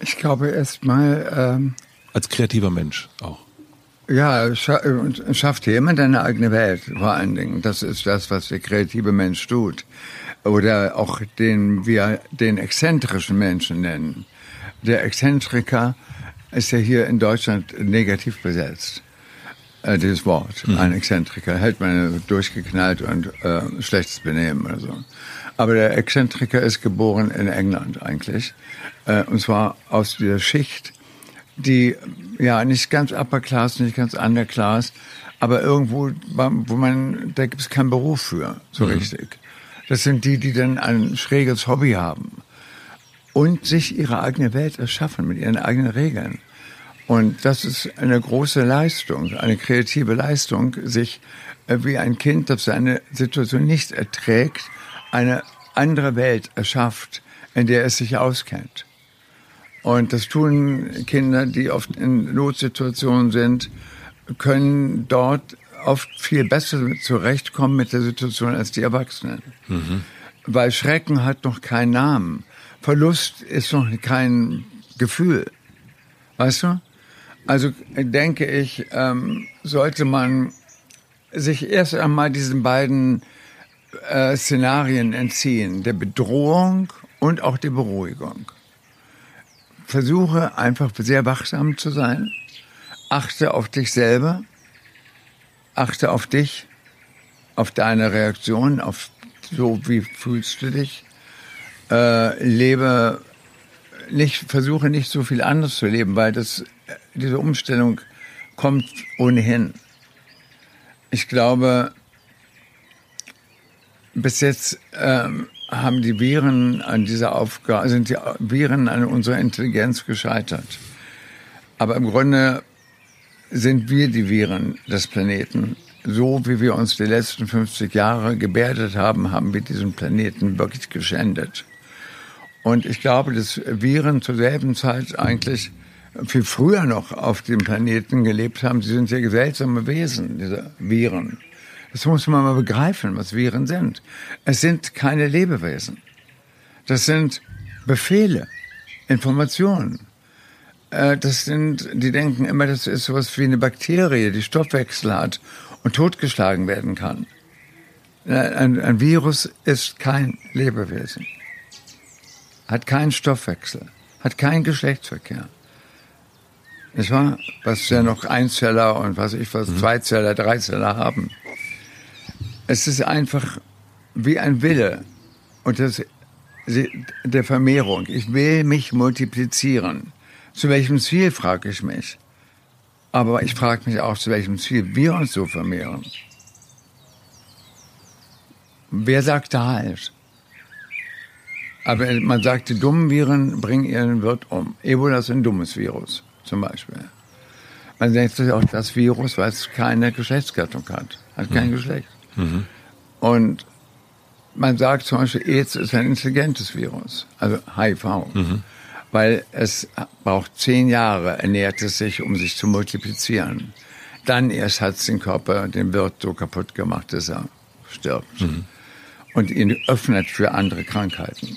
[SPEAKER 1] Ich glaube erstmal. Ähm
[SPEAKER 2] Als kreativer Mensch auch.
[SPEAKER 1] Ja, schafft jemand eine eigene Welt, vor allen Dingen. Das ist das, was der kreative Mensch tut. Oder auch den wir den exzentrischen Menschen nennen. Der Exzentriker ist ja hier in Deutschland negativ besetzt. Äh, dieses Wort, mhm. ein Exzentriker, hält man durchgeknallt und äh, schlechtes Benehmen oder so. Aber der Exzentriker ist geboren in England eigentlich. Äh, und zwar aus dieser Schicht, die ja nicht ganz upper class, nicht ganz underclass, aber irgendwo, wo man, da gibt es keinen Beruf für, so mhm. richtig. Das sind die, die dann ein schräges Hobby haben und sich ihre eigene Welt erschaffen mit ihren eigenen Regeln. Und das ist eine große Leistung, eine kreative Leistung, sich äh, wie ein Kind, das seine Situation nicht erträgt, eine andere Welt erschafft, in der es sich auskennt. Und das tun Kinder, die oft in Notsituationen sind, können dort oft viel besser zurechtkommen mit der Situation als die Erwachsenen. Mhm. Weil Schrecken hat noch keinen Namen. Verlust ist noch kein Gefühl. Weißt du? Also denke ich, ähm, sollte man sich erst einmal diesen beiden äh, Szenarien entziehen, der Bedrohung und auch der Beruhigung versuche einfach sehr wachsam zu sein. Achte auf dich selber. Achte auf dich, auf deine Reaktion, auf so wie fühlst du dich. Äh, lebe nicht, versuche nicht so viel anders zu leben, weil das, diese Umstellung kommt ohnehin. Ich glaube, bis jetzt ähm, haben die Viren an dieser Aufgabe, sind die Viren an unserer Intelligenz gescheitert. Aber im Grunde sind wir die Viren des Planeten. So wie wir uns die letzten 50 Jahre gebärdet haben, haben wir diesen Planeten wirklich geschändet. Und ich glaube, dass Viren zur selben Zeit eigentlich viel früher noch auf dem Planeten gelebt haben. Sie sind sehr seltsame Wesen, diese Viren. Das muss man mal begreifen, was Viren sind. Es sind keine Lebewesen. Das sind Befehle, Informationen. Äh, das sind, die denken immer, das ist sowas wie eine Bakterie, die Stoffwechsel hat und totgeschlagen werden kann. Äh, ein, ein Virus ist kein Lebewesen, hat keinen Stoffwechsel, hat keinen Geschlechtsverkehr. Nicht wahr? Was ja noch Einzeller und was ich was, mhm. Zweizeller, Dreizeller haben. Es ist einfach wie ein Wille und das, der Vermehrung. Ich will mich multiplizieren. Zu welchem Ziel, frage ich mich. Aber ich frage mich auch, zu welchem Ziel wir uns so vermehren. Wer sagt da halt? Aber man sagt, die dummen Viren bringen ihren Wirt um. Ebola ist ein dummes Virus, zum Beispiel. Man denkt sich auch das Virus, weil es keine Geschlechtsgattung hat. Hat kein mhm. Geschlecht. Mhm. Und man sagt zum Beispiel, AIDS ist ein intelligentes Virus, also HIV. Mhm weil es braucht zehn Jahre, ernährt es sich, um sich zu multiplizieren. Dann erst hat es den Körper, den Wirt so kaputt gemacht, dass er stirbt. Mhm. Und ihn öffnet für andere Krankheiten.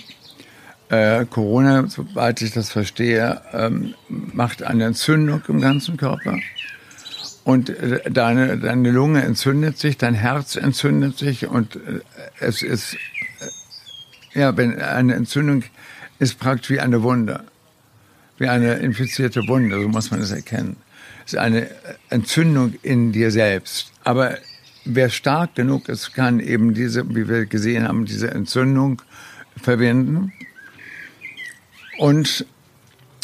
[SPEAKER 1] Äh, Corona, soweit ich das verstehe, ähm, macht eine Entzündung im ganzen Körper. Und äh, deine, deine Lunge entzündet sich, dein Herz entzündet sich und äh, es ist, äh, ja, wenn eine Entzündung ist praktisch wie eine Wunde, wie eine infizierte Wunde, so muss man es erkennen. Es ist eine Entzündung in dir selbst. Aber wer stark genug ist, kann eben diese, wie wir gesehen haben, diese Entzündung verwenden. Und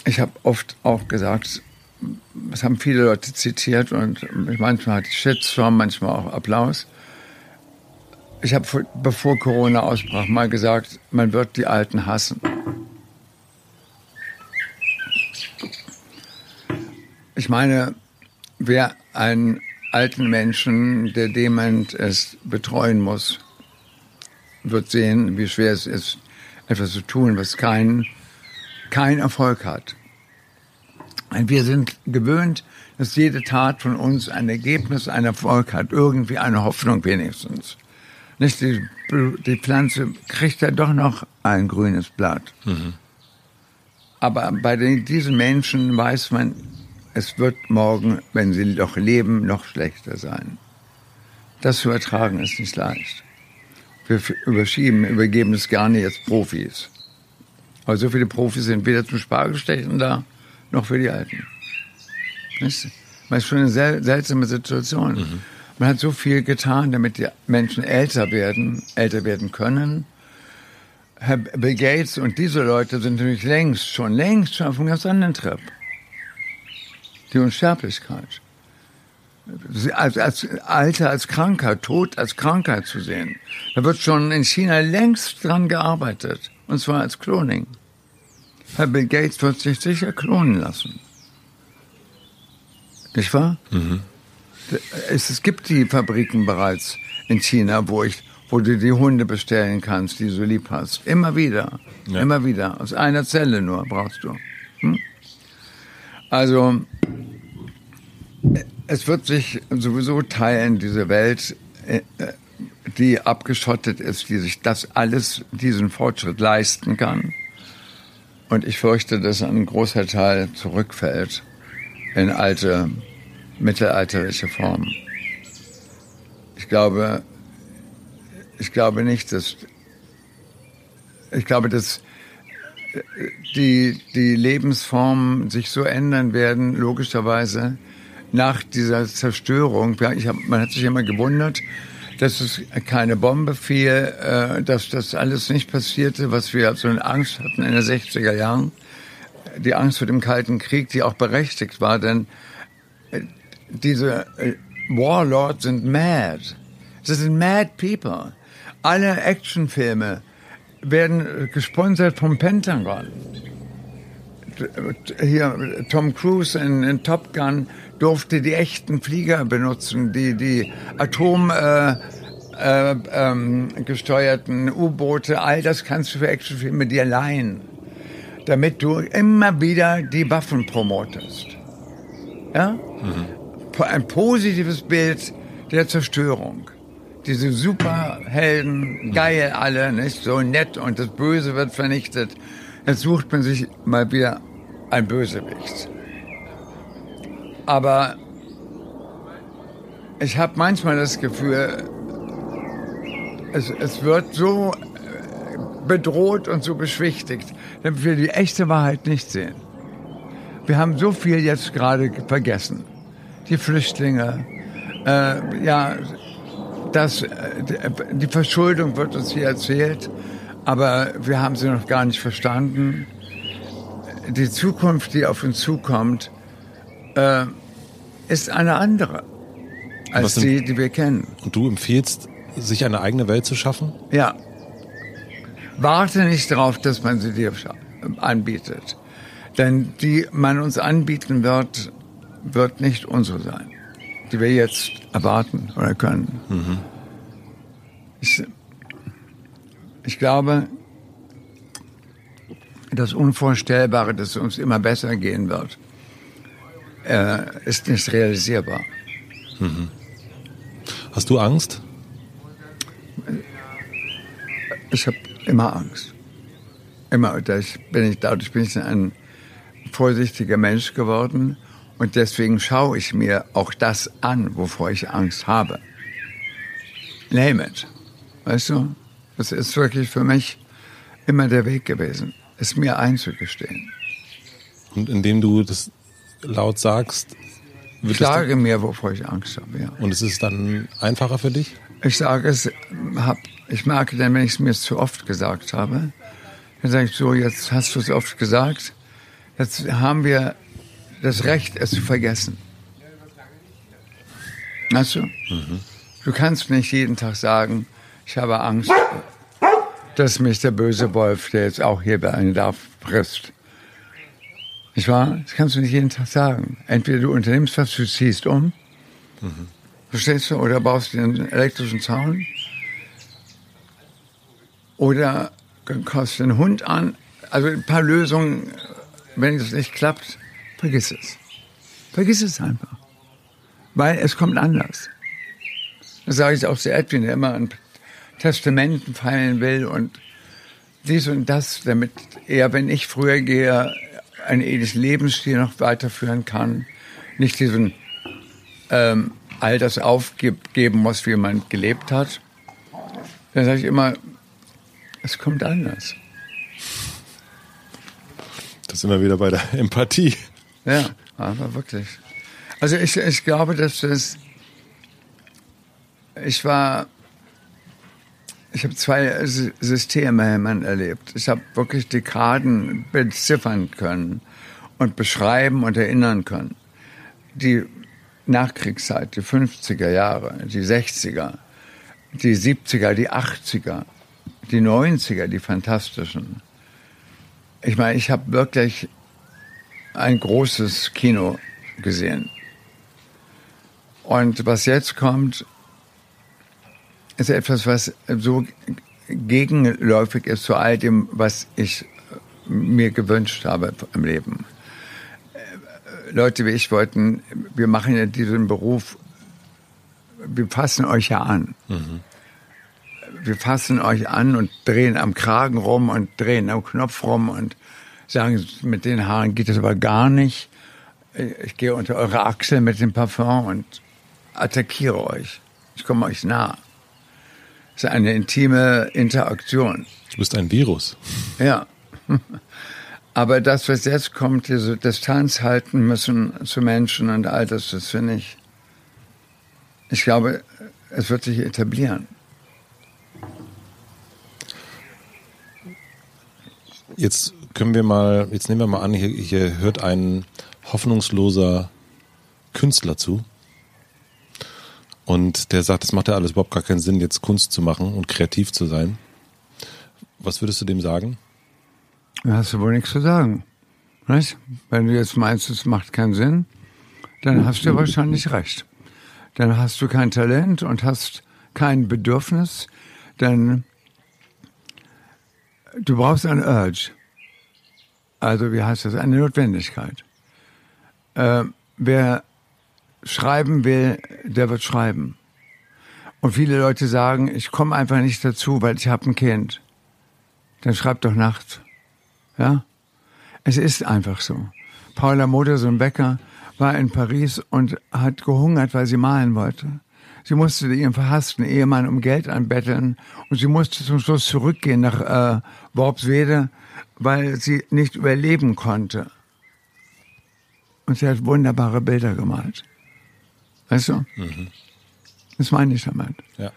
[SPEAKER 1] ich habe oft auch gesagt, das haben viele Leute zitiert und manchmal hatte ich Shitstorm, manchmal auch Applaus. Ich habe bevor Corona ausbrach mal gesagt, man wird die Alten hassen. Ich meine, wer einen alten Menschen, der dement ist, betreuen muss, wird sehen, wie schwer es ist, etwas zu tun, was keinen kein Erfolg hat. Wir sind gewöhnt, dass jede Tat von uns ein Ergebnis, ein Erfolg hat, irgendwie eine Hoffnung wenigstens. Nicht die, die Pflanze kriegt ja doch noch ein grünes Blatt. Mhm. Aber bei den, diesen Menschen weiß man, es wird morgen, wenn sie noch leben, noch schlechter sein. Das zu ertragen ist nicht leicht. Wir überschieben, übergeben es gerne jetzt Profis. Aber so viele Profis sind weder zum Spargelstechen da, noch für die Alten. Das ist schon eine sel seltsame Situation. Mhm. Man hat so viel getan, damit die Menschen älter werden, älter werden können. Herr Bill Gates und diese Leute sind natürlich längst, schon längst schon auf einem ganz anderen Trip die Unsterblichkeit. Als, als Alter, als Krankheit, Tod als Krankheit zu sehen. Da wird schon in China längst dran gearbeitet. Und zwar als Cloning. Herr Bill Gates wird sich sicher klonen lassen. Nicht wahr? Mhm. Es, es, gibt die Fabriken bereits in China, wo ich, wo du die Hunde bestellen kannst, die du lieb hast. Immer wieder. Ja. Immer wieder. Aus einer Zelle nur brauchst du. Hm? Also, es wird sich sowieso teilen, diese Welt, äh, die abgeschottet ist, die sich das alles, diesen Fortschritt leisten kann. Und ich fürchte, dass ein großer Teil zurückfällt in alte, mittelalterliche Formen. Ich glaube, ich glaube nicht, dass, ich glaube, dass die, die Lebensformen sich so ändern werden, logischerweise, nach dieser Zerstörung. Ich hab, man hat sich immer gewundert, dass es keine Bombe fiel, äh, dass das alles nicht passierte, was wir so in Angst hatten in den 60er Jahren. die Angst vor dem Kalten Krieg, die auch berechtigt war, denn äh, diese äh, Warlords sind mad. Das sind mad people. Alle Actionfilme werden gesponsert vom Pentagon. Hier Tom Cruise in, in Top Gun durfte die echten Flieger benutzen, die die Atom äh, äh, ähm, gesteuerten U-Boote, all das kannst du für Actionfilme dir leihen, damit du immer wieder die Waffen promotest. Ja? Mhm. Ein positives Bild der Zerstörung. Diese Superhelden, geil alle, nicht so nett und das Böse wird vernichtet. Jetzt sucht man sich mal wieder ein Bösewicht. Aber ich habe manchmal das Gefühl, es, es wird so äh, bedroht und so beschwichtigt, damit wir die echte Wahrheit nicht sehen. Wir haben so viel jetzt gerade vergessen. Die Flüchtlinge, äh, ja, das, äh, die Verschuldung wird uns hier erzählt, aber wir haben sie noch gar nicht verstanden. Die Zukunft, die auf uns zukommt, äh, ist eine andere als die, die wir kennen.
[SPEAKER 2] Und du empfiehlst sich eine eigene Welt zu schaffen?
[SPEAKER 1] Ja. Warte nicht darauf, dass man sie dir anbietet. Denn die man uns anbieten wird, wird nicht unsere sein, die wir jetzt erwarten oder können. Mhm. Ich, ich glaube, das Unvorstellbare, dass es uns immer besser gehen wird, äh, ist nicht realisierbar.
[SPEAKER 2] Mhm. Hast du Angst?
[SPEAKER 1] Ich habe immer Angst. Immer. Dadurch bin ich, dadurch bin ich ein vorsichtiger Mensch geworden. Und deswegen schaue ich mir auch das an, wovor ich Angst habe. Name it. Weißt du? Das ist wirklich für mich immer der Weg gewesen, es mir einzugestehen.
[SPEAKER 2] Und indem du das laut sagst,
[SPEAKER 1] ich sage mir, wovor ich Angst habe, ja.
[SPEAKER 2] Und es ist dann einfacher für dich?
[SPEAKER 1] Ich sage es, hab, ich merke dann, wenn ich es mir zu oft gesagt habe, dann sage ich so, jetzt hast du es oft gesagt, jetzt haben wir das Recht, es zu vergessen. Weißt du? Mhm. Du kannst nicht jeden Tag sagen, ich habe Angst, dass mich der böse Wolf, der jetzt auch hier bei einem darf, frisst. Nicht wahr? Das kannst du nicht jeden Tag sagen. Entweder du unternimmst was, du ziehst um, mhm. verstehst du, oder baust dir einen elektrischen Zaun, oder kaufst den Hund an. Also ein paar Lösungen, wenn das nicht klappt, vergiss es. Vergiss es einfach. Weil es kommt anders. Das sage ich auch zu Edwin, der immer an Testamenten feilen will und dies und das, damit er, wenn ich früher gehe, einen ähnlichen Lebensstil noch weiterführen kann, nicht diesen ähm, all das aufgeben muss, wie man gelebt hat. Dann sage ich immer, es kommt anders.
[SPEAKER 2] Das sind wir wieder bei der Empathie.
[SPEAKER 1] Ja, aber wirklich. Also ich, ich glaube, dass das. Ich war. Ich habe zwei Systeme man erlebt. Ich habe wirklich Dekaden beziffern können und beschreiben und erinnern können. Die Nachkriegszeit, die 50er Jahre, die 60er, die 70er, die 80er, die 90er, die fantastischen. Ich meine, ich habe wirklich ein großes Kino gesehen. Und was jetzt kommt, ist etwas, was so gegenläufig ist zu all dem, was ich mir gewünscht habe im Leben. Leute wie ich wollten, wir machen ja diesen Beruf, wir fassen euch ja an. Mhm wir fassen euch an und drehen am Kragen rum und drehen am Knopf rum und sagen, mit den Haaren geht es aber gar nicht. Ich gehe unter eure Achsel mit dem Parfum und attackiere euch. Ich komme euch nah. Ist eine intime Interaktion.
[SPEAKER 2] Du bist ein Virus.
[SPEAKER 1] Ja. [laughs] Aber das, was jetzt kommt, diese Distanz halten müssen zu Menschen und all das, das finde ich, ich glaube, es wird sich etablieren.
[SPEAKER 2] Jetzt können wir mal, jetzt nehmen wir mal an, hier, hier hört ein hoffnungsloser Künstler zu. Und der sagt, es macht ja alles überhaupt gar keinen Sinn, jetzt Kunst zu machen und kreativ zu sein. Was würdest du dem sagen?
[SPEAKER 1] Da hast du wohl nichts zu sagen. Nicht? Wenn du jetzt meinst, es macht keinen Sinn, dann hast du wahrscheinlich recht. Dann hast du kein Talent und hast kein Bedürfnis, denn du brauchst ein Urge. Also wie heißt das? Eine Notwendigkeit. Äh, wer schreiben will, der wird schreiben. Und viele Leute sagen, ich komme einfach nicht dazu, weil ich habe ein Kind. Dann schreib doch nachts. Ja? Es ist einfach so. Paula Modersohn Becker war in Paris und hat gehungert, weil sie malen wollte. Sie musste ihren verhassten Ehemann um Geld anbetteln und sie musste zum Schluss zurückgehen nach äh, Worpswede, weil sie nicht überleben konnte. Und sie hat wunderbare Bilder gemalt. Weißt du? Mhm. Das meine ich damit.
[SPEAKER 2] Ja.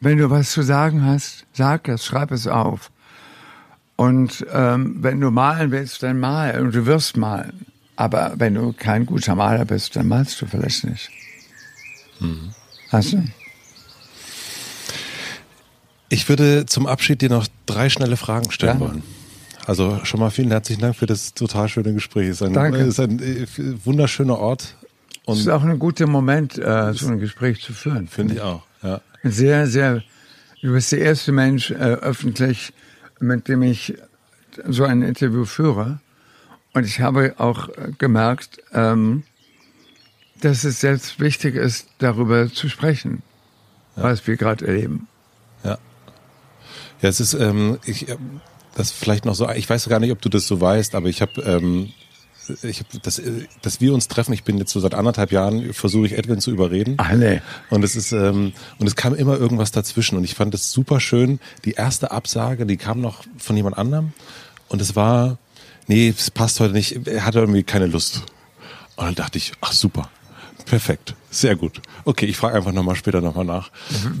[SPEAKER 1] Wenn du was zu sagen hast, sag es, schreib es auf. Und ähm, wenn du malen willst, dann mal und du wirst malen. Aber wenn du kein guter Maler bist, dann malst du vielleicht nicht. Mhm. Hast du?
[SPEAKER 2] Ich würde zum Abschied dir noch drei schnelle Fragen stellen ja. wollen. Also schon mal vielen herzlichen Dank für das total schöne Gespräch. Es ist ein,
[SPEAKER 1] Danke.
[SPEAKER 2] ist ein äh, wunderschöner Ort.
[SPEAKER 1] Es ist auch ein guter Moment, äh, so ein Gespräch zu führen.
[SPEAKER 2] Finde ich auch, ja.
[SPEAKER 1] Sehr, sehr, du bist der erste Mensch äh, öffentlich, mit dem ich so ein Interview führe. Und ich habe auch gemerkt, ähm, dass es selbst wichtig ist, darüber zu sprechen, ja. was wir gerade erleben.
[SPEAKER 2] Ja. Ja, es ist, ähm, ich, äh, das vielleicht noch so, ich weiß gar nicht, ob du das so weißt, aber ich habe ähm, ich hab das, dass wir uns treffen. Ich bin jetzt so seit anderthalb Jahren versuche ich Edwin zu überreden.
[SPEAKER 1] Alle.
[SPEAKER 2] Und es ist ähm, und es kam immer irgendwas dazwischen und ich fand es super schön. Die erste Absage, die kam noch von jemand anderem und es war, nee, es passt heute nicht. Er hatte irgendwie keine Lust. Und dann dachte ich, ach super, perfekt. Sehr gut. Okay, ich frage einfach nochmal später nochmal nach.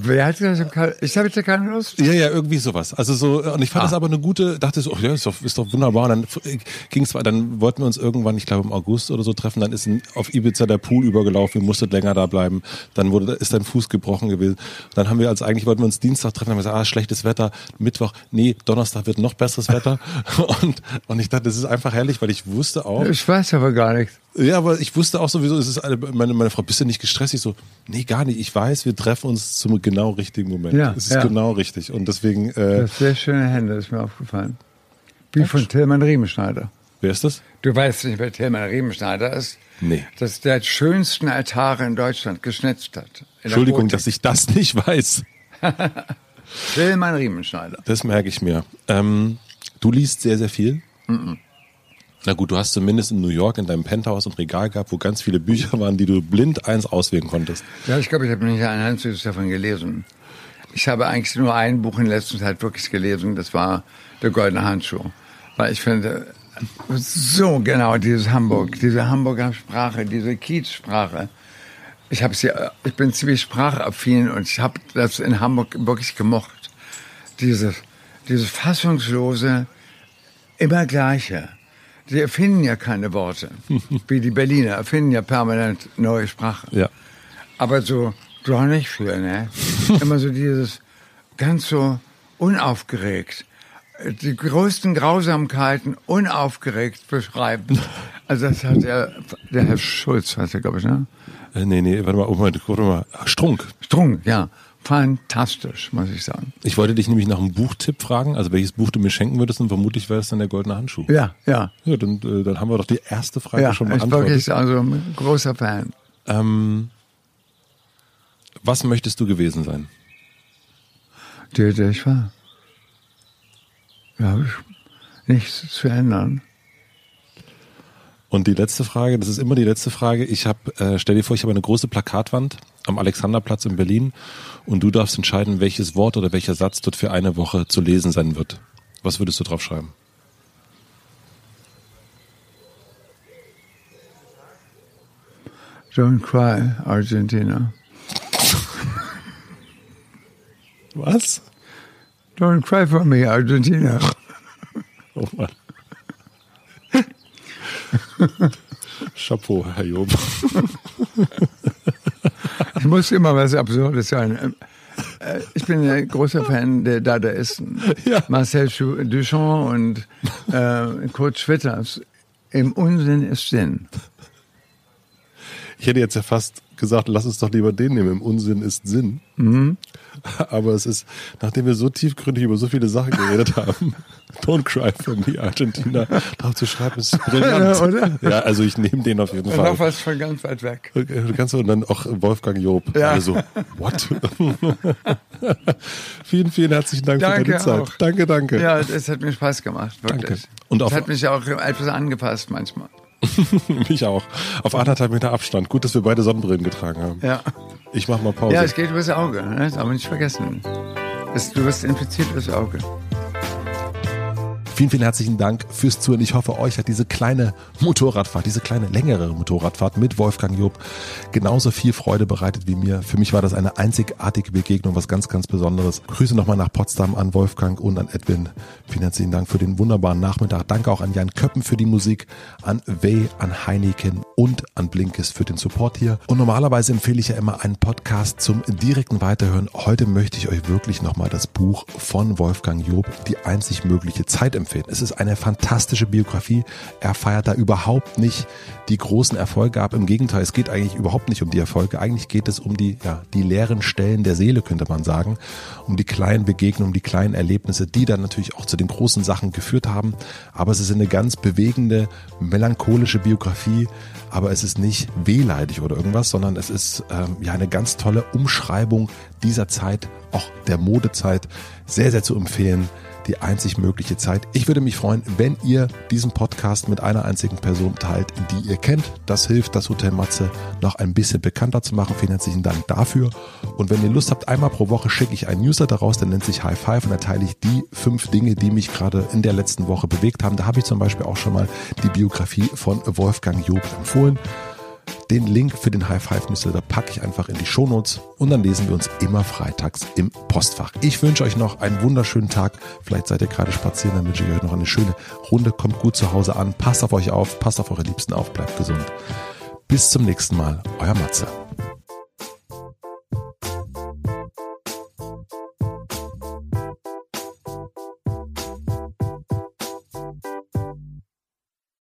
[SPEAKER 1] Wer hat das? Ich habe jetzt keine Lust.
[SPEAKER 2] Ja, ja, irgendwie sowas. Also so, und ich fand ah. das aber eine gute, dachte so, oh, ja, ist doch, ist doch wunderbar. Und dann ging es, dann wollten wir uns irgendwann, ich glaube im August oder so treffen, dann ist in, auf Ibiza der Pool übergelaufen, ihr musstet länger da bleiben. Dann wurde, ist dein Fuß gebrochen gewesen. Dann haben wir als eigentlich wollten wir uns Dienstag treffen, haben wir gesagt, ah, schlechtes Wetter, Mittwoch, nee, Donnerstag wird noch besseres Wetter. [laughs] und, und ich dachte, das ist einfach herrlich, weil ich wusste auch.
[SPEAKER 1] Ich weiß aber gar nichts.
[SPEAKER 2] Ja, aber ich wusste auch sowieso, es ist eine, meine, meine Frau, bist du nicht gestresst? Ich so, nee, gar nicht. Ich weiß, wir treffen uns zum genau richtigen Moment. Ja, es ist ja. genau richtig. Und deswegen. Äh,
[SPEAKER 1] das sehr schöne Hände, ist mir aufgefallen. Wie von Tillmann Riemenschneider.
[SPEAKER 2] Wer ist das?
[SPEAKER 1] Du weißt nicht, wer Tillmann Riemenschneider ist?
[SPEAKER 2] Nee.
[SPEAKER 1] Das der schönsten Altare in Deutschland geschnitzt hat.
[SPEAKER 2] Entschuldigung, dass ich das [laughs] nicht weiß. [laughs]
[SPEAKER 1] Tillmann Riemenschneider.
[SPEAKER 2] Das merke ich mir. Ähm, du liest sehr, sehr viel. Mm -mm. Na gut, du hast zumindest in New York in deinem Penthouse ein Regal gehabt, wo ganz viele Bücher waren, die du blind eins auswählen konntest.
[SPEAKER 1] Ja, ich glaube, ich habe nicht ein einziges davon gelesen. Ich habe eigentlich nur ein Buch in letzter Zeit wirklich gelesen, das war Der Goldene Handschuh. Weil ich finde, so genau dieses Hamburg, diese Hamburger Sprache, diese Kiezsprache. Ich ich bin ziemlich sprachaffin und ich habe das in Hamburg wirklich gemocht. Dieses, dieses fassungslose, immer gleiche. Sie erfinden ja keine Worte, [laughs] wie die Berliner erfinden ja permanent neue Sprachen.
[SPEAKER 2] Ja.
[SPEAKER 1] Aber so doch nicht für, ne? [laughs] Immer so dieses ganz so unaufgeregt. Die größten Grausamkeiten unaufgeregt beschreiben. [laughs] Also das hat der, der Herr Schulz, heißt er, glaube ich, ne?
[SPEAKER 2] Äh, nee, nee, warte mal, warte mal, Strunk.
[SPEAKER 1] Strunk, ja fantastisch, muss ich sagen.
[SPEAKER 2] Ich wollte dich nämlich nach einem Buchtipp fragen, also welches Buch du mir schenken würdest und vermutlich wäre es dann der Goldene Handschuh.
[SPEAKER 1] Ja, ja.
[SPEAKER 2] Ja, dann, äh, dann haben wir doch die erste Frage ja, schon beantwortet.
[SPEAKER 1] Ja, ich bin wirklich also ein großer Fan.
[SPEAKER 2] Ähm, was möchtest du gewesen sein?
[SPEAKER 1] Der, der ich war. Da habe ich nichts zu ändern.
[SPEAKER 2] Und die letzte Frage, das ist immer die letzte Frage. Ich habe, äh, stell dir vor, ich habe eine große Plakatwand am Alexanderplatz in Berlin und du darfst entscheiden, welches Wort oder welcher Satz dort für eine Woche zu lesen sein wird. Was würdest du drauf schreiben?
[SPEAKER 1] Don't cry, Argentina.
[SPEAKER 2] Was?
[SPEAKER 1] Don't cry for me, Argentina.
[SPEAKER 2] Oh Mann. [laughs] Chapeau, Herr Job. [laughs] [laughs]
[SPEAKER 1] Ich muss immer was Absurdes sein. Äh, ich bin ein großer Fan der Dadaisten.
[SPEAKER 2] Ja.
[SPEAKER 1] Marcel Duchamp und äh, Kurt Schwitters. Im Unsinn ist Sinn.
[SPEAKER 2] Ich hätte jetzt ja fast gesagt, lass uns doch lieber den nehmen. Im Unsinn ist Sinn.
[SPEAKER 1] Mhm. [laughs]
[SPEAKER 2] Aber es ist, nachdem wir so tiefgründig über so viele Sachen geredet haben, [laughs] Don't Cry for Me, Argentina, drauf zu schreiben, ist brillant.
[SPEAKER 1] Ja, oder?
[SPEAKER 2] Ja, also ich nehme den auf jeden Fall.
[SPEAKER 1] noch was von ganz weit weg.
[SPEAKER 2] Du kannst und dann auch Wolfgang Job.
[SPEAKER 1] Ja.
[SPEAKER 2] Also, what? [laughs] vielen, vielen herzlichen Dank für
[SPEAKER 1] Danke
[SPEAKER 2] deine Zeit.
[SPEAKER 1] auch.
[SPEAKER 2] Danke, danke.
[SPEAKER 1] Ja, das hat mir Spaß gemacht, wirklich.
[SPEAKER 2] Danke. Und auf-
[SPEAKER 1] das hat mich auch etwas angepasst manchmal. [laughs]
[SPEAKER 2] Mich auch. Auf anderthalb Meter Abstand. Gut, dass wir beide Sonnenbrillen getragen haben.
[SPEAKER 1] Ja.
[SPEAKER 2] Ich mach mal Pause.
[SPEAKER 1] Ja, es geht übers Auge, ne? das darf man nicht vergessen. Es, du wirst infiziert übers Auge.
[SPEAKER 2] Vielen, vielen herzlichen Dank fürs Zuhören. Ich hoffe, euch hat diese kleine Motorradfahrt, diese kleine längere Motorradfahrt mit Wolfgang Job genauso viel Freude bereitet wie mir. Für mich war das eine einzigartige Begegnung, was ganz, ganz Besonderes. Grüße nochmal nach Potsdam an Wolfgang und an Edwin. Vielen herzlichen Dank für den wunderbaren Nachmittag. Danke auch an Jan Köppen für die Musik, an Way, an Heineken und an Blinkes für den Support hier. Und normalerweise empfehle ich ja immer einen Podcast zum direkten Weiterhören. Heute möchte ich euch wirklich nochmal das Buch von Wolfgang Job, Die einzig mögliche Zeit empfehlen. Es ist eine fantastische Biografie. Er feiert da überhaupt nicht die großen Erfolge ab. Im Gegenteil, es geht eigentlich überhaupt nicht um die Erfolge. Eigentlich geht es um die, ja, die leeren Stellen der Seele, könnte man sagen. Um die kleinen Begegnungen, die kleinen Erlebnisse, die dann natürlich auch zu den großen Sachen geführt haben. Aber es ist eine ganz bewegende, melancholische Biografie. Aber es ist nicht wehleidig oder irgendwas, sondern es ist ähm, ja eine ganz tolle Umschreibung dieser Zeit, auch der Modezeit. Sehr, sehr zu empfehlen die einzig mögliche Zeit. Ich würde mich freuen, wenn ihr diesen Podcast mit einer einzigen Person teilt, die ihr kennt. Das hilft, das Hotel Matze noch ein bisschen bekannter zu machen. Vielen herzlichen Dank dafür. Und wenn ihr Lust habt, einmal pro Woche schicke ich einen Newsletter raus, der nennt sich High Five und da teile ich die fünf Dinge, die mich gerade in der letzten Woche bewegt haben. Da habe ich zum Beispiel auch schon mal die Biografie von Wolfgang Job empfohlen. Den Link für den High Five Newsletter packe ich einfach in die Shownotes und dann lesen wir uns immer freitags im Postfach. Ich wünsche euch noch einen wunderschönen Tag. Vielleicht seid ihr gerade spazieren, dann wünsche ich euch noch eine schöne Runde. Kommt gut zu Hause an, passt auf euch auf, passt auf eure Liebsten auf, bleibt gesund. Bis zum nächsten Mal, euer Matze.